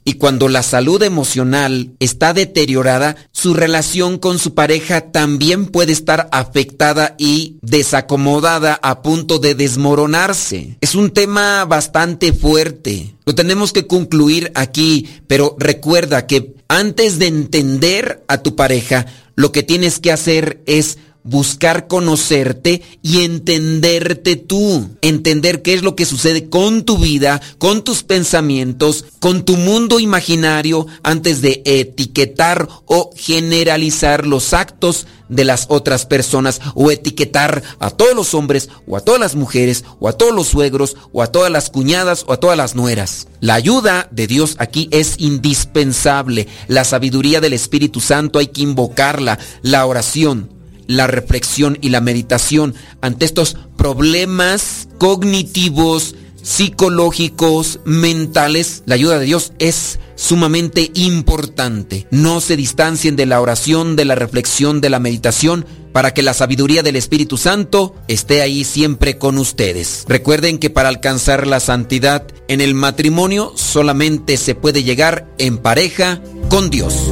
y cuando la salud emocional está deteriorada, su relación con su pareja también puede estar afectada y desacomodada a punto de desmoronarse. Es un tema bastante fuerte. Lo tenemos que concluir aquí, pero recuerda que antes de entender a tu pareja, lo que tienes que hacer es buscar conocerte y entenderte tú, entender qué es lo que sucede con tu vida, con tus pensamientos, con tu mundo imaginario antes de etiquetar o generalizar los actos de las otras personas o etiquetar a todos los hombres o a todas las mujeres o a todos los suegros o a todas las cuñadas o a todas las nueras. La ayuda de Dios aquí es indispensable. La sabiduría del Espíritu Santo hay que invocarla, la oración la reflexión y la meditación ante estos problemas cognitivos, psicológicos, mentales, la ayuda de Dios es sumamente importante. No se distancien de la oración, de la reflexión, de la meditación, para que la sabiduría del Espíritu Santo esté ahí siempre con ustedes. Recuerden que para alcanzar la santidad en el matrimonio solamente se puede llegar en pareja con Dios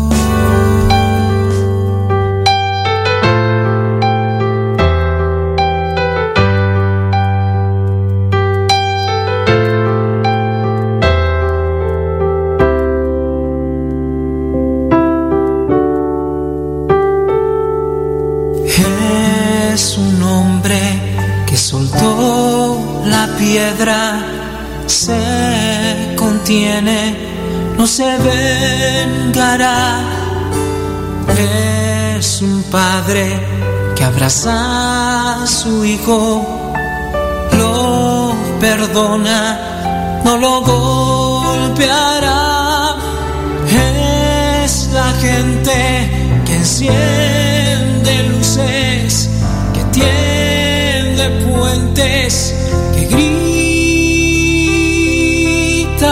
Piedra se contiene, no se vengará. Es un padre que abraza a su hijo, lo perdona, no lo golpeará. Es la gente que enciende luces, que tiende puentes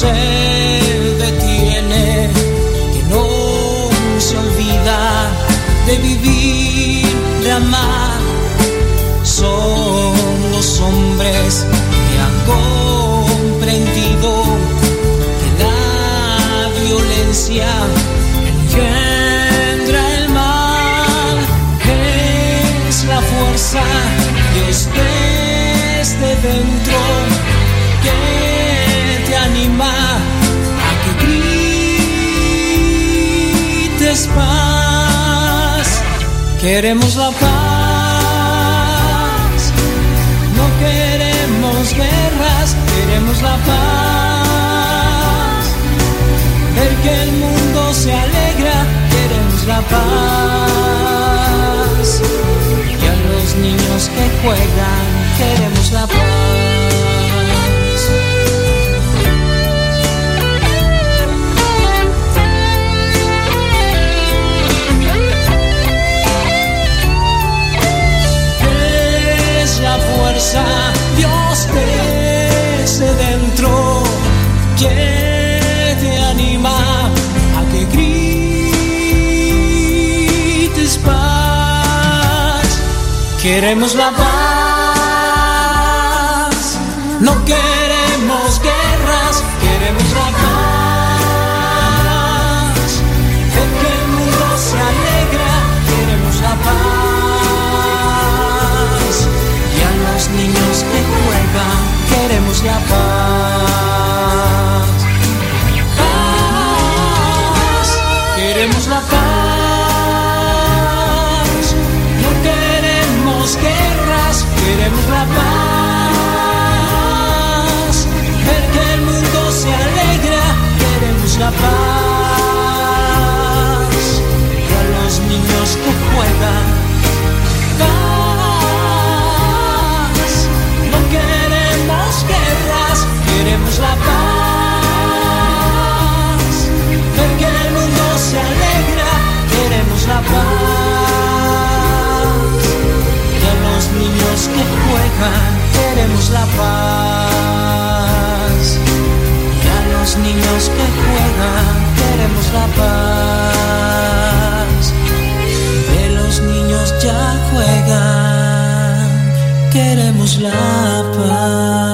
Se detiene, que no se olvida de vivir, de amar. Son los hombres que han comprendido que la violencia engendra el mal. Es la fuerza Dios desde dentro paz. Queremos la paz, no queremos guerras, queremos la paz. Ver que el mundo se alegra, queremos la paz. Y a los niños que juegan, queremos la paz. Queremos la paz, no queremos guerras, queremos la paz. De que el mundo se alegra, queremos la paz. Y a los niños que juegan, queremos la paz. La paz. Y a los niños que juegan, paz. No queremos guerras, queremos la paz. Ver que el mundo se alegra, queremos la paz. Y los niños que juegan, queremos la paz. Los niños que juegan, queremos la paz. De los niños ya juegan, queremos la paz.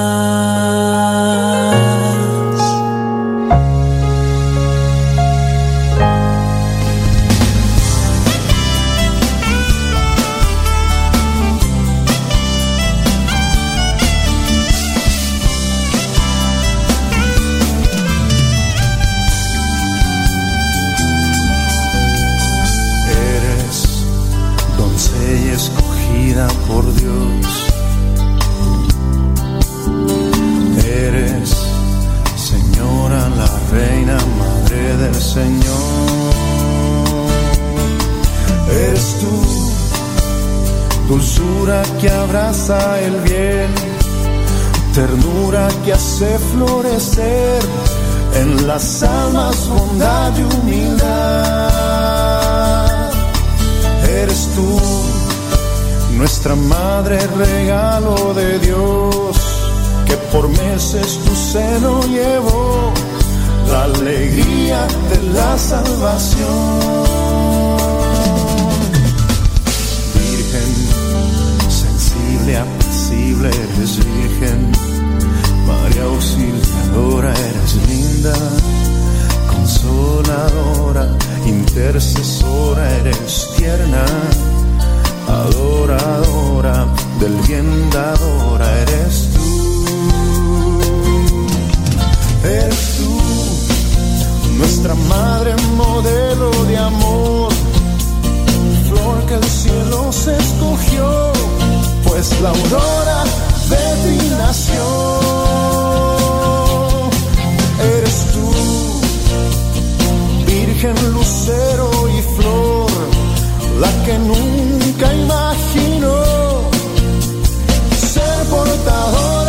Abraza el bien, ternura que hace florecer en las almas bondad y humildad. Eres tú, nuestra madre, regalo de Dios, que por meses tu seno llevó la alegría de la salvación. Virgen, sensible, apacible, eres virgen. María auxiliadora, eres linda, consoladora, intercesora, eres tierna, adoradora, del bien dadora, eres tú. Eres tú, nuestra madre modelo de amor, flor que el cielo se escogió, pues la aurora de ti nació. Eres tú, virgen lucero y flor, la que nunca imaginó ser portadora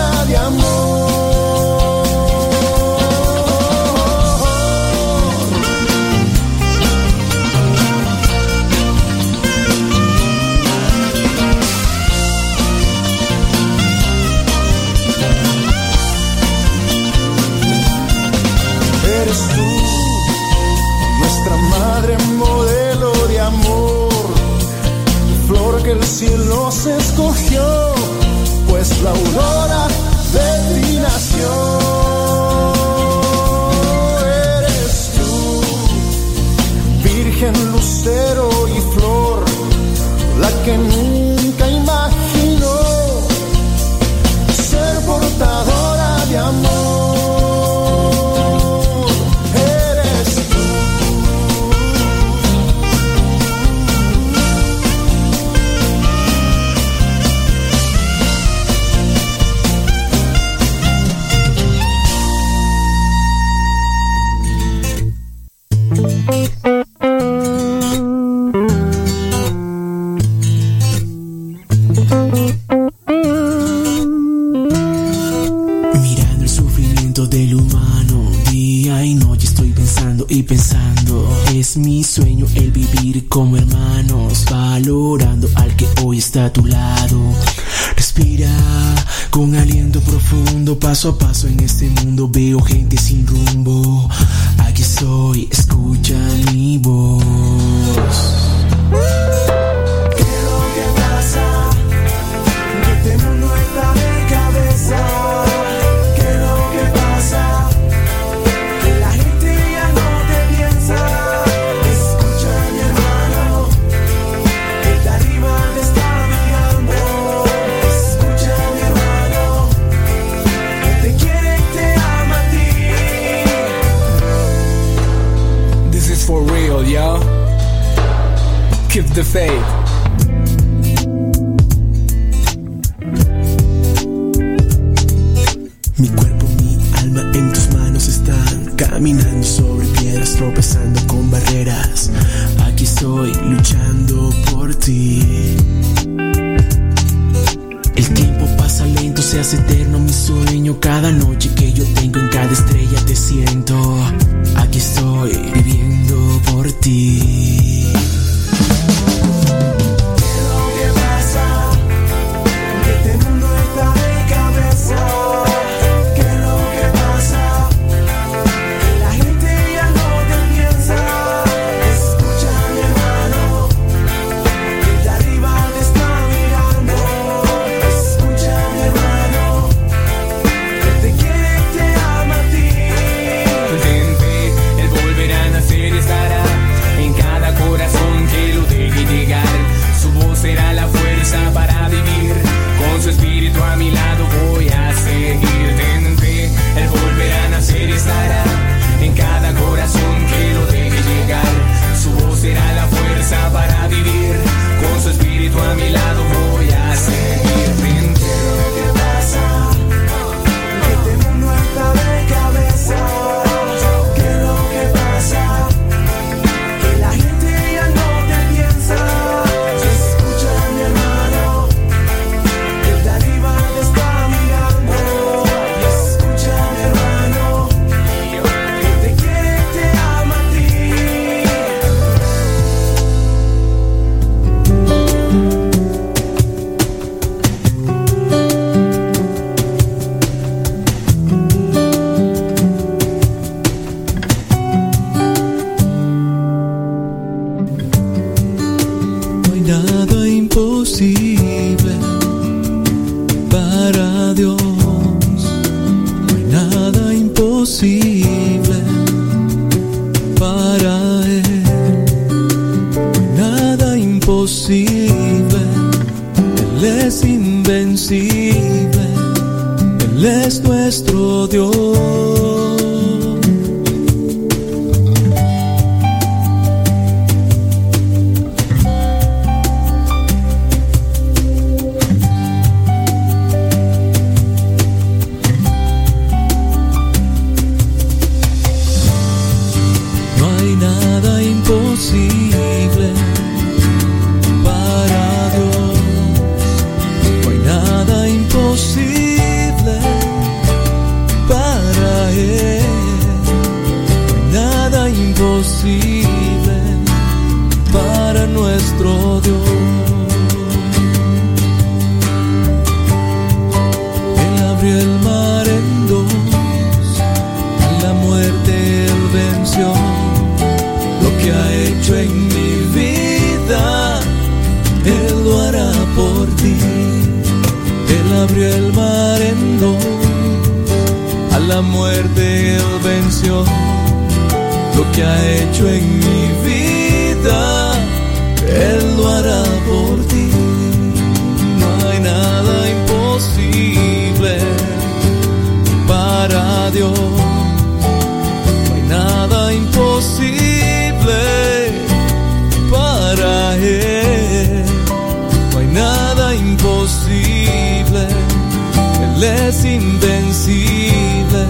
es invencible,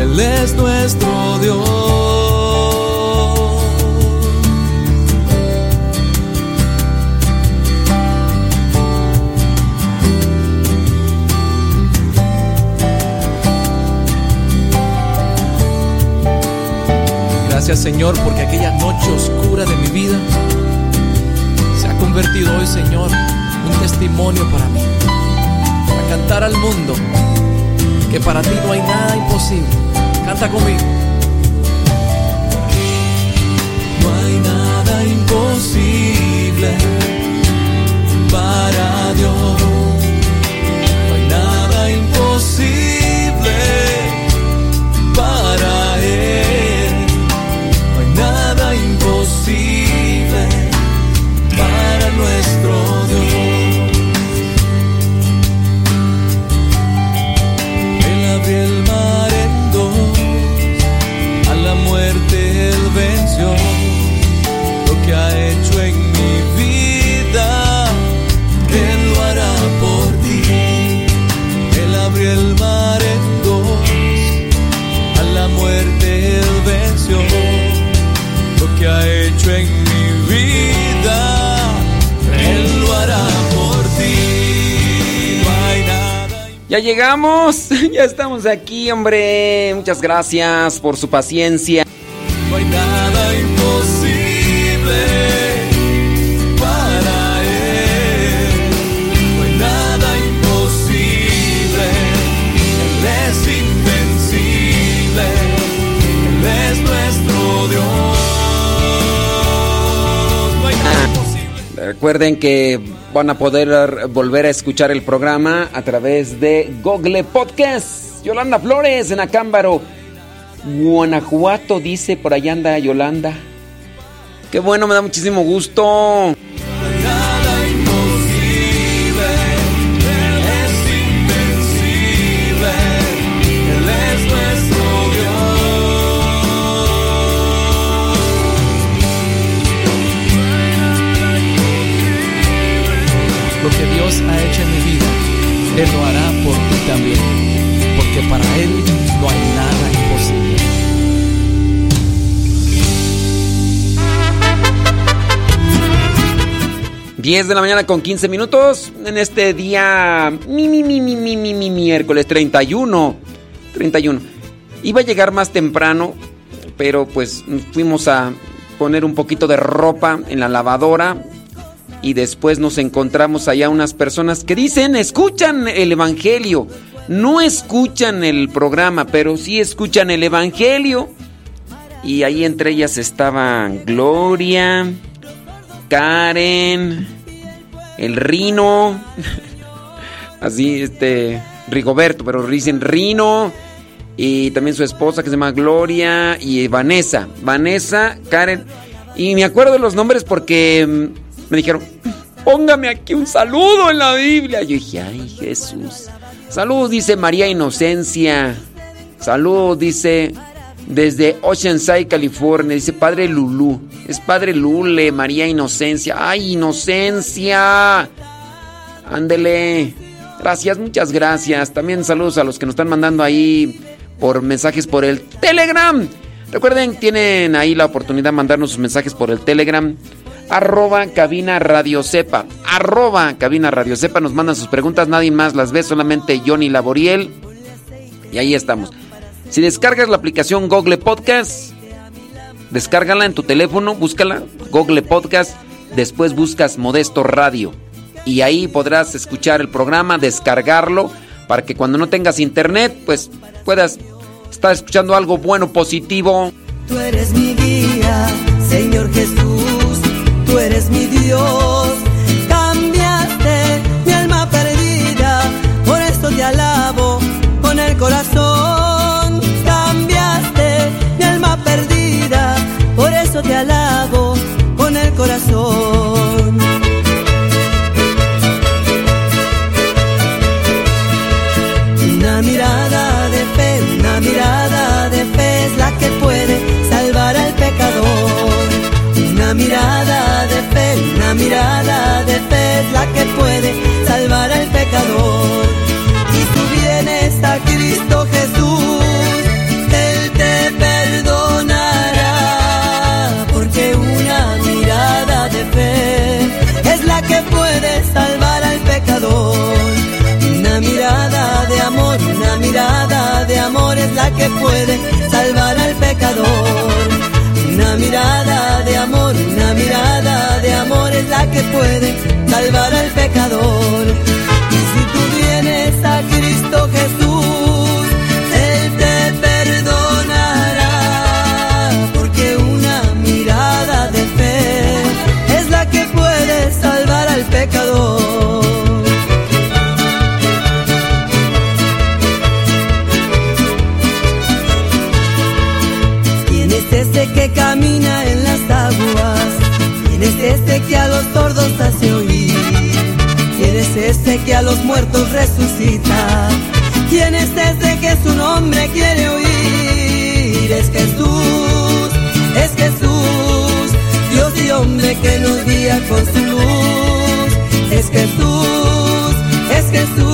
Él es nuestro Dios. Gracias Señor porque aquella noche oscura de mi vida se ha convertido hoy Señor un testimonio para mí cantar al mundo que para ti no hay nada imposible. Canta conmigo. No hay nada imposible para Dios. No hay nada imposible. Ya llegamos, [laughs] ya estamos aquí, hombre. Muchas gracias por su paciencia. No hay nada imposible para Él. No hay nada imposible. Él es invencible. Él es nuestro Dios. No hay nada imposible. Recuerden que van a poder volver a escuchar el programa a través de Google Podcast. Yolanda Flores en Acámbaro. Guanajuato, dice, por allá anda Yolanda. Qué bueno, me da muchísimo gusto. 10 de la mañana con 15 minutos en este día mi, mi, mi, mi, mi, mi, mi, miércoles 31. 31. Iba a llegar más temprano, pero pues fuimos a poner un poquito de ropa en la lavadora y después nos encontramos allá unas personas que dicen, escuchan el Evangelio. No escuchan el programa, pero sí escuchan el Evangelio. Y ahí entre ellas estaban Gloria, Karen, el Rino, así este, Rigoberto, pero dicen Rino, y también su esposa que se llama Gloria, y Vanessa, Vanessa, Karen, y me acuerdo de los nombres porque mm, me dijeron, póngame aquí un saludo en la Biblia. Yo dije, ay Jesús. Salud, dice María Inocencia. Salud, dice desde Oceanside, California. Dice Padre Lulú. Es Padre Lule, María Inocencia. ¡Ay, Inocencia! Ándele. Gracias, muchas gracias. También saludos a los que nos están mandando ahí por mensajes por el Telegram. Recuerden, tienen ahí la oportunidad de mandarnos sus mensajes por el Telegram. Arroba cabina radio sepa. Arroba cabina radio sepa. Nos mandan sus preguntas. Nadie más las ve, solamente Johnny Laboriel. Y ahí estamos. Si descargas la aplicación Google Podcast, descárgala en tu teléfono, búscala, Google Podcast, después buscas Modesto Radio y ahí podrás escuchar el programa, descargarlo para que cuando no tengas internet, pues puedas estar escuchando algo bueno, positivo. Tú eres mi guía, Señor Jesús, tú eres mi Dios. Una mirada de fe es la que puede salvar al pecador. Y tú vienes a Cristo Jesús, Él te perdonará. Porque una mirada de fe es la que puede salvar al pecador. Una mirada de amor, una mirada de amor es la que puede salvar al pecador. La que puede salvar al pecador. ¿Quién es este que a los muertos resucita? ¿Quién es este que su nombre quiere oír? Es Jesús, es Jesús, Dios y hombre que nos guía con su luz. Es Jesús, es Jesús,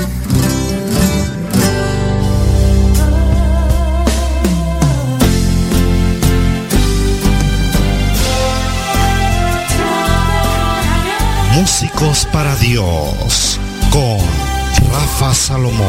Músicos para Dios con Rafa Salomón.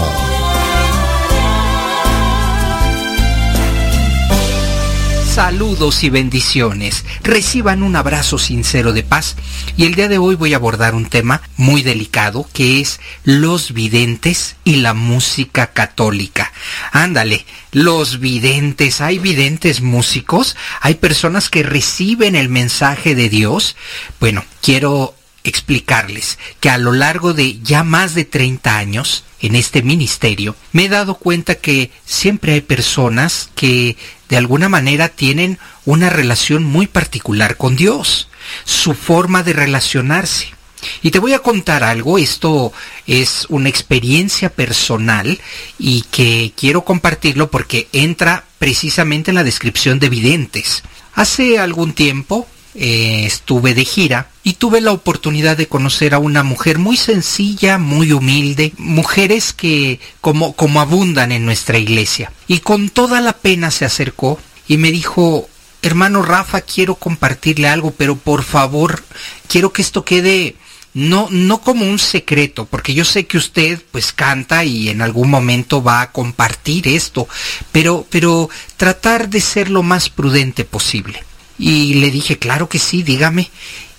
Saludos y bendiciones. Reciban un abrazo sincero de paz y el día de hoy voy a abordar un tema muy delicado que es los videntes y la música católica. Ándale, los videntes, hay videntes músicos, hay personas que reciben el mensaje de Dios. Bueno, quiero explicarles que a lo largo de ya más de 30 años en este ministerio, me he dado cuenta que siempre hay personas que de alguna manera tienen una relación muy particular con Dios, su forma de relacionarse. Y te voy a contar algo, esto es una experiencia personal y que quiero compartirlo porque entra precisamente en la descripción de videntes. Hace algún tiempo eh, estuve de gira y tuve la oportunidad de conocer a una mujer muy sencilla, muy humilde, mujeres que como, como abundan en nuestra iglesia. Y con toda la pena se acercó y me dijo, hermano Rafa, quiero compartirle algo, pero por favor, quiero que esto quede no, no como un secreto, porque yo sé que usted pues canta y en algún momento va a compartir esto, pero, pero tratar de ser lo más prudente posible. Y le dije, claro que sí, dígame.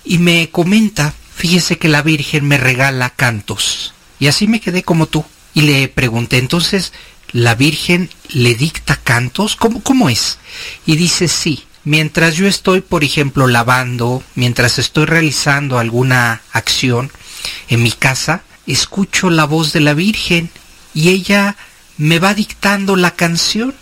Y me comenta, fíjese que la Virgen me regala cantos. Y así me quedé como tú. Y le pregunté, entonces, ¿la Virgen le dicta cantos? ¿Cómo, cómo es? Y dice, sí. Mientras yo estoy, por ejemplo, lavando, mientras estoy realizando alguna acción en mi casa, escucho la voz de la Virgen y ella me va dictando la canción.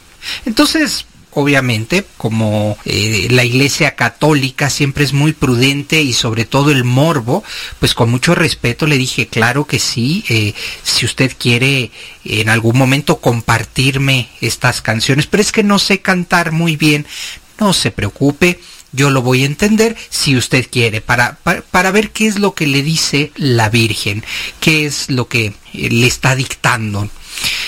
Entonces, obviamente, como eh, la Iglesia Católica siempre es muy prudente y sobre todo el morbo, pues con mucho respeto le dije, claro que sí, eh, si usted quiere en algún momento compartirme estas canciones, pero es que no sé cantar muy bien, no se preocupe, yo lo voy a entender si usted quiere, para, para, para, ver qué es lo que le dice la Virgen, qué es lo que le está dictando.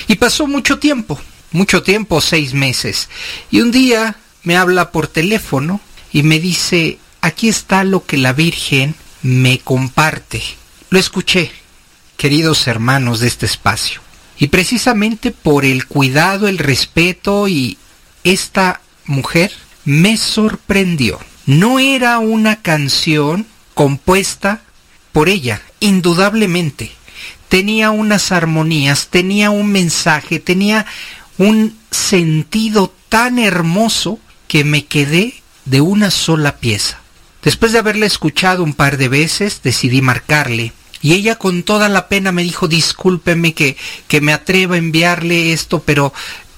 Y pasó mucho tiempo, mucho tiempo, seis meses. Y un día me habla por teléfono y me dice, aquí está lo que la Virgen me comparte. Lo escuché, queridos hermanos de este espacio. Y precisamente por el cuidado, el respeto y esta mujer me sorprendió. No era una canción compuesta por ella, indudablemente. Tenía unas armonías, tenía un mensaje, tenía un sentido tan hermoso que me quedé de una sola pieza. Después de haberla escuchado un par de veces, decidí marcarle. Y ella con toda la pena me dijo, discúlpeme que, que me atreva a enviarle esto, pero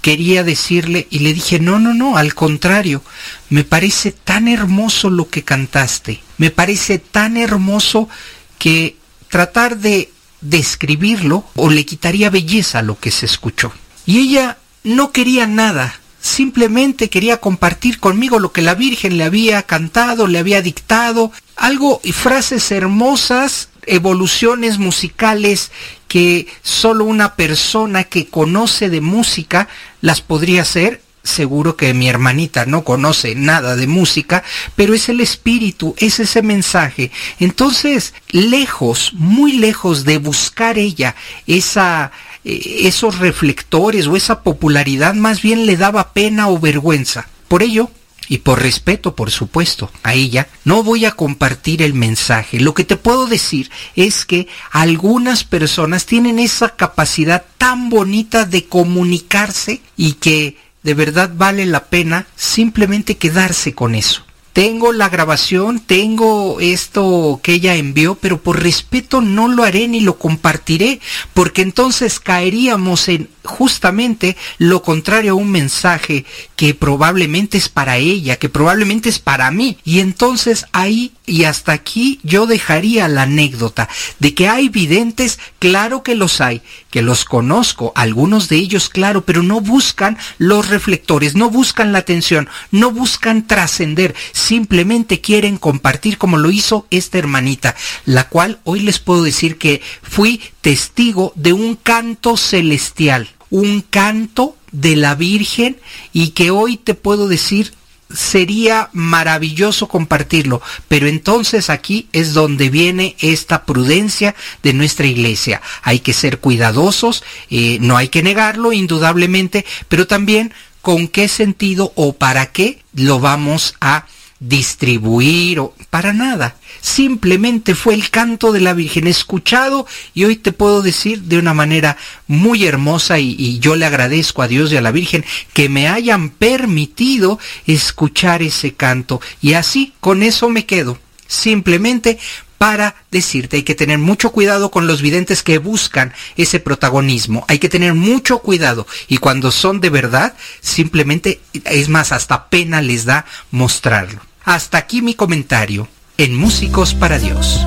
quería decirle y le dije, no, no, no, al contrario, me parece tan hermoso lo que cantaste, me parece tan hermoso que tratar de describirlo o le quitaría belleza a lo que se escuchó. Y ella no quería nada, simplemente quería compartir conmigo lo que la Virgen le había cantado, le había dictado, algo y frases hermosas, evoluciones musicales que solo una persona que conoce de música las podría hacer. Seguro que mi hermanita no conoce nada de música, pero es el espíritu, es ese mensaje. Entonces, lejos, muy lejos de buscar ella esa esos reflectores o esa popularidad más bien le daba pena o vergüenza. Por ello, y por respeto, por supuesto, a ella, no voy a compartir el mensaje. Lo que te puedo decir es que algunas personas tienen esa capacidad tan bonita de comunicarse y que de verdad vale la pena simplemente quedarse con eso. Tengo la grabación, tengo esto que ella envió, pero por respeto no lo haré ni lo compartiré, porque entonces caeríamos en justamente lo contrario a un mensaje que probablemente es para ella, que probablemente es para mí. Y entonces ahí y hasta aquí yo dejaría la anécdota de que hay videntes, claro que los hay, que los conozco, algunos de ellos claro, pero no buscan los reflectores, no buscan la atención, no buscan trascender, simplemente quieren compartir como lo hizo esta hermanita, la cual hoy les puedo decir que fui testigo de un canto celestial un canto de la Virgen y que hoy te puedo decir sería maravilloso compartirlo, pero entonces aquí es donde viene esta prudencia de nuestra iglesia. Hay que ser cuidadosos, eh, no hay que negarlo, indudablemente, pero también con qué sentido o para qué lo vamos a distribuir o para nada. Simplemente fue el canto de la Virgen escuchado y hoy te puedo decir de una manera muy hermosa y, yo le agradezco a Dios y a la Virgen que me hayan permitido escuchar ese canto y así con eso me quedo. Simplemente para decirte hay que tener mucho cuidado con los videntes que buscan ese protagonismo. Hay que tener mucho cuidado y cuando son de verdad, simplemente es más, hasta pena les da mostrarlo. Hasta aquí mi comentario en Músicos para Dios.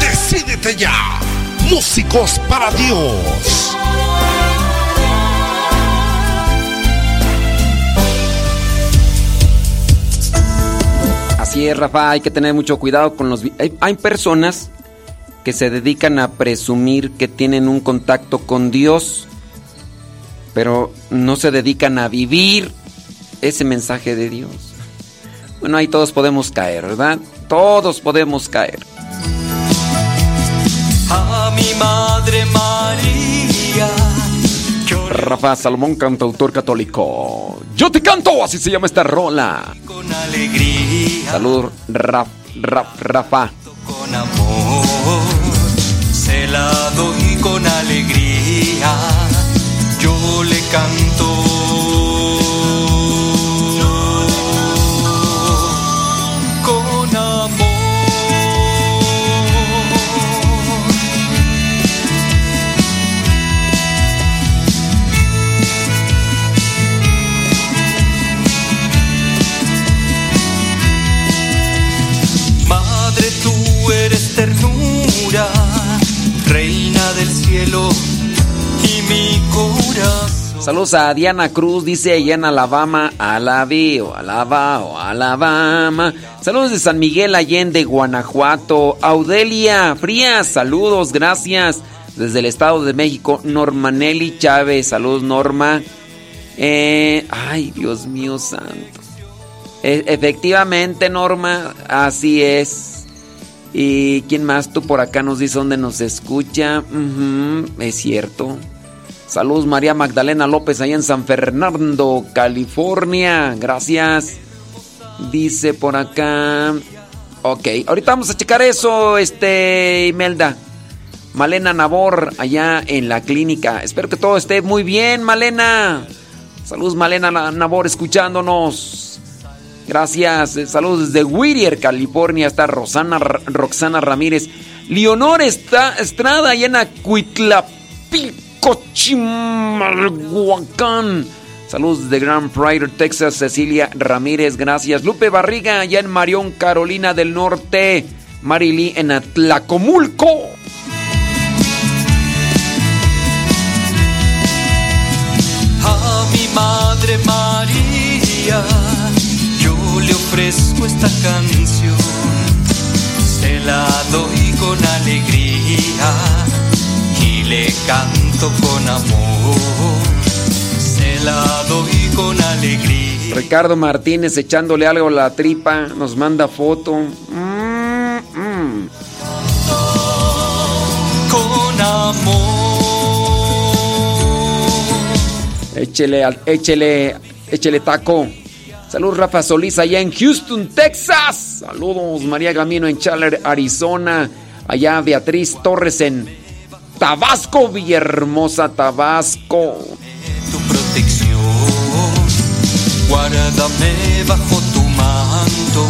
Decídete ya, Músicos para Dios. Así es, Rafa, hay que tener mucho cuidado con los... Hay, hay, personas que se dedican a presumir que tienen un contacto con Dios, pero no se dedican a vivir ese mensaje de Dios. Bueno, ahí todos podemos caer, ¿verdad? Todos podemos caer. A mi madre María. Rafa Salomón, cantautor católico. Yo te canto, así se llama esta rola. Con alegría. Salud, Raf, Raf, Rafa. Con amor, se la doy con alegría. Yo le canto. Saludos a Diana Cruz, dice allá en Alabama, Alabeo, Alabao, Alabama. Saludos de San Miguel Allende, Guanajuato. Audelia Frías, saludos, gracias. Desde el Estado de México, Normanelli Chávez, saludos Norma. Eh, ay, Dios mío santo. E, efectivamente, Norma, así es. ¿Y quién más? Tú por acá nos dice dónde nos escucha. es cierto. Saludos María Magdalena López allá en San Fernando, California. Gracias. Dice por acá. Ok, ahorita vamos a checar eso, este, Imelda. Malena Nabor, allá en la clínica. Espero que todo esté muy bien, Malena. Saludos, Malena Nabor, escuchándonos. Gracias. Saludos desde Whittier, California. Está Rosana, Roxana Ramírez. Leonor está Estrada, allá en. Cochimalhuacán. Saludos de Grand Prairie, Texas, Cecilia Ramírez, gracias. Lupe Barriga, allá en Marión, Carolina del Norte. Marily en Atlacomulco. A mi madre María, yo le ofrezco esta canción. Se la doy con alegría le canto con amor, se la doy con alegría. Ricardo Martínez echándole algo a la tripa, nos manda foto. Mm, mm. Con amor. Échele, échele, échele taco. Saludos Rafa Solís allá en Houston, Texas. Saludos María Gamino en Chandler, Arizona. Allá Beatriz Torres en Tabasco, Villahermosa, Tabasco. Tu protección, guárdame bajo tu manto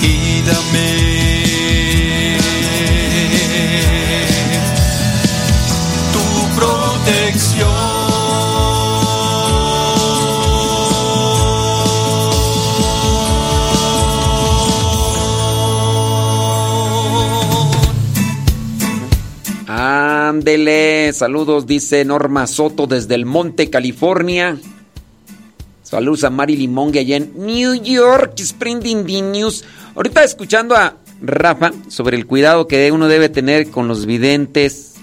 y dame tu protección. Ándele, saludos, dice Norma Soto desde el Monte, California. Saludos a Mari Limongue allá en New York, Spring News. Ahorita escuchando a Rafa sobre el cuidado que uno debe tener con los videntes.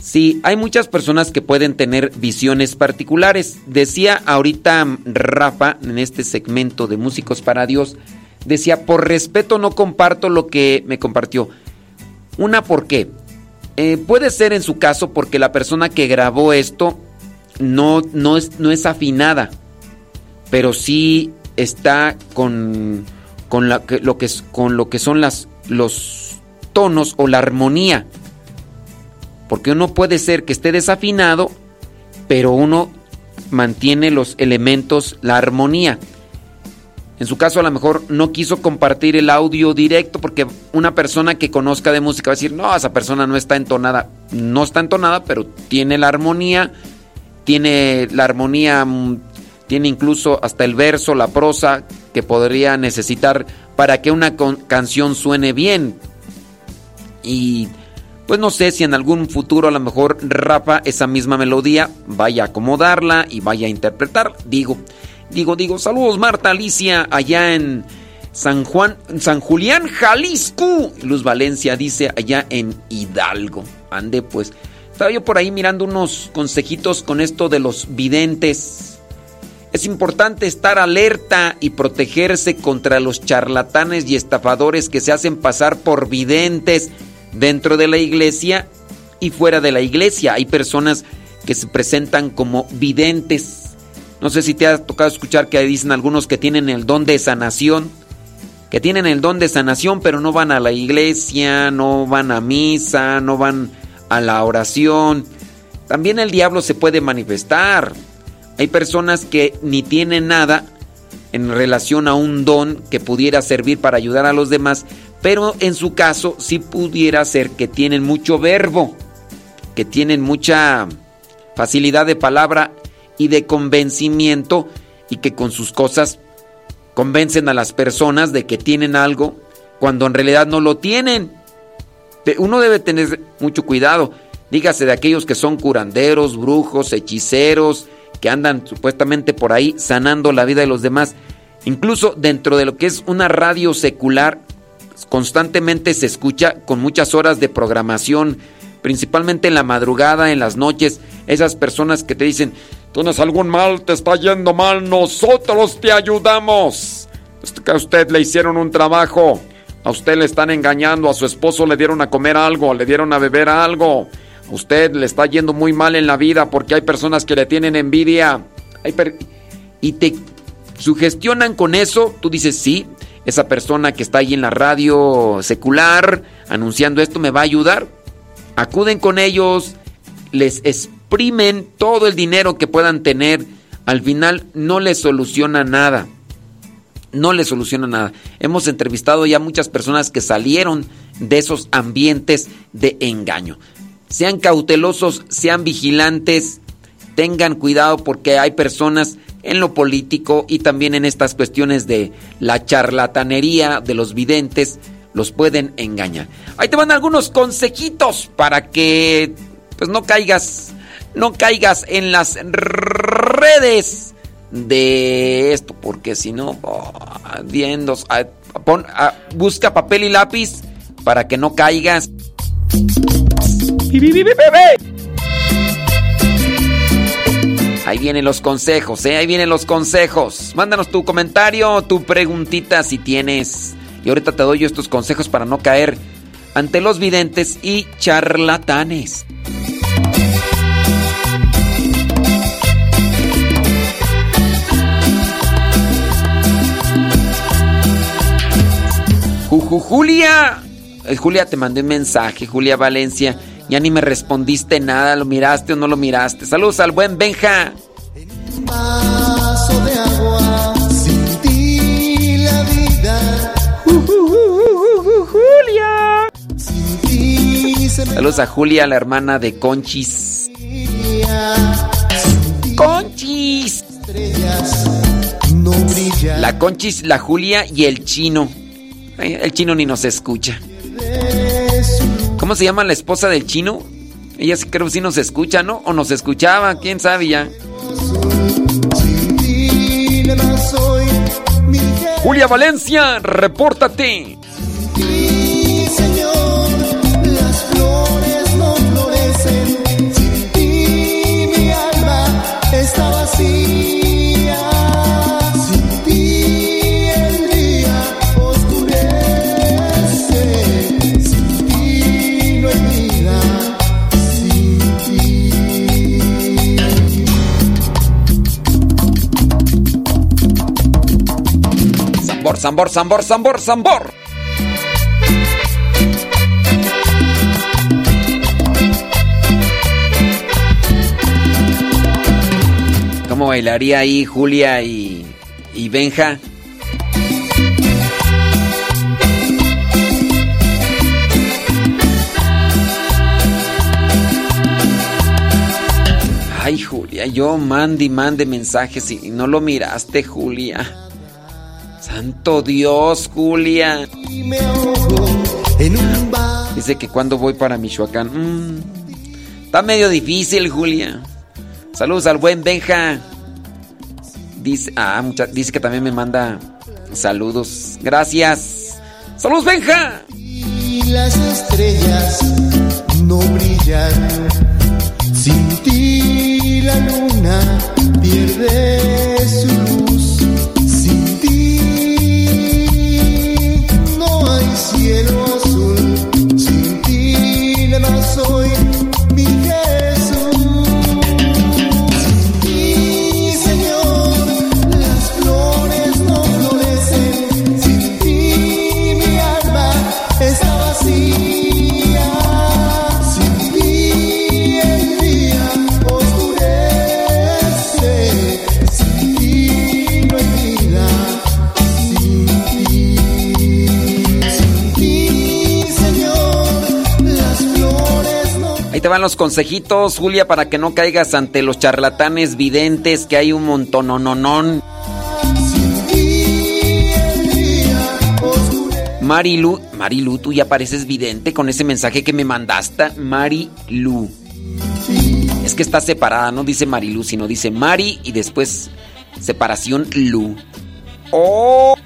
Sí, hay muchas personas que pueden tener visiones particulares. Decía ahorita Rafa en este segmento de Músicos para Dios, decía, por respeto no comparto lo que me compartió. Una, ¿por qué? Eh, puede ser en su caso porque la persona que grabó esto no, no, es, no es afinada, pero sí está con, con, lo, que, con lo que son las, los tonos o la armonía. Porque uno puede ser que esté desafinado, pero uno mantiene los elementos, la armonía. En su caso a lo mejor no quiso compartir el audio directo porque una persona que conozca de música va a decir, no, esa persona no está entonada. No está entonada, pero tiene la armonía, tiene la armonía, mm, tiene incluso hasta el verso, la prosa que podría necesitar para que una canción suene bien. Y pues no sé si en algún futuro a lo mejor Rafa esa misma melodía vaya a acomodarla y vaya a interpretar. Digo, Digo, digo, saludos Marta Alicia allá en San Juan, San Julián, Jalisco. Luz Valencia dice allá en Hidalgo. Ande pues. Estaba yo por ahí mirando unos consejitos con esto de los videntes. Es importante estar alerta y protegerse contra los charlatanes y estafadores que se hacen pasar por videntes dentro de la iglesia y fuera de la iglesia. Hay personas que se presentan como videntes no sé si te ha tocado escuchar que dicen algunos que tienen el don de sanación, que tienen el don de sanación, pero no van a la iglesia, no van a misa, no van a la oración. También el diablo se puede manifestar. Hay personas que ni tienen nada en relación a un don que pudiera servir para ayudar a los demás, pero en su caso sí pudiera ser que tienen mucho verbo, que tienen mucha facilidad de palabra y de convencimiento y que con sus cosas convencen a las personas de que tienen algo cuando en realidad no lo tienen. Uno debe tener mucho cuidado. Dígase de aquellos que son curanderos, brujos, hechiceros, que andan supuestamente por ahí sanando la vida de los demás. Incluso dentro de lo que es una radio secular, constantemente se escucha con muchas horas de programación, principalmente en la madrugada, en las noches, esas personas que te dicen, tienes algún mal, te está yendo mal, nosotros te ayudamos. A usted le hicieron un trabajo, a usted le están engañando, a su esposo le dieron a comer algo, le dieron a beber algo, a usted le está yendo muy mal en la vida porque hay personas que le tienen envidia y te sugestionan con eso, tú dices, sí, esa persona que está ahí en la radio secular anunciando esto me va a ayudar. Acuden con ellos, les exprimen todo el dinero que puedan tener. Al final no les soluciona nada. No les soluciona nada. Hemos entrevistado ya muchas personas que salieron de esos ambientes de engaño. Sean cautelosos, sean vigilantes, tengan cuidado porque hay personas en lo político y también en estas cuestiones de la charlatanería de los videntes, los pueden engañar. Ahí te van algunos consejitos para que pues no caigas, no caigas en las redes de esto, porque si no, oh, viendo, ah, ah, busca papel y lápiz para que no caigas. Ahí vienen los consejos, ¿eh? Ahí vienen los consejos. Mándanos tu comentario, tu preguntita si tienes. Y ahorita te doy yo estos consejos para no caer ante los videntes y charlatanes. Julia, eh, Julia, te mandé un mensaje, Julia Valencia. Ya ni me respondiste nada, ¿lo miraste o no lo miraste? Saludos al buen Benja. Un vaso de agua, sin ti la vida. Julia. Saludos a Julia, la hermana de Conchis. Conchis. La Conchis, la Julia y el chino. El chino ni nos escucha. ¿Cómo se llama la esposa del chino? Ella creo que sí nos escucha, ¿no? O nos escuchaba, quién sabe ya. Julia Valencia, repórtate. Zambor, zambor, zambor, zambor. ¿Cómo bailaría ahí Julia y, y Benja? Ay, Julia, yo mande y mande mensajes y no lo miraste, Julia. Santo Dios, Julia. Dice que cuando voy para Michoacán. Mm, está medio difícil, Julia. Saludos al buen Benja. Dice, ah, dice que también me manda saludos. Gracias. Saludos, Benja. Y las estrellas no brillan. Sin ti la luna pierde su cielo te van los consejitos, Julia, para que no caigas ante los charlatanes videntes, que hay un montón, no, no. Marilu, Marilu, tú ya pareces vidente con ese mensaje que me mandaste, Marilu. Es que está separada, no dice Marilu, sino dice Mari y después separación Lu. ¡Oh!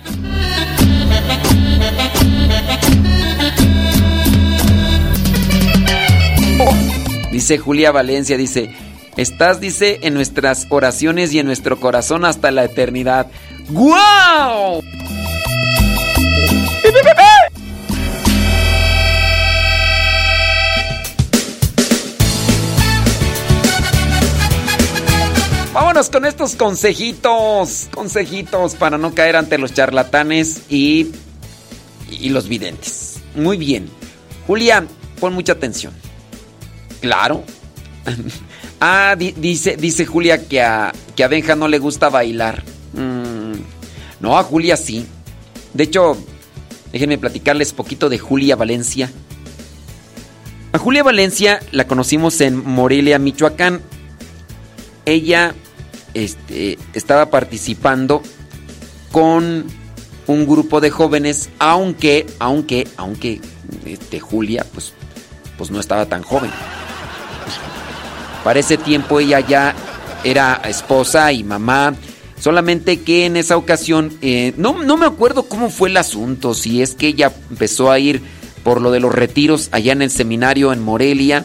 Dice Julia Valencia, dice, estás, dice, en nuestras oraciones y en nuestro corazón hasta la eternidad. ¡Guau! Vámonos con estos consejitos, consejitos para no caer ante los charlatanes y, y los videntes. Muy bien. Julia, pon mucha atención. Claro. [laughs] ah, dice, dice Julia que a, que a Benja no le gusta bailar. Mm, no, a Julia sí. De hecho, déjenme platicarles poquito de Julia Valencia. A Julia Valencia la conocimos en Morelia, Michoacán. Ella este, estaba participando con un grupo de jóvenes, aunque, aunque, aunque este, Julia, pues, pues no estaba tan joven. Para ese tiempo ella ya era esposa y mamá. Solamente que en esa ocasión, eh, no, no me acuerdo cómo fue el asunto, si es que ella empezó a ir por lo de los retiros allá en el seminario en Morelia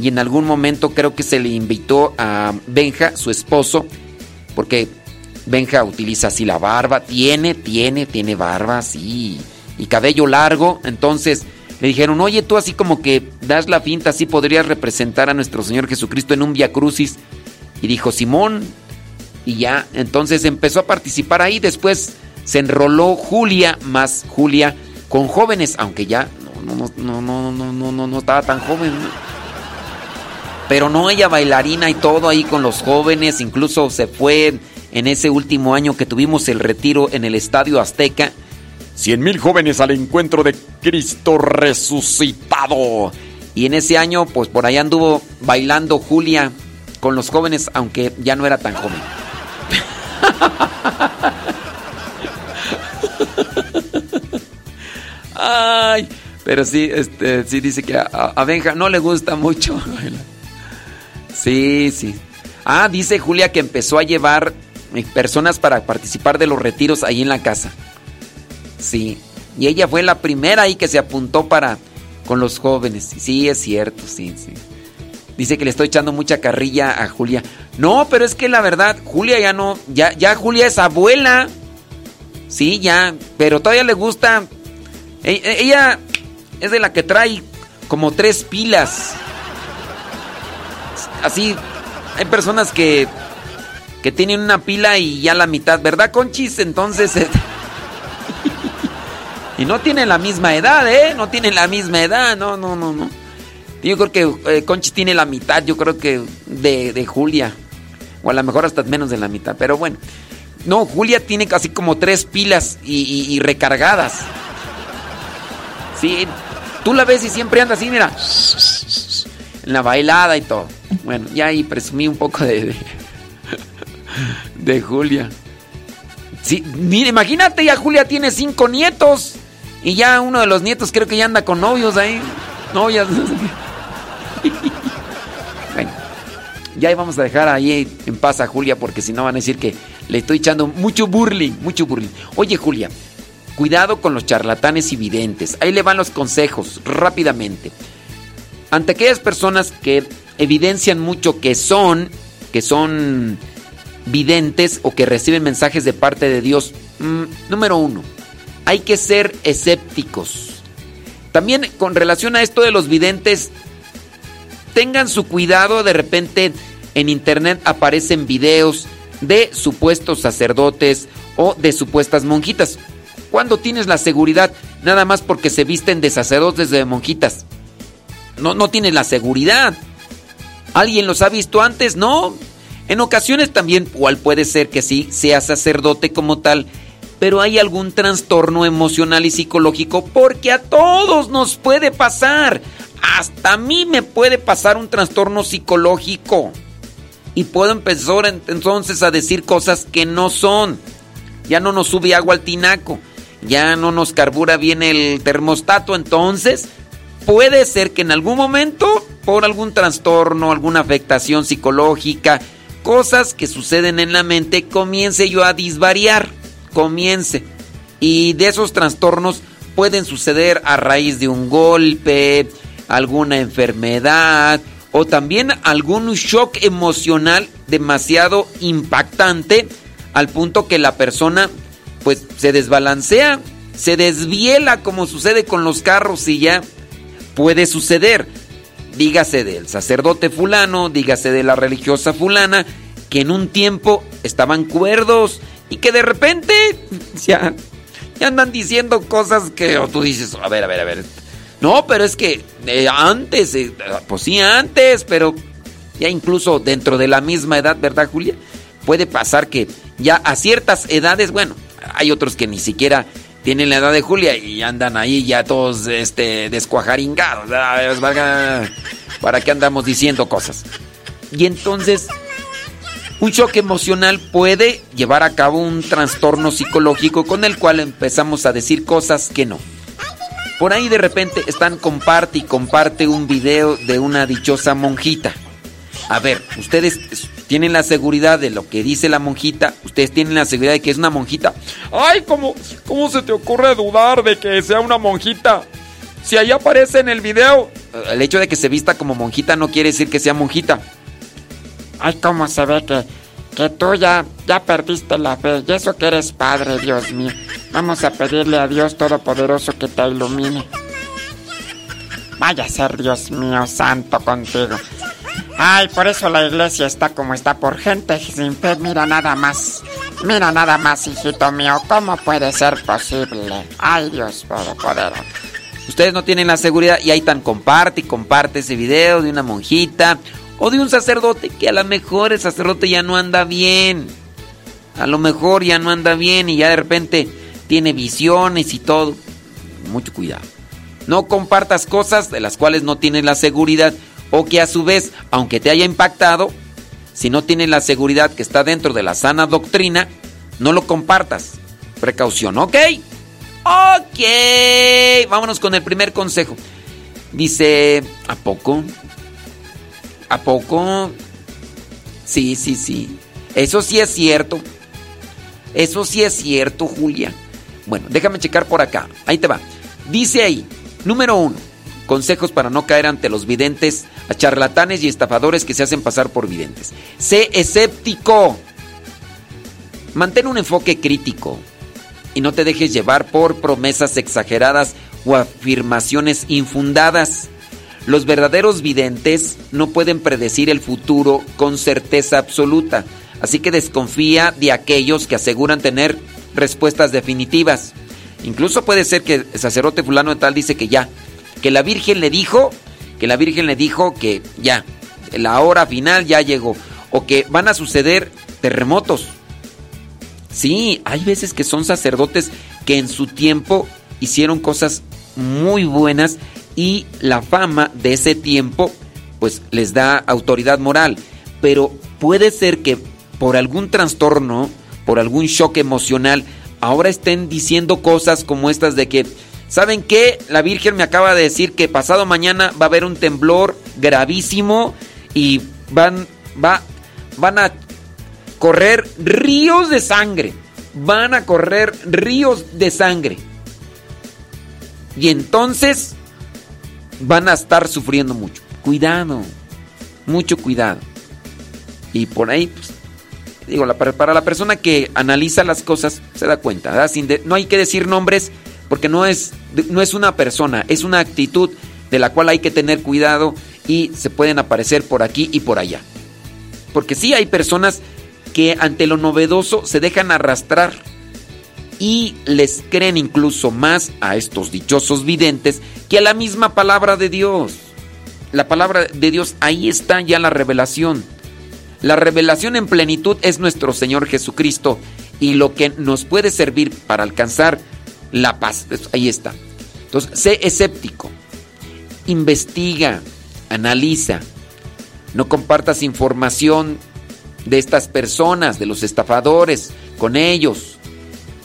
y en algún momento creo que se le invitó a Benja, su esposo, porque Benja utiliza así la barba, tiene, tiene, tiene barba, sí, y cabello largo, entonces le dijeron, oye, tú así como que das la finta, así podrías representar a nuestro Señor Jesucristo en un Via Crucis. Y dijo, Simón, y ya, entonces empezó a participar ahí, después se enroló Julia, más Julia, con jóvenes, aunque ya no, no, no, no, no, no, no, no estaba tan joven. Pero no ella bailarina y todo ahí con los jóvenes, incluso se fue en ese último año que tuvimos el retiro en el Estadio Azteca. Cien mil jóvenes al encuentro de Cristo resucitado. Y en ese año, pues por ahí anduvo bailando Julia con los jóvenes, aunque ya no era tan joven. [laughs] Ay, pero sí, este, sí dice que a, a Benja no le gusta mucho. [laughs] Sí, sí. Ah, dice Julia que empezó a llevar eh, personas para participar de los retiros ahí en la casa. Sí. Y ella fue la primera ahí que se apuntó para con los jóvenes. Sí, es cierto, sí, sí. Dice que le estoy echando mucha carrilla a Julia. No, pero es que la verdad, Julia ya no, ya, ya Julia es abuela. Sí, ya, pero todavía le gusta. E, e, ella es de la que trae como tres pilas así, hay personas que, que tienen una pila y ya la mitad, ¿verdad, Conchis? Entonces... [laughs] [laughs] y no tienen la misma edad, ¿eh? No tienen la misma edad, no, no, no, no. Yo creo que eh, Conchis tiene la mitad, yo creo que de, de Julia. O a lo mejor hasta menos de la mitad, pero bueno. No, Julia tiene casi como tres pilas y, y recargadas. Sí, tú la ves y siempre anda así, mira. En la bailada y todo. Bueno, ya ahí presumí un poco de, de, Julia. Sí, mira, imagínate, ya Julia tiene cinco nietos. Y ya uno de los nietos creo que ya anda con novios ahí. Novias. bueno, ya vamos a dejar ahí en paz a Julia porque si no van a decir que le estoy echando mucho burling, mucho burling. Oye Julia, cuidado con los charlatanes y videntes. Ahí le van los consejos rápidamente. Ante aquellas personas que evidencian mucho que son, que son videntes o que reciben mensajes de parte de Dios. Mm, número uno, hay que ser escépticos. También con relación a esto de los videntes, tengan su cuidado, de repente en internet aparecen videos de supuestos sacerdotes o de supuestas monjitas. ¿Cuándo tienes la seguridad? Nada más porque se visten de sacerdotes de monjitas. No, no tienes la seguridad. ¿Alguien los ha visto antes? No. En ocasiones también, cual puede ser que sí, sea sacerdote como tal, pero hay algún trastorno emocional y psicológico porque a todos nos puede pasar. Hasta a mí me puede pasar un trastorno psicológico. Y puedo empezar entonces a decir cosas que no son. Ya no nos sube agua al tinaco. Ya no nos carbura bien el termostato. Entonces, puede ser que en algún momento por algún trastorno, alguna afectación psicológica, cosas que suceden en la mente, comience yo a disvariar, comience. Y de esos trastornos pueden suceder a raíz de un golpe, alguna enfermedad o también algún shock emocional demasiado impactante al punto que la persona pues se desbalancea, se desviela como sucede con los carros y ya puede suceder. Dígase del sacerdote fulano, dígase de la religiosa fulana, que en un tiempo estaban cuerdos y que de repente ya, ya andan diciendo cosas que tú dices, a ver, a ver, a ver. No, pero es que eh, antes, eh, pues sí, antes, pero ya incluso dentro de la misma edad, ¿verdad, Julia? Puede pasar que ya a ciertas edades, bueno, hay otros que ni siquiera tienen la edad de Julia y andan ahí ya todos este, descuajaringados. ¿Para qué andamos diciendo cosas? Y entonces, un choque emocional puede llevar a cabo un trastorno psicológico con el cual empezamos a decir cosas que no. Por ahí de repente están comparte y comparte un video de una dichosa monjita. A ver, ustedes tienen la seguridad de lo que dice la monjita, ustedes tienen la seguridad de que es una monjita. Ay, ¿cómo, cómo se te ocurre dudar de que sea una monjita? Si ahí aparece en el video. El hecho de que se vista como monjita no quiere decir que sea monjita. Ay, cómo se ve que, que tú ya, ya perdiste la fe. Y eso que eres padre, Dios mío. Vamos a pedirle a Dios Todopoderoso que te ilumine. Vaya a ser Dios mío santo contigo. Ay, por eso la iglesia está como está, por gente sin fe. Mira nada más. Mira nada más, hijito mío. ¿Cómo puede ser posible? Ay, Dios Todopoderoso. Ustedes no tienen la seguridad y ahí tan comparte y comparte ese video de una monjita o de un sacerdote que a lo mejor el sacerdote ya no anda bien. A lo mejor ya no anda bien y ya de repente tiene visiones y todo. Mucho cuidado. No compartas cosas de las cuales no tienes la seguridad o que a su vez, aunque te haya impactado, si no tienes la seguridad que está dentro de la sana doctrina, no lo compartas. Precaución, ¿ok? Ok, vámonos con el primer consejo. Dice, ¿a poco? ¿A poco? Sí, sí, sí. Eso sí es cierto. Eso sí es cierto, Julia. Bueno, déjame checar por acá. Ahí te va. Dice ahí, número uno, consejos para no caer ante los videntes, a charlatanes y estafadores que se hacen pasar por videntes. Sé escéptico. Mantén un enfoque crítico y no te dejes llevar por promesas exageradas o afirmaciones infundadas. Los verdaderos videntes no pueden predecir el futuro con certeza absoluta, así que desconfía de aquellos que aseguran tener respuestas definitivas. Incluso puede ser que el sacerdote fulano de tal dice que ya, que la Virgen le dijo, que la Virgen le dijo que ya, la hora final ya llegó, o que van a suceder terremotos. Sí, hay veces que son sacerdotes que en su tiempo hicieron cosas muy buenas y la fama de ese tiempo pues les da autoridad moral. Pero puede ser que por algún trastorno, por algún shock emocional, ahora estén diciendo cosas como estas de que, ¿saben qué? La Virgen me acaba de decir que pasado mañana va a haber un temblor gravísimo y van, va, van a correr ríos de sangre. Van a correr ríos de sangre. Y entonces van a estar sufriendo mucho. Cuidado, mucho cuidado. Y por ahí, pues, digo, para la persona que analiza las cosas, se da cuenta. No hay que decir nombres porque no es, no es una persona, es una actitud de la cual hay que tener cuidado y se pueden aparecer por aquí y por allá. Porque sí hay personas que ante lo novedoso se dejan arrastrar y les creen incluso más a estos dichosos videntes que a la misma palabra de Dios. La palabra de Dios, ahí está ya la revelación. La revelación en plenitud es nuestro Señor Jesucristo y lo que nos puede servir para alcanzar la paz. Ahí está. Entonces, sé escéptico. Investiga, analiza. No compartas información de estas personas, de los estafadores, con ellos.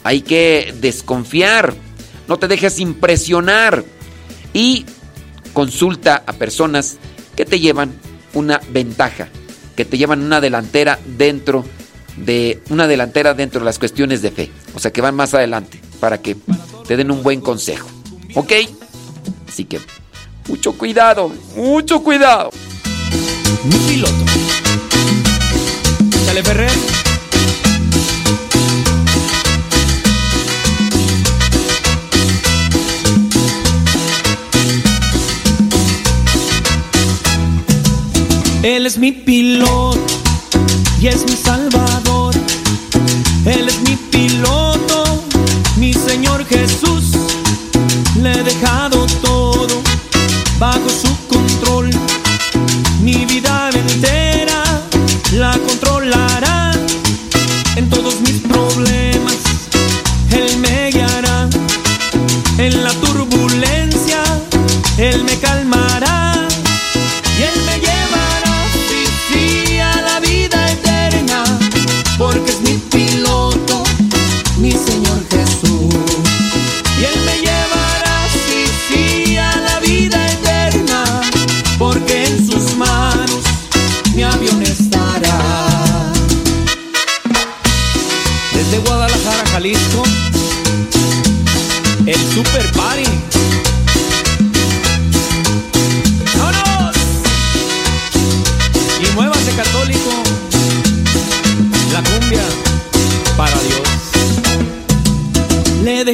Hay que desconfiar, no te dejes impresionar y consulta a personas que te llevan una ventaja, que te llevan una delantera dentro de una delantera dentro de las cuestiones de fe, o sea que van más adelante para que te den un buen consejo, ¿ok? Así que mucho cuidado, mucho cuidado. Mi piloto. Dale, Ferrer. Él es mi piloto y es mi salvador. Él es mi piloto, mi Señor Jesús. Le he dejado todo bajo su control. Mi vida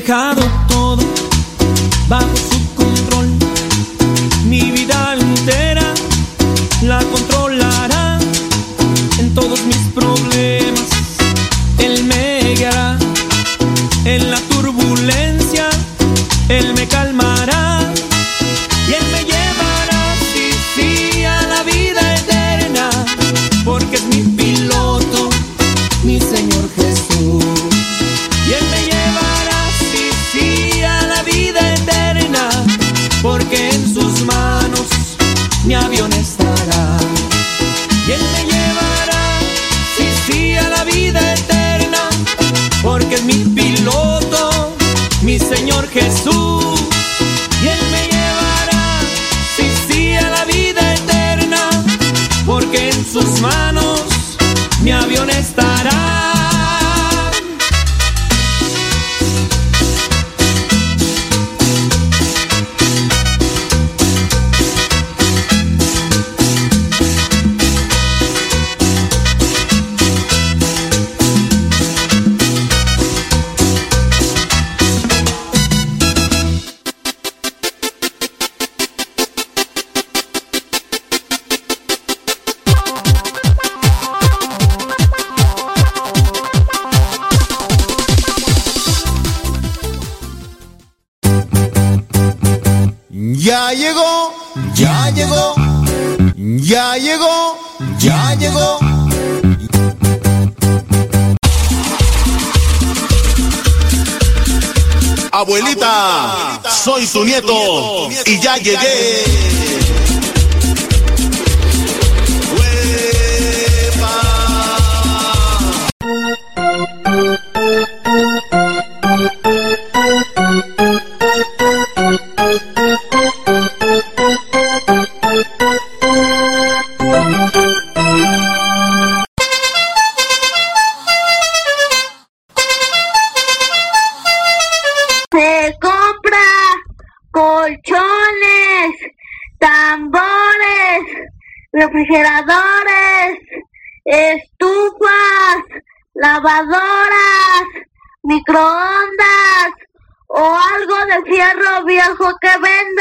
come Yeah. seven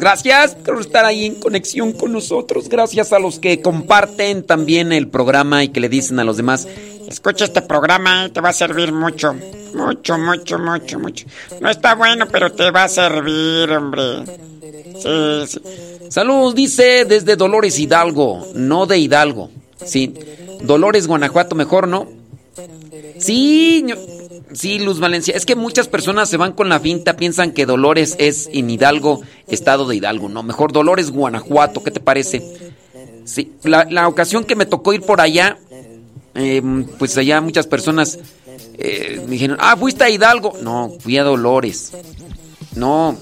Gracias por estar ahí en conexión con nosotros. Gracias a los que comparten también el programa y que le dicen a los demás. Escucha este programa y te va a servir mucho. Mucho, mucho, mucho, mucho. No está bueno, pero te va a servir, hombre. Sí, sí. Saludos, dice desde Dolores Hidalgo, no de Hidalgo. Sí. Dolores, Guanajuato, mejor, ¿no? Sí, sí, Luz Valencia. Es que muchas personas se van con la finta, piensan que Dolores es en Hidalgo, estado de Hidalgo. No, mejor Dolores, Guanajuato, ¿qué te parece? Sí, la, ocasión que me tocó ir por allá, eh, pues allá muchas personas eh, me dijeron, ah, fuiste a Hidalgo. No, fui a Dolores. No,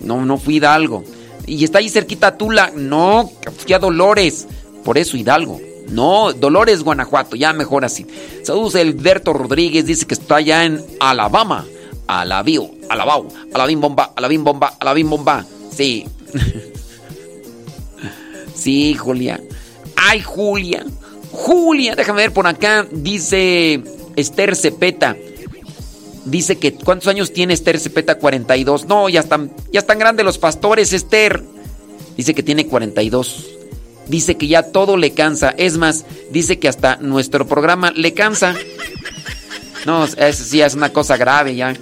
no, no fui a Hidalgo. Y está ahí cerquita Tula. No, fui a Dolores. Por eso Hidalgo. No, Dolores, Guanajuato. Ya mejor así. Saludos, Alberto Rodríguez. Dice que está allá en Alabama. Alabío, Alabao, Alabim Bomba, Alabim Bomba, Alabim Bomba. Sí. [laughs] sí, Julia. Ay, Julia. Julia, déjame ver por acá. Dice Esther Cepeta. Dice que ¿cuántos años tiene Esther Cepeta? 42. No, ya están, ya están grandes los pastores, Esther. Dice que tiene 42. Dice que ya todo le cansa. Es más, dice que hasta nuestro programa le cansa. No, eso sí es una cosa grave ya.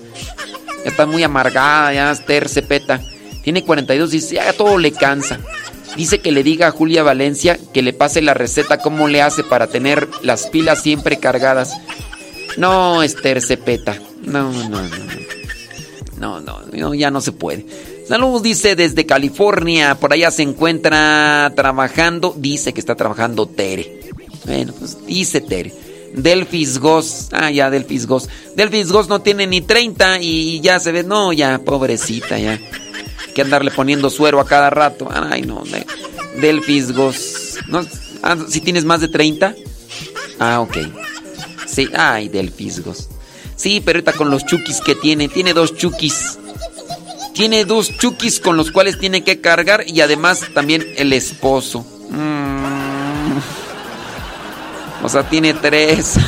Está muy amargada ya Esther Cepeta. Tiene 42 y dice, ya todo le cansa. Dice que le diga a Julia Valencia que le pase la receta cómo le hace para tener las pilas siempre cargadas. No, Esther Cepeta. No, no, no. No, no, no, ya no se puede. Saludos, dice desde California. Por allá se encuentra trabajando. Dice que está trabajando Tere. Bueno, pues dice Tere. Delfis Goss. Ah, ya, Delfis Goss. Delfis Goss no tiene ni 30 y ya se ve. No, ya, pobrecita, ya. Que andarle poniendo suero a cada rato. Ay, no. de- Delfis Goss. ¿No? Ah, ¿Si tienes más de 30? Ah, ok. Sí, ay, Delfis Goss. Sí, pero ahorita con los chukis que tiene. Tiene dos chukis. Tiene dos chukis con los cuales tiene que cargar y además también el esposo. Mm. O sea, tiene tres. [laughs]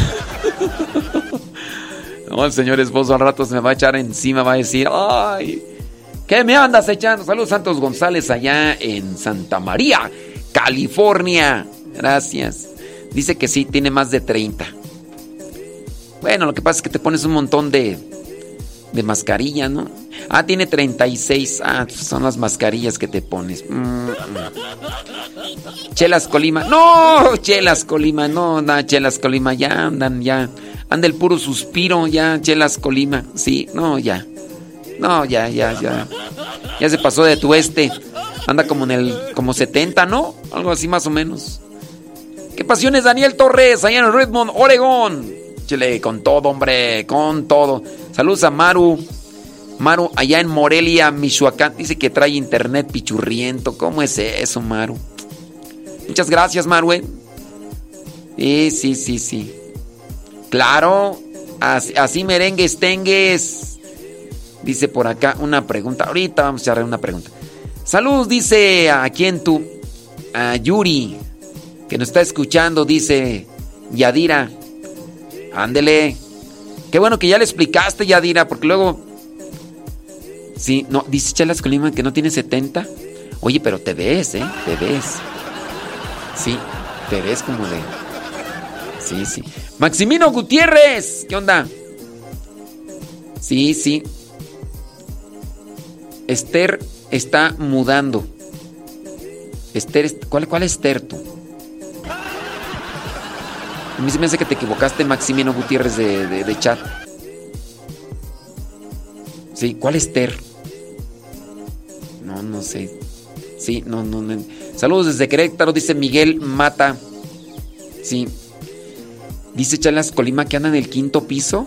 No, el señor esposo al rato se me va a echar encima, va a decir, ay, ¿qué me andas echando? Saludos Santos González allá en Santa María, California. Gracias. Dice que sí, tiene más de 30. Bueno, lo que pasa es que te pones un montón de, de mascarilla, ¿no? Ah, tiene 36. Ah, son las mascarillas que te pones. Mm. Chelas Colima. No, Chelas Colima. No, no, Chelas Colima. Ya andan, ya. Anda el puro suspiro, ya, Chelas Colima. Sí, no, ya. No, ya, ya, ya. Ya se pasó de tu este. Anda como en el, como 70, ¿no? Algo así más o menos. ¿Qué pasiones, Daniel Torres, allá en Redmond, Oregón? Chile, con todo, hombre, con todo. Saludos a Maru. Maru, allá en Morelia, Michoacán. Dice que trae internet pichurriento. ¿Cómo es eso, Maru? Muchas gracias, Maru. ¿eh? Sí, sí, sí, sí. Claro, así, merengues tengues. Dice por acá una pregunta. Ahorita vamos a hacer una pregunta. Saludos, dice a quién tú. A Yuri. que nos está escuchando, dice Yadira. Ándele. Qué bueno que ya le explicaste, Yadira, porque luego. Sí, no, dice Chelas Colima que no tiene 70. Oye, pero te ves, ¿eh? Te ves. Sí, te ves como de. Sí, sí. Maximino Gutiérrez, ¿qué onda? Sí, sí. Esther está mudando. Esther, ¿cuál, cuál Esther tú? A mí se me hace que te equivocaste, Maximino Gutiérrez de, de, chat. Sí, ¿cuál Esther? No, no sé. Sí, no, no, no. Saludos desde Querétaro, dice Miguel Mata. Sí. Dice Chalas Colima que anda en el quinto piso.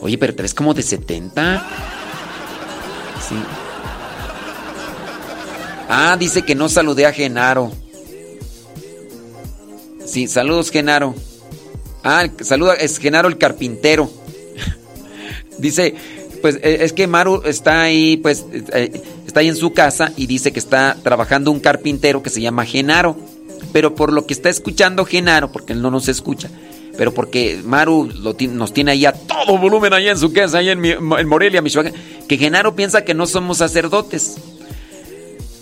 Oye, pero te ves como de 70. Sí. Ah, dice que no saludé a Genaro. Sí, saludos Genaro. Ah, saluda, es Genaro el carpintero. [laughs] dice, pues eh, es que Maru está ahí, pues eh, está ahí en su casa y dice que está trabajando un carpintero que se llama Genaro. Pero por lo que está escuchando Genaro, porque él no nos escucha, pero porque Maru nos tiene ahí a todo volumen allá en su casa, ahí en, en Morelia, Michoacán, que Genaro piensa que no somos sacerdotes.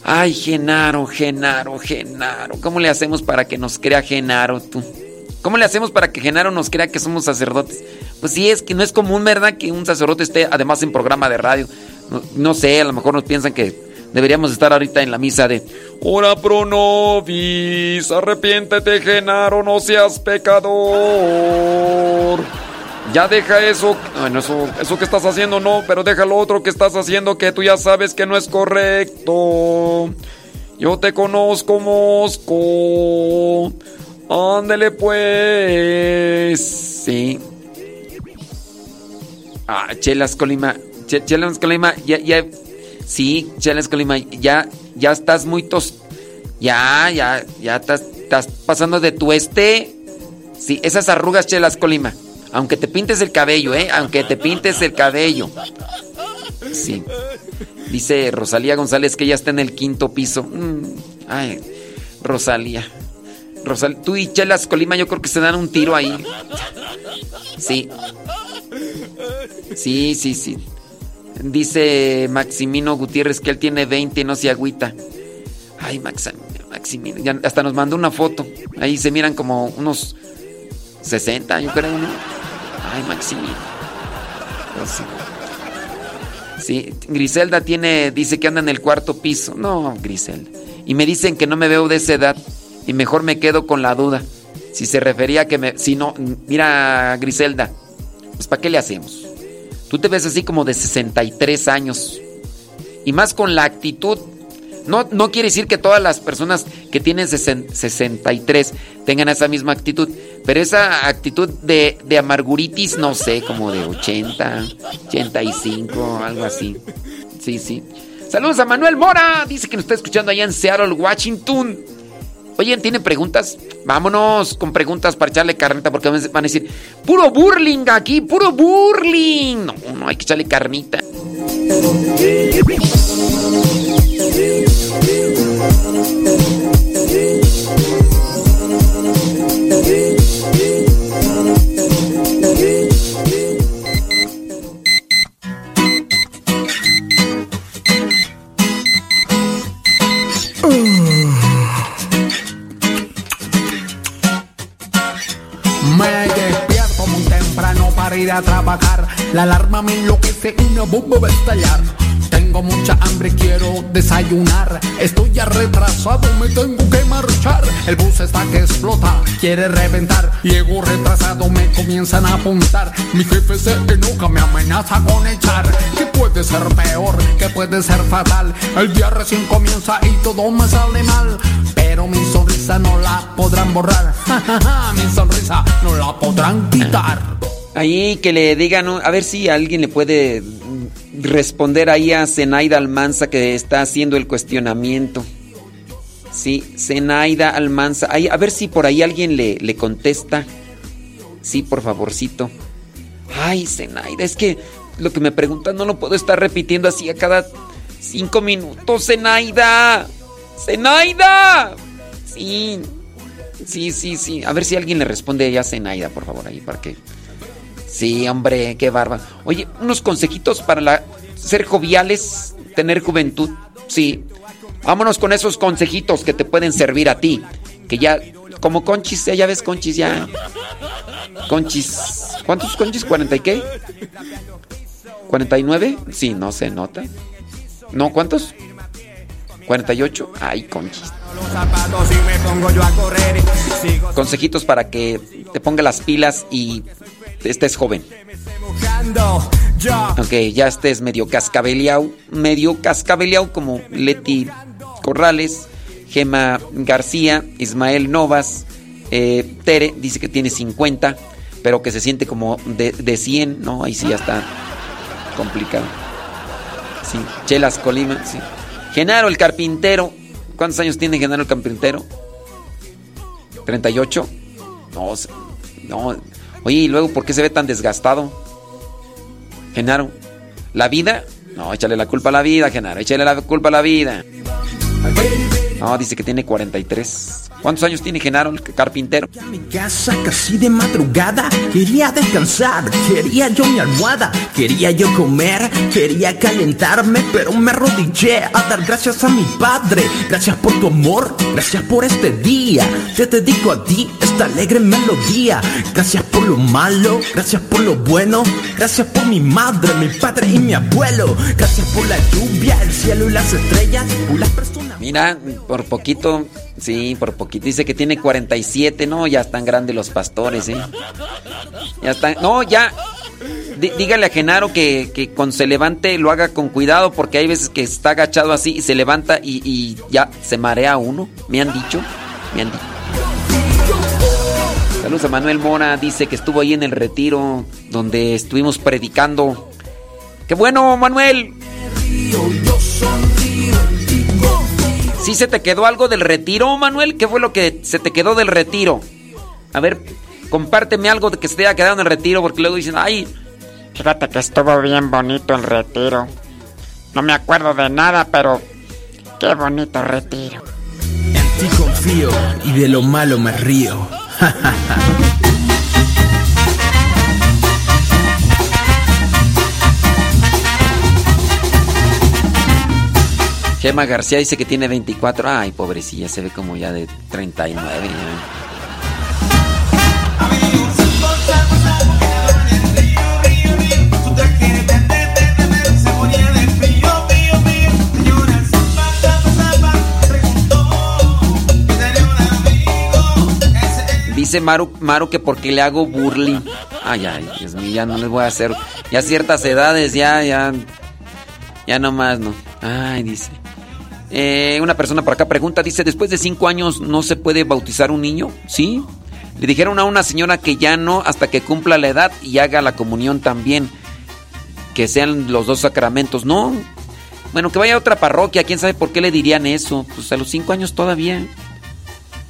Ay, Genaro, Genaro, Genaro. ¿Cómo le hacemos para que nos crea Genaro tú? ¿Cómo le hacemos para que Genaro nos crea que somos sacerdotes? Pues sí, es que no es común, ¿verdad? Que un sacerdote esté además en programa de radio. No, sé, a lo mejor nos piensan que deberíamos estar ahorita en la misa de Ora pro nobis, arrepiéntete, Genaro, no seas pecador. Ya deja eso, bueno, eso, eso que estás haciendo no, pero deja lo otro que estás haciendo que tú ya sabes que no es correcto. Yo te conozco, Mosco. Ándele pues. Sí. Ah, Chelas Colima. Chelas Colima, ya, ya. Sí, Chelas Colima, ya, ya estás muy tos. Ya, ya, ya estás, estás pasando de tu este. Sí, esas arrugas, Chelas Colima. Aunque te pintes el cabello, ¿eh? Aunque te pintes el cabello. Sí. Dice Rosalía González que ya está en el quinto piso. Mm, ay, Rosalía. Rosal tú y Chelas Colima yo creo que se dan un tiro ahí. Sí. Sí, sí, sí. Dice Maximino Gutiérrez que él tiene 20 y no se agüita. Ay, Maximino. Ya hasta nos mandó una foto. Ahí se miran como unos 60, yo creo, ¿no? Ay, Maximino. Sí. sí. Griselda tiene, dice que anda en el cuarto piso. No, Griselda. Y me dicen que no me veo de esa edad. Y mejor me quedo con la duda. Si se refería a que me. Si no, mira, Griselda. Pues ¿para qué le hacemos? Tú te ves así como de 63 años. Y más con la actitud. No, no quiere decir que todas las personas que tienen 63 tengan esa misma actitud. Pero esa actitud de, de amarguritis, no sé, como de 80, 85, algo así. Sí, sí. Saludos a Manuel Mora. Dice que nos está escuchando allá en Seattle, Washington. Oye, ¿tiene preguntas? Vámonos con preguntas para echarle carnita porque van a decir, puro burling aquí, puro burling. No, no hay que echarle carnita. Ir a trabajar. La alarma me enloquece, bomba va a estallar. Tengo mucha hambre, quiero desayunar. Estoy ya retrasado, me tengo que marchar. El bus está que explota, quiere reventar. Llego retrasado, me comienzan a apuntar. Mi jefe se enoja, me amenaza con echar. ¿Qué puede ser peor? ¿Qué puede ser fatal? El día recién comienza y todo me sale mal. Pero mi sonrisa no la podrán borrar. [laughs] mi sonrisa no la podrán quitar. Ahí que le digan, a ver si alguien le puede responder ahí a Zenaida Almanza que está haciendo el cuestionamiento. Sí, Zenaida Almanza. Ahí, a ver si por ahí alguien le, le contesta. Sí, por favorcito. Ay, Zenaida, es que lo que me preguntan no lo puedo estar repitiendo así a cada cinco minutos, Zenaida. Zenaida. Sí. Sí, sí, sí. A ver si alguien le responde a Zenaida, por favor, ahí, para que. Sí, hombre, qué barba. Oye, unos consejitos para la... ser joviales, tener juventud. Sí. Vámonos con esos consejitos que te pueden servir a ti. Que ya, como conchis, ya ves conchis, ya. Conchis. ¿Cuántos conchis? ¿40 y qué? ¿49? Sí, no se nota. ¿No? ¿Cuántos? ¿48? Ay, conchis. Consejitos para que te ponga las pilas y estés joven. Aunque ya estés medio cascabeleado, medio cascabeleado como Leti Corrales, Gema García, Ismael Novas, eh, Tere dice que tiene 50, pero que se siente como de, de 100, ¿no? Ahí sí ya está complicado. Sí, Chelas Colima, sí. Genaro el carpintero. ¿Cuántos años tiene Genaro el carpintero? ¿38? No, no. Oye, ¿y luego por qué se ve tan desgastado? Genaro. ¿La vida? No, échale la culpa a la vida, Genaro. Échale la culpa a la vida. No, dice que tiene 43. ¿Cuántos años tiene Genaro, el carpintero? Mi casa casi de madrugada, quería descansar, quería yo mi almohada, quería yo comer, quería calentarme, pero me arrodillé a dar gracias a mi padre. Gracias por tu amor, gracias por este día. Te dedico a ti esta alegre melodía. Gracias por lo malo, gracias por lo bueno, gracias por mi madre, mi padre y mi abuelo. Gracias por la lluvia, el cielo y las estrellas, por las personas. Mira, por poquito, sí, por poquito. Dice que tiene 47, no, ya están grandes los pastores, ¿eh? Ya están, no, ya. dígale a Genaro que, que cuando se levante lo haga con cuidado porque hay veces que está agachado así y se levanta y, y ya se marea uno. Me han dicho, me han dicho. Saludos a Manuel Mora, dice que estuvo ahí en el retiro donde estuvimos predicando. ¡Qué bueno, Manuel! ¿Sí se te quedó algo del retiro, Manuel? ¿Qué fue lo que se te quedó del retiro? A ver, compárteme algo de que se te haya quedado en el retiro, porque luego dicen, ay. Fíjate que estuvo bien bonito el retiro. No me acuerdo de nada, pero qué bonito retiro. En ti confío y de lo malo me río. [laughs] Gema García dice que tiene 24. Ay, pobrecilla, se ve como ya de 39. Dice Maru, Maru que porque le hago burly. Ay, ay, Dios mío, ya no les voy a hacer. Ya ciertas edades, ya, ya. Ya no más, no. Ay, dice. Eh, una persona por acá pregunta, dice, después de cinco años no se puede bautizar un niño, ¿sí? Le dijeron a una señora que ya no hasta que cumpla la edad y haga la comunión también, que sean los dos sacramentos, ¿no? Bueno, que vaya a otra parroquia, quién sabe por qué le dirían eso, pues a los cinco años todavía,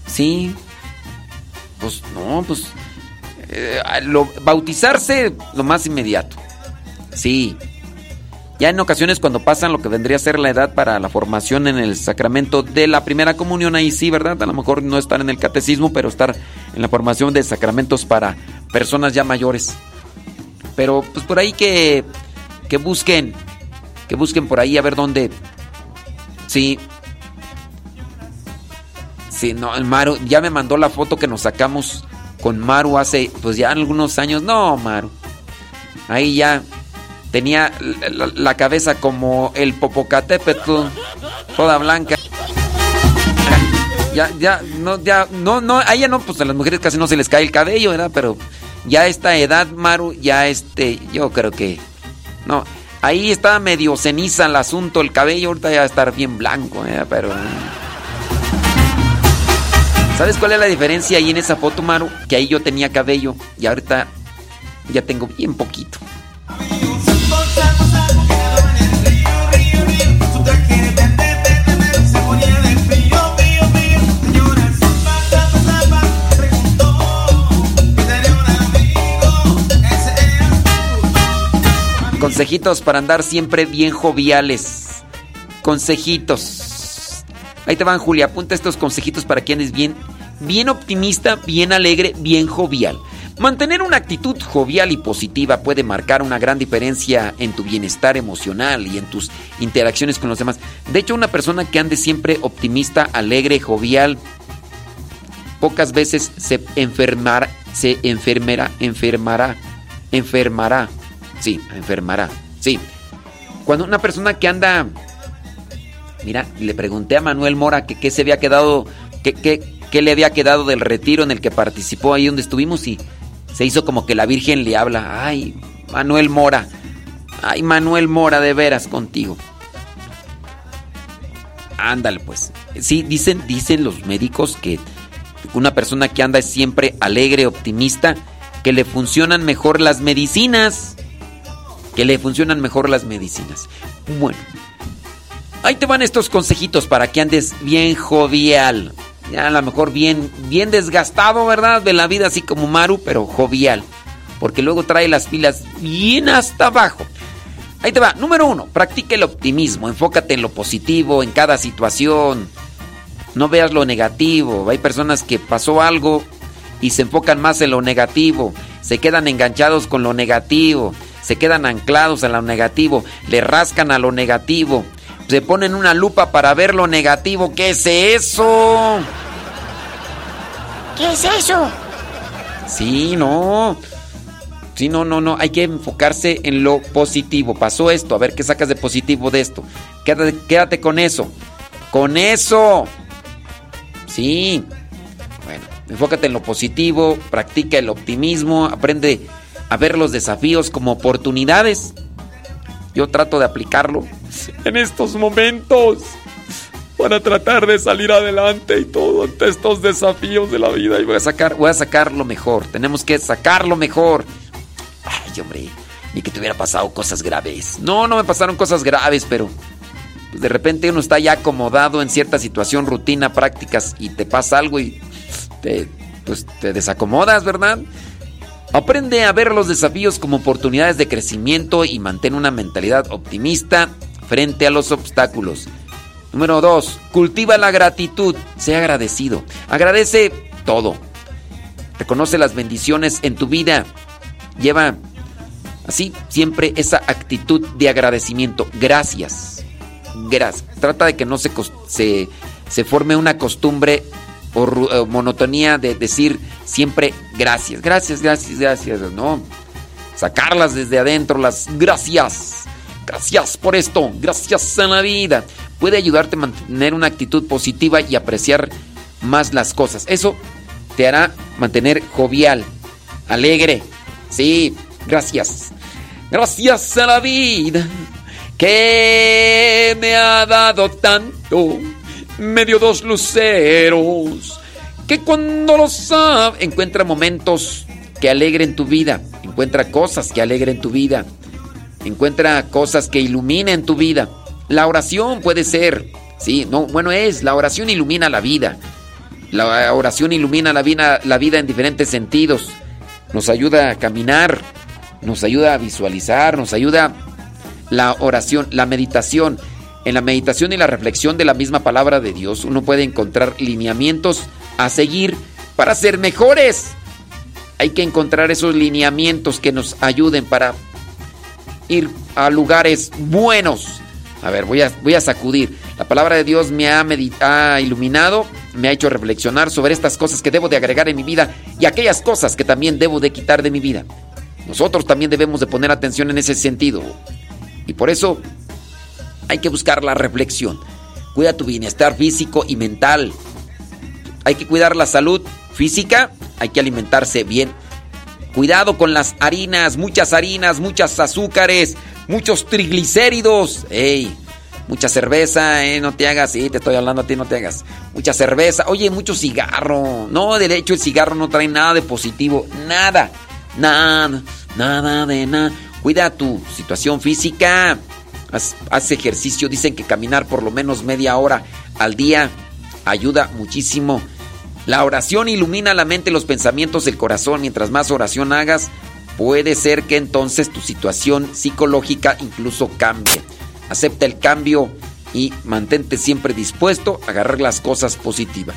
sí, pues no, pues eh, lo, bautizarse lo más inmediato, sí. Ya en ocasiones cuando pasan lo que vendría a ser la edad para la formación en el sacramento de la primera comunión, ahí sí, ¿verdad? A lo mejor no estar en el catecismo, pero estar en la formación de sacramentos para personas ya mayores. Pero pues por ahí que, que busquen, que busquen por ahí a ver dónde. Sí. Sí, no, el Maru ya me mandó la foto que nos sacamos con Maru hace pues ya algunos años. No, Maru. Ahí ya Tenía la, cabeza como el Popocatépetl, toda blanca. Ya, ya, no, ya, no, no, a ella no, pues a las mujeres casi no se les cae el cabello, ¿verdad? Pero ya a esta edad, Maru, ya este, yo creo que, no, ahí está medio ceniza el asunto, el cabello ahorita ya va a estar bien blanco, ¿eh? Pero... ¿Sabes cuál es la diferencia ahí en esa foto, Maru? Que ahí yo tenía cabello y ahorita ya tengo bien poquito. Consejitos para andar siempre bien joviales. Consejitos. Ahí te van, Julia. Apunta estos consejitos para que andes bien, bien optimista, bien alegre, bien jovial. Mantener una actitud jovial y positiva puede marcar una gran diferencia en tu bienestar emocional y en tus interacciones con los demás. De hecho, una persona que ande siempre optimista, alegre, jovial, pocas veces se enfermará, se enfermará, enfermará, enfermará. Sí, enfermará. Sí. Cuando una persona que anda Mira, le pregunté a Manuel Mora que qué se había quedado, qué le había quedado del retiro en el que participó ahí donde estuvimos y se hizo como que la Virgen le habla. Ay, Manuel Mora. Ay, Manuel Mora, de veras contigo. Ándale, pues. Sí, dicen, dicen los médicos que una persona que anda es siempre alegre, optimista, que le funcionan mejor las medicinas. Que le funcionan mejor las medicinas. Bueno, ahí te van estos consejitos para que andes bien jovial. Ya a lo mejor bien, bien desgastado, ¿verdad? De la vida, así como Maru, pero jovial. Porque luego trae las pilas bien hasta abajo. Ahí te va. Número uno, practica el optimismo. Enfócate en lo positivo, en cada situación. No veas lo negativo. Hay personas que pasó algo y se enfocan más en lo negativo. Se quedan enganchados con lo negativo. Se quedan anclados en lo negativo. Le rascan a lo negativo. Se ponen una lupa para ver lo negativo. ¿Qué es eso? ¿Qué es eso? Sí, no. Sí, no, no, no. Hay que enfocarse en lo positivo. Pasó esto. A ver qué sacas de positivo de esto. Quédate, quédate con eso. Con eso. Sí. Bueno, enfócate en lo positivo. Practica el optimismo. Aprende a ver los desafíos como oportunidades. Yo trato de aplicarlo en estos momentos para tratar de salir adelante y todo ante estos desafíos de la vida y voy a sacar voy a sacar lo mejor. Tenemos que sacar lo mejor. Ay, hombre, ni que te hubiera pasado cosas graves. No, no me pasaron cosas graves, pero pues de repente uno está ya acomodado en cierta situación, rutina, prácticas y te pasa algo y te pues te desacomodas, ¿verdad? Aprende a ver los desafíos como oportunidades de crecimiento y mantén una mentalidad optimista frente a los obstáculos. Número 2. Cultiva la gratitud. Sea agradecido. Agradece todo. Reconoce las bendiciones en tu vida. Lleva así siempre esa actitud de agradecimiento. Gracias. Gracias. Trata de que no se, se, se forme una costumbre o, o monotonía de decir siempre gracias, gracias, gracias, gracias. No. Sacarlas desde adentro, las gracias. Gracias por esto, gracias en la vida. Puede ayudarte a mantener una actitud positiva y apreciar más las cosas. Eso te hará mantener jovial, alegre. Sí, gracias. Gracias a la vida que me ha dado tanto. Me dio dos luceros que cuando lo sabe encuentra momentos que alegren tu vida. Encuentra cosas que alegren tu vida. Encuentra cosas que iluminen tu vida. La oración puede ser, sí, no, bueno es, la oración ilumina la vida. La oración ilumina la vida, la vida en diferentes sentidos. Nos ayuda a caminar, nos ayuda a visualizar, nos ayuda la oración, la meditación. En la meditación y la reflexión de la misma palabra de Dios uno puede encontrar lineamientos a seguir para ser mejores. Hay que encontrar esos lineamientos que nos ayuden para ir a lugares buenos. A ver, voy a, voy a sacudir. La palabra de Dios me ha, ha iluminado, me ha hecho reflexionar sobre estas cosas que debo de agregar en mi vida y aquellas cosas que también debo de quitar de mi vida. Nosotros también debemos de poner atención en ese sentido. Y por eso hay que buscar la reflexión. Cuida tu bienestar físico y mental. Hay que cuidar la salud física, hay que alimentarse bien. Cuidado con las harinas, muchas harinas, muchas azúcares, muchos triglicéridos. ¡Ey! Mucha cerveza, ¿eh? No te hagas, sí, te estoy hablando a ti, no te hagas. Mucha cerveza, oye, mucho cigarro. No, de hecho el cigarro no trae nada de positivo, nada, nada, nada de nada. Cuida tu situación física, haz, ejercicio. Dicen que caminar por lo menos media hora al día ayuda muchísimo. La oración ilumina la mente los pensamientos del corazón. Mientras más oración hagas, puede ser que entonces tu situación psicológica incluso cambie. Acepta el cambio y mantente siempre dispuesto a agarrar las cosas positivas.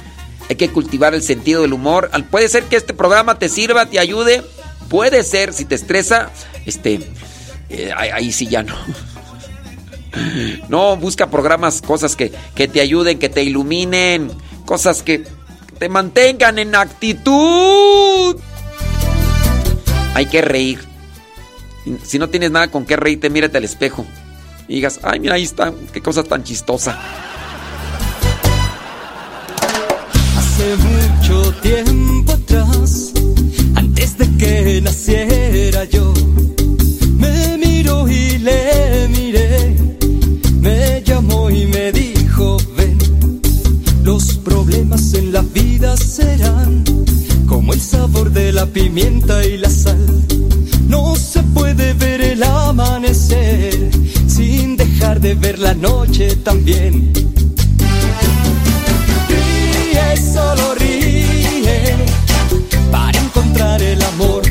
Hay que cultivar el sentido del humor. Puede ser que este programa te sirva, te ayude. Puede ser, si te estresa, este, eh, ahí, sí ya no. [laughs] [clears throat] No, busca programas, cosas que, que te ayuden, que te iluminen, cosas que te mantengan en actitud. Hay que reír. Si no tienes nada con qué reírte, mírate al espejo. Y digas, ay, mira, ahí está, qué cosa tan chistosa. Hace mucho tiempo atrás, antes de que naciera yo, y me dijo, ven, los problemas en la vida serán como el sabor de la pimienta y la sal. No se puede ver el amanecer sin dejar de ver la noche también. Ríe, solo ríe, para encontrar el amor.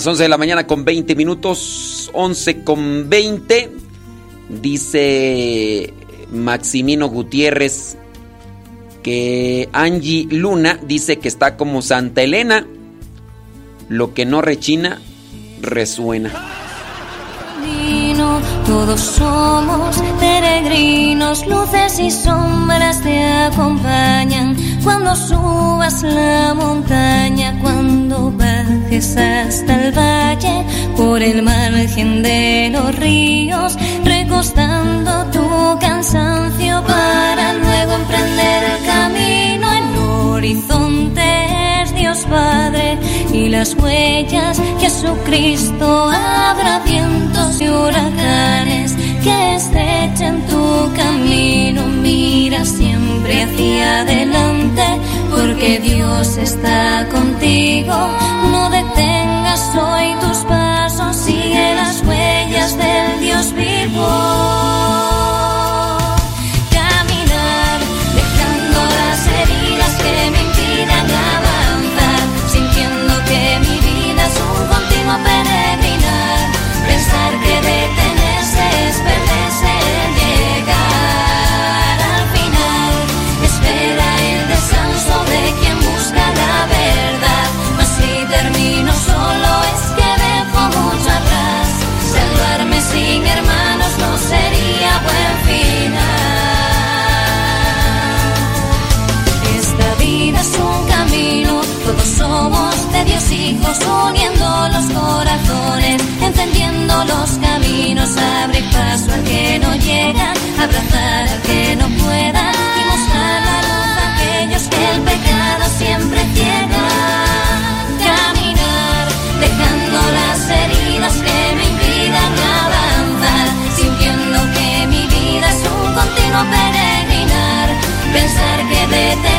Las 11 de la mañana con 20 minutos. 11 con 20. Dice Maximino Gutiérrez que Angie Luna dice que está como Santa Elena. Lo que no rechina, resuena. todos somos peregrinos, luces y sombras te acompañan. Cuando subas la montaña, cuando bajes hasta el valle, por el margen de los ríos, recostando tu cansancio para luego emprender el camino. El horizonte es Dios Padre y las huellas Jesucristo habrá vientos y huracanes que estrechen tu camino. Mira hacia adelante porque Dios está contigo. No detengas hoy tus pasos, sigue las huellas del Dios uniendo los corazones, encendiendo los caminos, abrir paso al que no llega, abrazar al que no pueda y mostrar la luz a aquellos que el pecado siempre ciega. Caminar, dejando las heridas que me impidan avanzar, sintiendo que mi vida es un continuo peregrinar, pensar que detenerse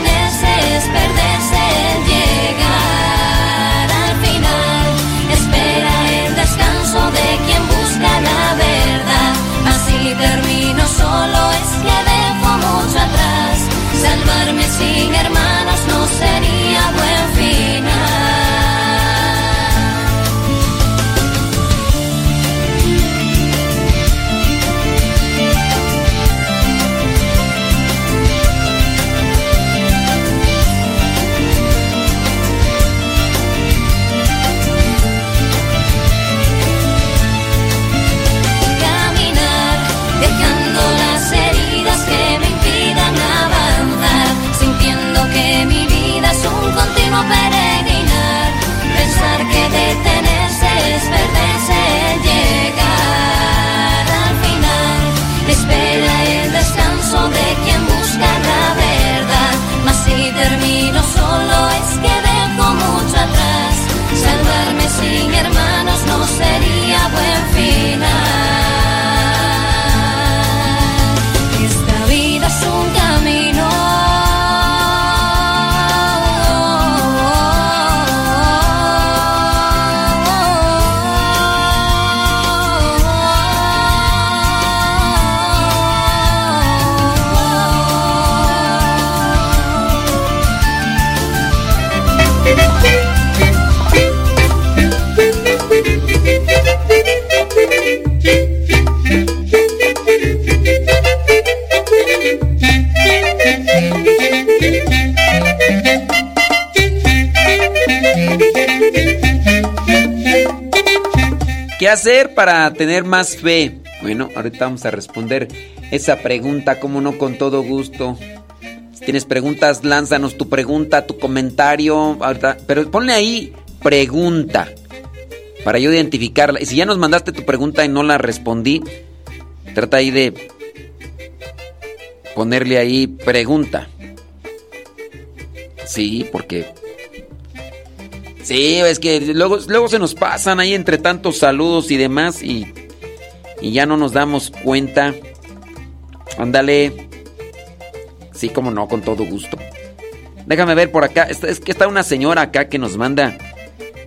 un continuo hacer para tener más fe? Bueno, ahorita vamos a responder esa pregunta, como no, con todo gusto. Si tienes preguntas, lánzanos tu pregunta, tu comentario. pero ponle ahí pregunta para yo identificarla. Y si ya nos mandaste tu pregunta y no la respondí, trata ahí de ponerle ahí pregunta. Sí, porque Sí, es que luego, luego se nos pasan ahí entre tantos saludos y demás y, y ya no nos damos cuenta. Ándale. Sí, como no, con todo gusto. Déjame ver por acá. Es que está una señora acá que nos manda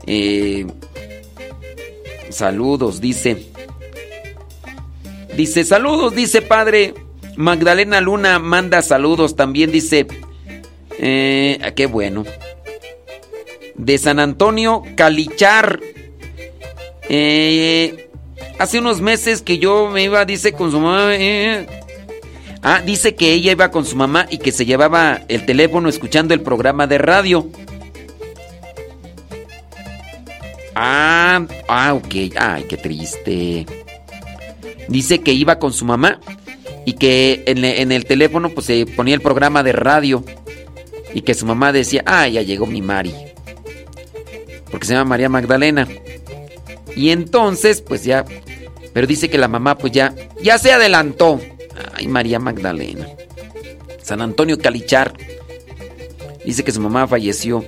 eh, saludos, dice. Dice, saludos, dice padre. Magdalena Luna manda saludos también, dice. Eh, ah, qué bueno de San Antonio, Calichar. Eh, hace unos meses que yo me iba, dice, con su mamá. eh. Ah, dice que ella iba con su mamá y que se llevaba el teléfono escuchando el programa de radio. Ah, ah, ok. Ay, qué triste. Dice que iba con su mamá y que en, en el teléfono pues se ponía el programa de radio y que su mamá decía, ah, ya llegó mi Mari porque se llama María Magdalena. Y entonces, pues ya, pero dice que la mamá pues ya, ya se adelantó. Ay, María Magdalena. San Antonio Calichar. Dice que su mamá falleció.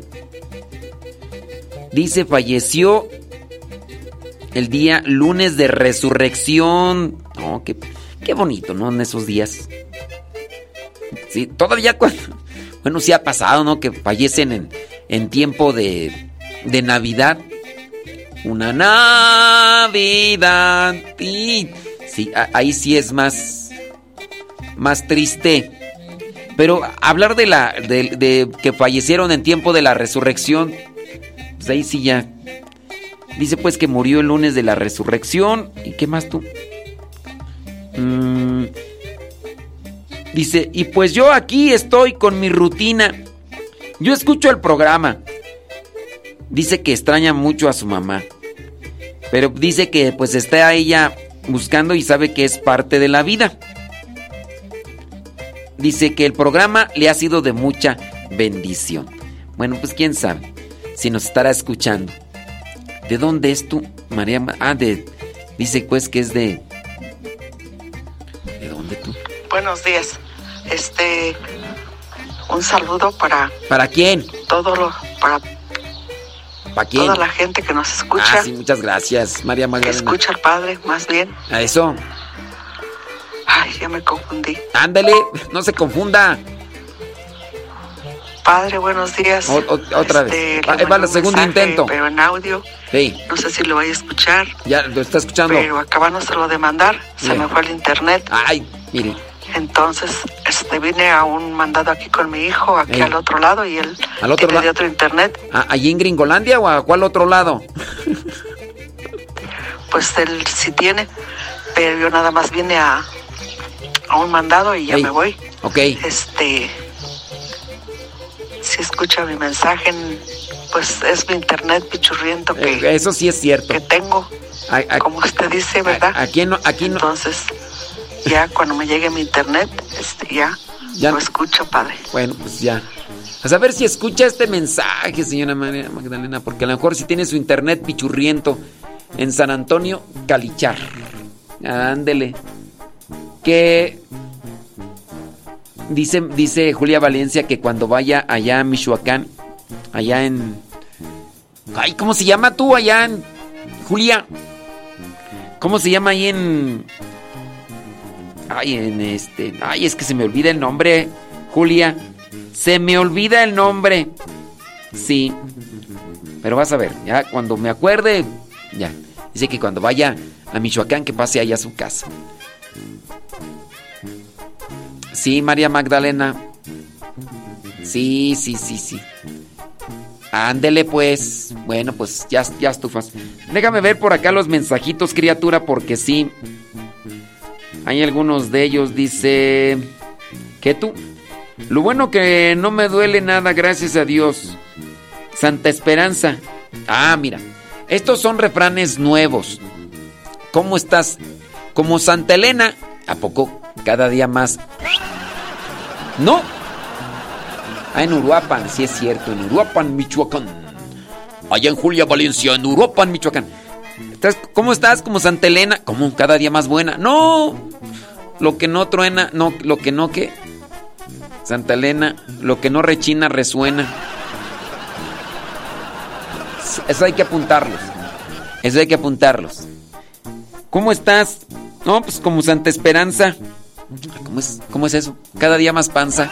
Dice, falleció el día lunes de resurrección. No, qué, qué bonito, ¿no? En esos días. Sí, todavía cuando... [laughs] Bueno, sí ha pasado, ¿no? Que fallecen en, en tiempo de, de Navidad. Una Navidad. y- Sí, ahí sí es más, más triste. Pero hablar de la, de, de que fallecieron en tiempo de la resurrección, pues ahí sí ya. Dice pues que murió el lunes de la resurrección. ¿Y qué más tú? Mm, dice, y pues yo aquí estoy con mi rutina. Yo escucho el programa. Dice que extraña mucho a su mamá. Pero dice que pues está ella buscando y sabe que es parte de la vida. Dice que el programa le ha sido de mucha bendición. Bueno, pues quién sabe si nos estará escuchando. ¿De dónde es tú, María? Ma- Ah, de. Dice pues que es de. ¿De dónde tú? Buenos días. Este, un saludo para ¿Para quién? todo lo, para ¿Para quién? toda la gente que nos escucha, Ah, sí, muchas gracias, María que Magdalena. escucha al Padre, más bien. A eso. Ay, ya me confundí. Ándale, no se confunda. Padre, buenos días. O- o- otra vez. Este, Va- ahí va el segundo mensaje, intento. Pero en audio, Sí, no sé si lo vaya a escuchar, ya lo está escuchando. pero acabándoselo de mandar, se me fue el internet. Ay, mire. Entonces, este, vine a un mandado aquí con mi hijo, aquí Ey. al otro lado, y él ¿Al otro tiene de otro internet. ¿A- ¿Allí en Gringolandia o a cuál otro lado? [laughs] Pues él sí tiene, pero yo nada más vine a, a un mandado y ya Ey. me voy. Ok. Este, si escucha mi mensaje, pues es mi internet pichurriento que, Eh, Eso sí es cierto. que tengo, A- a- como usted dice, ¿verdad? Aquí no, aquí no. Entonces, ya cuando me llegue mi internet, este, ya, Ya- lo escucho, padre. Bueno, pues ya. A saber si escucha este mensaje, señora María Magdalena, porque a lo mejor si tiene su internet pichurriento en San Antonio, Calichar. Ándele. Que dice, dice Julia Valencia que cuando vaya allá a Michoacán, allá en. Ay, ¿cómo se llama tú allá en. Julia? ¿Cómo se llama ahí en. Ay, en este. Ay, es que se me olvida el nombre, Julia. Se me olvida el nombre. Sí. Pero vas a ver, ya cuando me acuerde, ya. Dice que cuando vaya a Michoacán, que pase allá a su casa. Sí, María Magdalena. Sí, sí, sí, sí. Ándele pues. Bueno, pues ya, ya estufas. Déjame ver por acá los mensajitos, criatura, porque sí. Hay algunos de ellos, dice... ¿Qué tú? Lo bueno que no me duele nada, gracias a Dios. Santa Esperanza. Ah, mira. Estos son refranes nuevos. ¿Cómo estás? Como Santa Elena. ¿A poco? Cada día más. No. Ah, en Uruapan, sí es cierto. En Uruapan, Michoacán. Allá en Julia, Valencia, en Uruapan, Michoacán. ¿Estás- ¿Cómo estás? Como Santa Elena. ¿Cómo? Cada día más buena. No. Lo que no truena, no, lo que no que. Santa Elena, lo que no rechina resuena. Eso hay que apuntarlos. Eso hay que apuntarlos. ¿Cómo estás? No, pues como Santa Esperanza. ¿Cómo es, cómo es eso? Cada día más panza.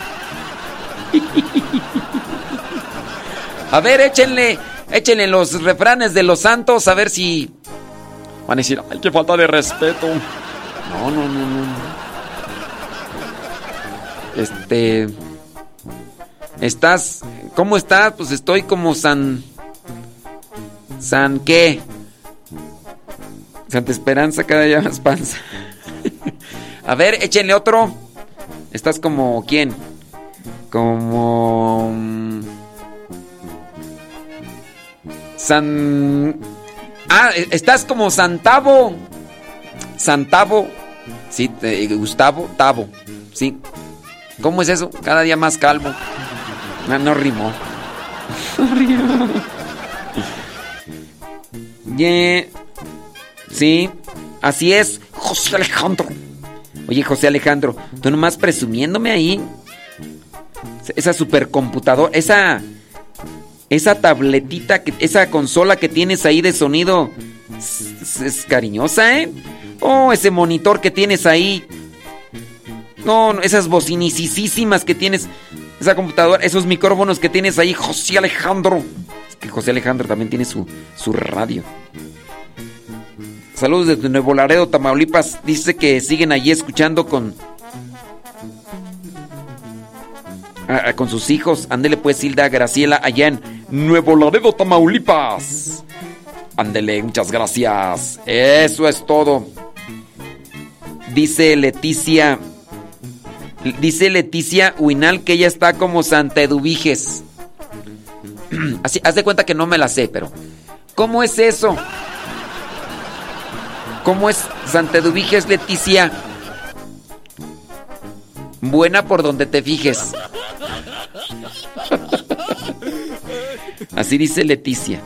A ver, échenle, échenle los refranes de los santos a ver si van a decir, ay, qué falta de respeto. No, no, no, no. Este. ¿Estás? ¿Cómo estás? Pues estoy como San. ¿San qué? Santa Esperanza cada día más panza. [laughs] A ver, échenle otro. ¿Estás como quién? Como. mm, San. Ah, e- estás como Santavo. Santavo. Sí, eh, Gustavo Tavo. Sí. ¿Cómo es eso? Cada día más calvo. No, no rimó. [laughs] No rimó. Yeah. Sí, así es. José Alejandro. Oye, José Alejandro, tú nomás presumiéndome ahí. Esa supercomputadora, esa. Esa tabletita, que, esa consola que tienes ahí de sonido. Es, cariñosa, ¿eh? Oh, ese monitor que tienes ahí. No, no, esas bocinicísimas que tienes. Esa computadora, esos micrófonos que tienes ahí, José Alejandro. Es que José Alejandro también tiene su, su radio. Saludos desde Nuevo Laredo, Tamaulipas. Dice que siguen allí escuchando con. A- a- con sus hijos. Ándele pues, Hilda Graciela, allá en Nuevo Laredo, Tamaulipas. Ándele, muchas gracias. Eso es todo. Dice Leticia. Dice Leticia Huinal que ella está como Santa Eduviges. [clears throat] Así, haz de cuenta que no me la sé, pero. ¿Cómo es eso? ¿Cómo es Santa Eduviges, Leticia? Buena por donde te fijes. Así dice Leticia.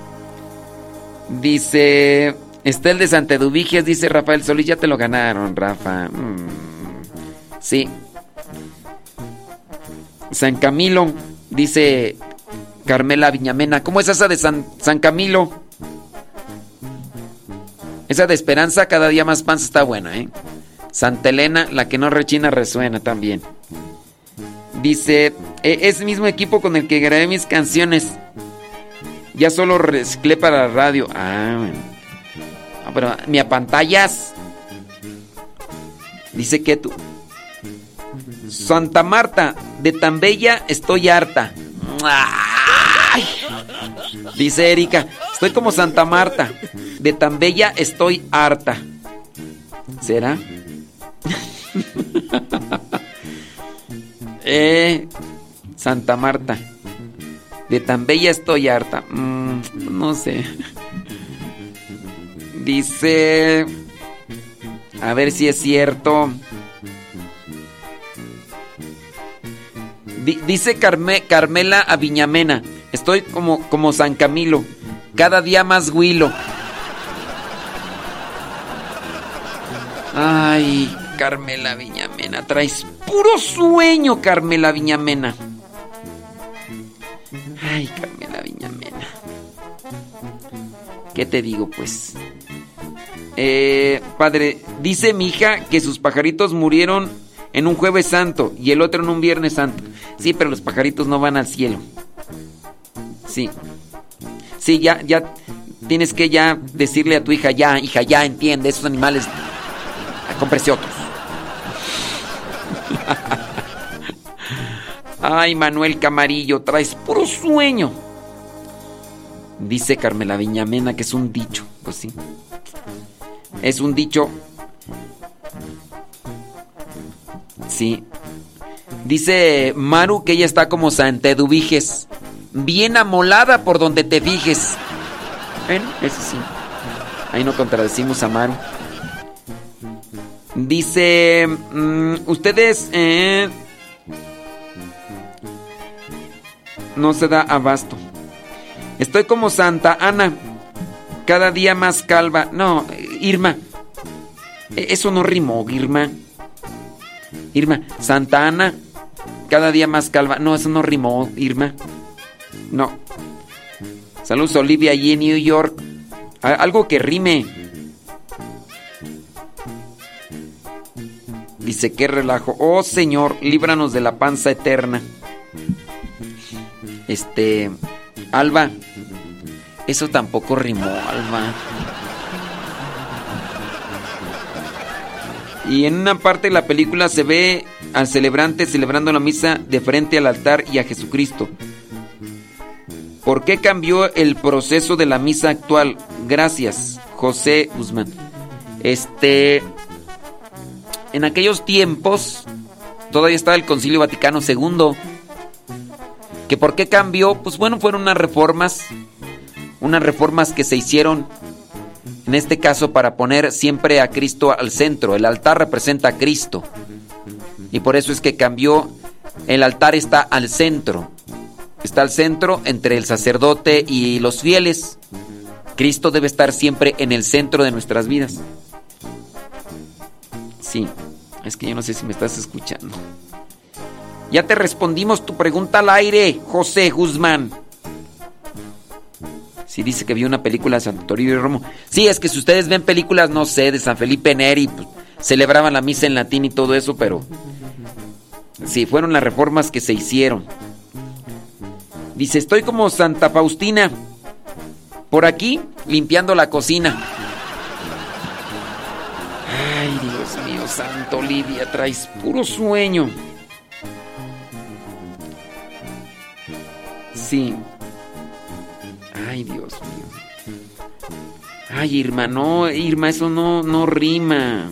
Dice. Estel de Santeduviges, dice Rafael Solís, ya te lo ganaron, Rafa. Mm, sí. San Camilo, dice Carmela Viñamena. ¿Cómo es esa de San, San Camilo? Esa de Esperanza, cada día más panza está buena, ¿eh? Santa Elena, la que no rechina, resuena también. Dice, "E- es mismo equipo con el que grabé mis canciones. Ya solo reciclé para la radio. Ah, bueno. Ah, pero mi apantallas. Dice que tú. Santa Marta, de tan bella estoy harta. Dice Erika, estoy como Santa Marta, de tan bella estoy harta. ¿Será? [laughs] eh, Santa Marta, de tan bella estoy harta. Mm, no sé. Dice, a ver si es cierto. Di- dice Carme- Carmela Aviñamena, estoy como, como San Camilo, cada día más huilo. Ay, Carmela Viñamena, traes puro sueño, Carmela Viñamena. Ay, Carmela Viñamena. ¿Qué te digo, pues? Eh, padre, dice mi hija que sus pajaritos murieron en un jueves santo y el otro en un viernes santo. Sí, pero los pajaritos no van al cielo. Sí. Sí, ya, ya tienes que ya decirle a tu hija, ya, hija, ya entiende, esos animales, cómprese otros. Ay, Manuel Camarillo, traes puro sueño. Dice Carmela Viñamena que es un dicho. Pues sí. Es un dicho. Sí. Dice Maru que ella está como Santa Eduviges. Bien amolada por donde te fijes. Bueno, eso sí. Ahí no contradecimos a Maru. Dice. mm, ustedes. eh, no se da abasto. Estoy como Santa Ana. Cada día más calva. No, Irma. eh, Eso no rimó, Irma. Irma, Santa Ana. Cada día más calva. No, eso no rimó, Irma. No. Saludos, Olivia, allí en New York. Algo que rime. Dice, qué relajo. Oh Señor, líbranos de la panza eterna. Este. Alba. Eso tampoco rimó, Alba. Y en una parte de la película se ve al celebrante celebrando la misa de frente al altar y a Jesucristo. ¿Por qué cambió el proceso de la misa actual? Gracias, José Guzmán. Este. En aquellos tiempos todavía estaba el Concilio Vaticano II. ¿Que por qué cambió? Pues bueno, fueron unas reformas. Unas reformas que se hicieron. En este caso para poner siempre a Cristo al centro. El altar representa a Cristo. Y por eso es que cambió. El altar está al centro. Está al centro entre el sacerdote y los fieles. Cristo debe estar siempre en el centro de nuestras vidas. Sí, es que yo no sé si me estás escuchando. Ya te respondimos tu pregunta al aire, José Guzmán. Sí, dice que vio una película de Santo Toribio y Romo. Sí, es que si ustedes ven películas, no sé, de San Felipe Neri, pues, celebraban la misa en latín y todo eso, pero... Sí, fueron las reformas que se hicieron. Dice, estoy como Santa Faustina. Por aquí, limpiando la cocina. Ay, Dios mío, Santo Olivia, traes puro sueño. Sí. Ay, Dios mío. Ay, Irma, no, Irma, eso no, no rima.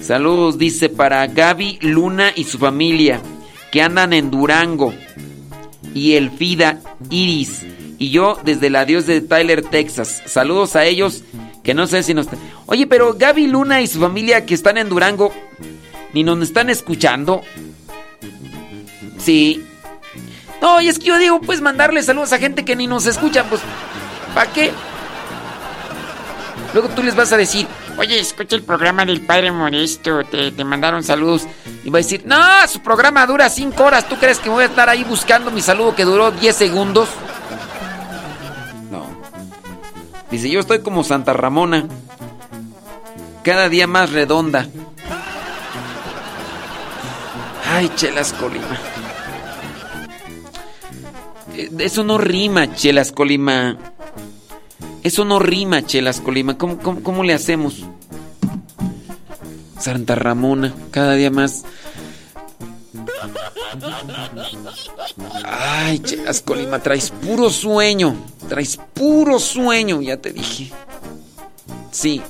Saludos, dice, para Gaby, Luna y su familia, que andan en Durango. Y Elfida, Iris. Y yo desde la Dios de Tyler, Texas. Saludos a ellos, que no sé si nos... Oye, pero Gaby, Luna y su familia que están en Durango, ni nos están escuchando. Sí. No, y es que yo digo, pues mandarle saludos a gente que ni nos escucha, pues... ¿Para qué? Luego tú les vas a decir, Oye, escucha el programa del Padre Modesto, te, te mandaron saludos. y va a decir, no, su programa dura 5 horas. ¿Tú crees que voy a estar ahí buscando mi saludo que duró 10 segundos? Dice, yo estoy como Santa Ramona. Cada día más redonda. Ay, Chelas Colima. Eh, Eso no rima, Chelas Colima. Eso no rima, Chelas Colima. ¿Cómo, cómo, cómo le hacemos? Santa Ramona, cada día más. Ay, Chelas Colima, traes puro sueño. Traes puro sueño, ya te dije. Sí.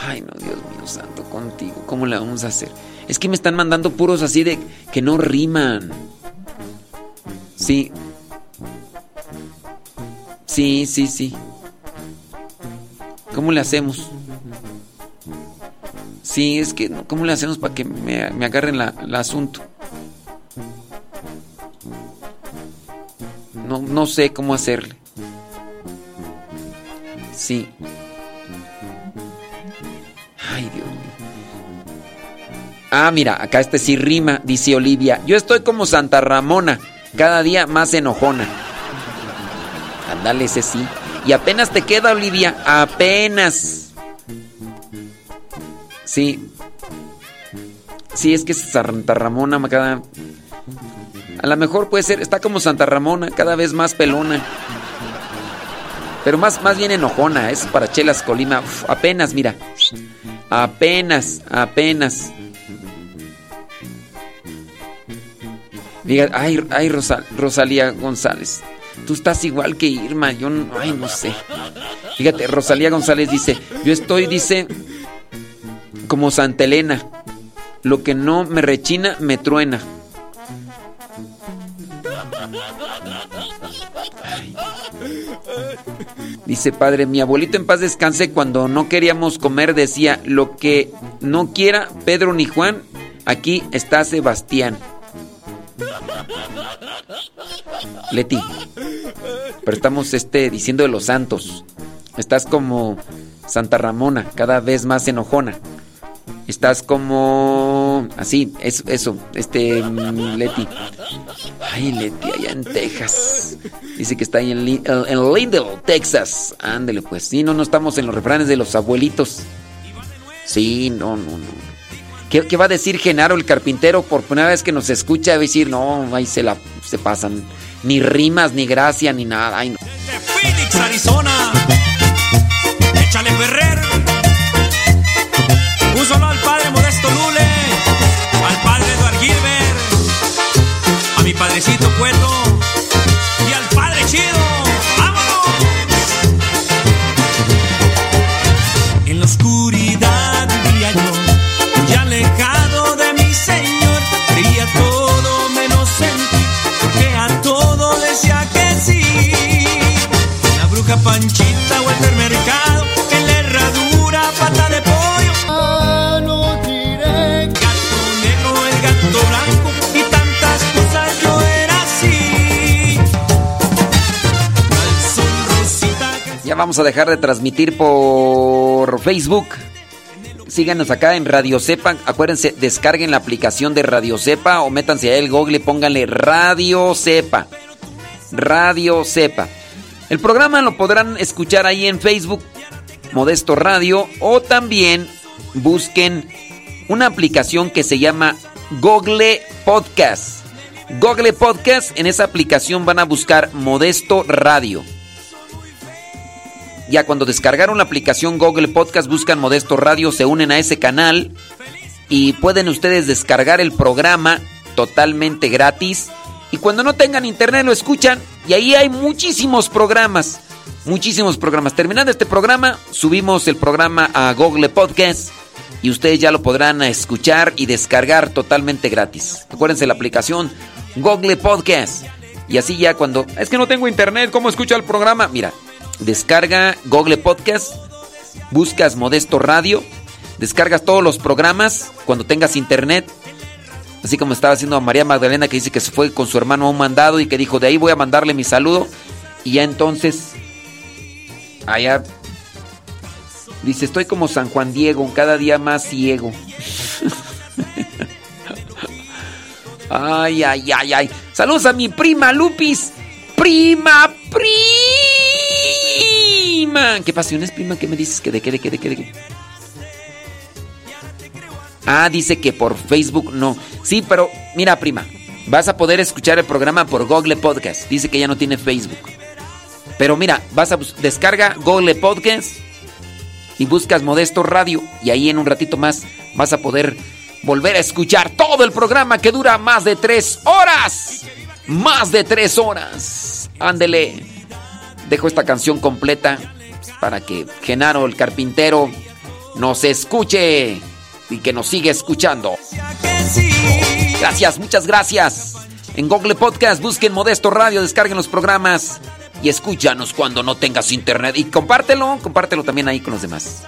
Ay, no, Dios mío santo, contigo. ¿Cómo le vamos a hacer? Es que me están mandando puros así de que no riman. Sí. Sí, sí, sí. ¿Cómo le hacemos? Sí, es que, ¿cómo le hacemos para que me, me agarren la, el asunto? No, sé cómo hacerle. Sí. Ay, Dios mío. Ah, mira, acá este sí rima, dice Olivia. Yo estoy como Santa Ramona, cada día más enojona. Ándale, ese sí. Y apenas te queda, Olivia, apenas. Sí. Sí, es que Santa Ramona cada... A lo mejor puede ser, está como Santa Ramona, cada vez más pelona. Pero más, más bien enojona, es para Chelas Colima. Apenas, mira. Apenas, apenas. Diga, ay, ay Rosa- Rosalía González. Tú estás igual que Irma, yo no, ay, no sé. Fíjate, Rosalía González dice, yo estoy, dice, como Santa Elena. Lo que no me rechina, me truena. Dice padre, mi abuelito en paz descanse cuando no queríamos comer decía, lo que no quiera Pedro ni Juan, aquí está Sebastián. Leti, pero estamos este, diciendo de los santos. Estás como Santa Ramona, cada vez más enojona. Estás como... Así, eso, este, mm, Leti. Ay, Leti, allá en Texas. Dice que está ahí en, Lin- en Lindell, Texas. Ándele, pues. Sí, no, no estamos en los refranes de los abuelitos. Sí, no, no, no. ¿Qué, qué va a decir Genaro, el carpintero, por primera vez que nos escucha? Va a decir, no, ahí se la se pasan. Ni rimas, ni gracia, ni nada. Ay, no. Phoenix, Arizona. Échale Ferrer. Solo al padre Modesto Lule. Al padre Eduard Gilbert. A mi padrecito Cueto. Y al padre Chido. ¡Vámonos! En la oscuridad vivía yo. Muy alejado de mi Señor. Creía todo menos en ti. Porque a todo decía que sí. La bruja Panchita vamos a dejar de transmitir por Facebook. Síganos acá en Radio Cepa. Acuérdense, descarguen la aplicación de Radio Cepa o métanse a el Google y pónganle Radio Cepa. Radio Cepa. El programa lo podrán escuchar ahí en Facebook, Modesto Radio, o también busquen una aplicación que se llama Google Podcast. Google Podcast, en esa aplicación van a buscar Modesto Radio. Ya cuando descargaron la aplicación Google Podcast, buscan Modesto Radio, se unen a ese canal y pueden ustedes descargar el programa totalmente gratis. Y cuando no tengan internet lo escuchan y ahí hay muchísimos programas, muchísimos programas. Terminando este programa, subimos el programa a Google Podcast y ustedes ya lo podrán escuchar y descargar totalmente gratis. Acuérdense la aplicación Google Podcast. Y así ya cuando... Es que no tengo internet, ¿cómo escucho el programa? Mira, descarga Google Podcast, buscas Modesto Radio, descargas todos los programas cuando tengas internet. Así como estaba haciendo a María Magdalena que dice que se fue con su hermano a un mandado y que dijo, de ahí voy a mandarle mi saludo. Y ya entonces Allá. Dice, estoy como San Juan Diego, cada día más ciego. [laughs] ay, ay, ay, ay. Saludos a mi prima Lupis. Prima, prima. ¿Qué pasiones, prima? ¿Qué me dices? ¿Que de qué, de qué, de qué, de qué? Ah, dice que por Facebook no. Sí, pero mira, prima, vas a poder escuchar el programa por Google Podcast. Dice que ya no tiene Facebook. Pero mira, vas a descarga Google Podcast y buscas Modesto Radio y ahí en un ratito más vas a poder volver a escuchar todo el programa que dura más de tres horas. Más de tres horas. Ándele. Dejo esta canción completa para que Genaro el carpintero nos escuche y que nos siga escuchando. Gracias, muchas gracias. En Google Podcast busquen Modesto Radio, descarguen los programas y escúchanos cuando no tengas internet. Y compártelo, compártelo también ahí con los demás.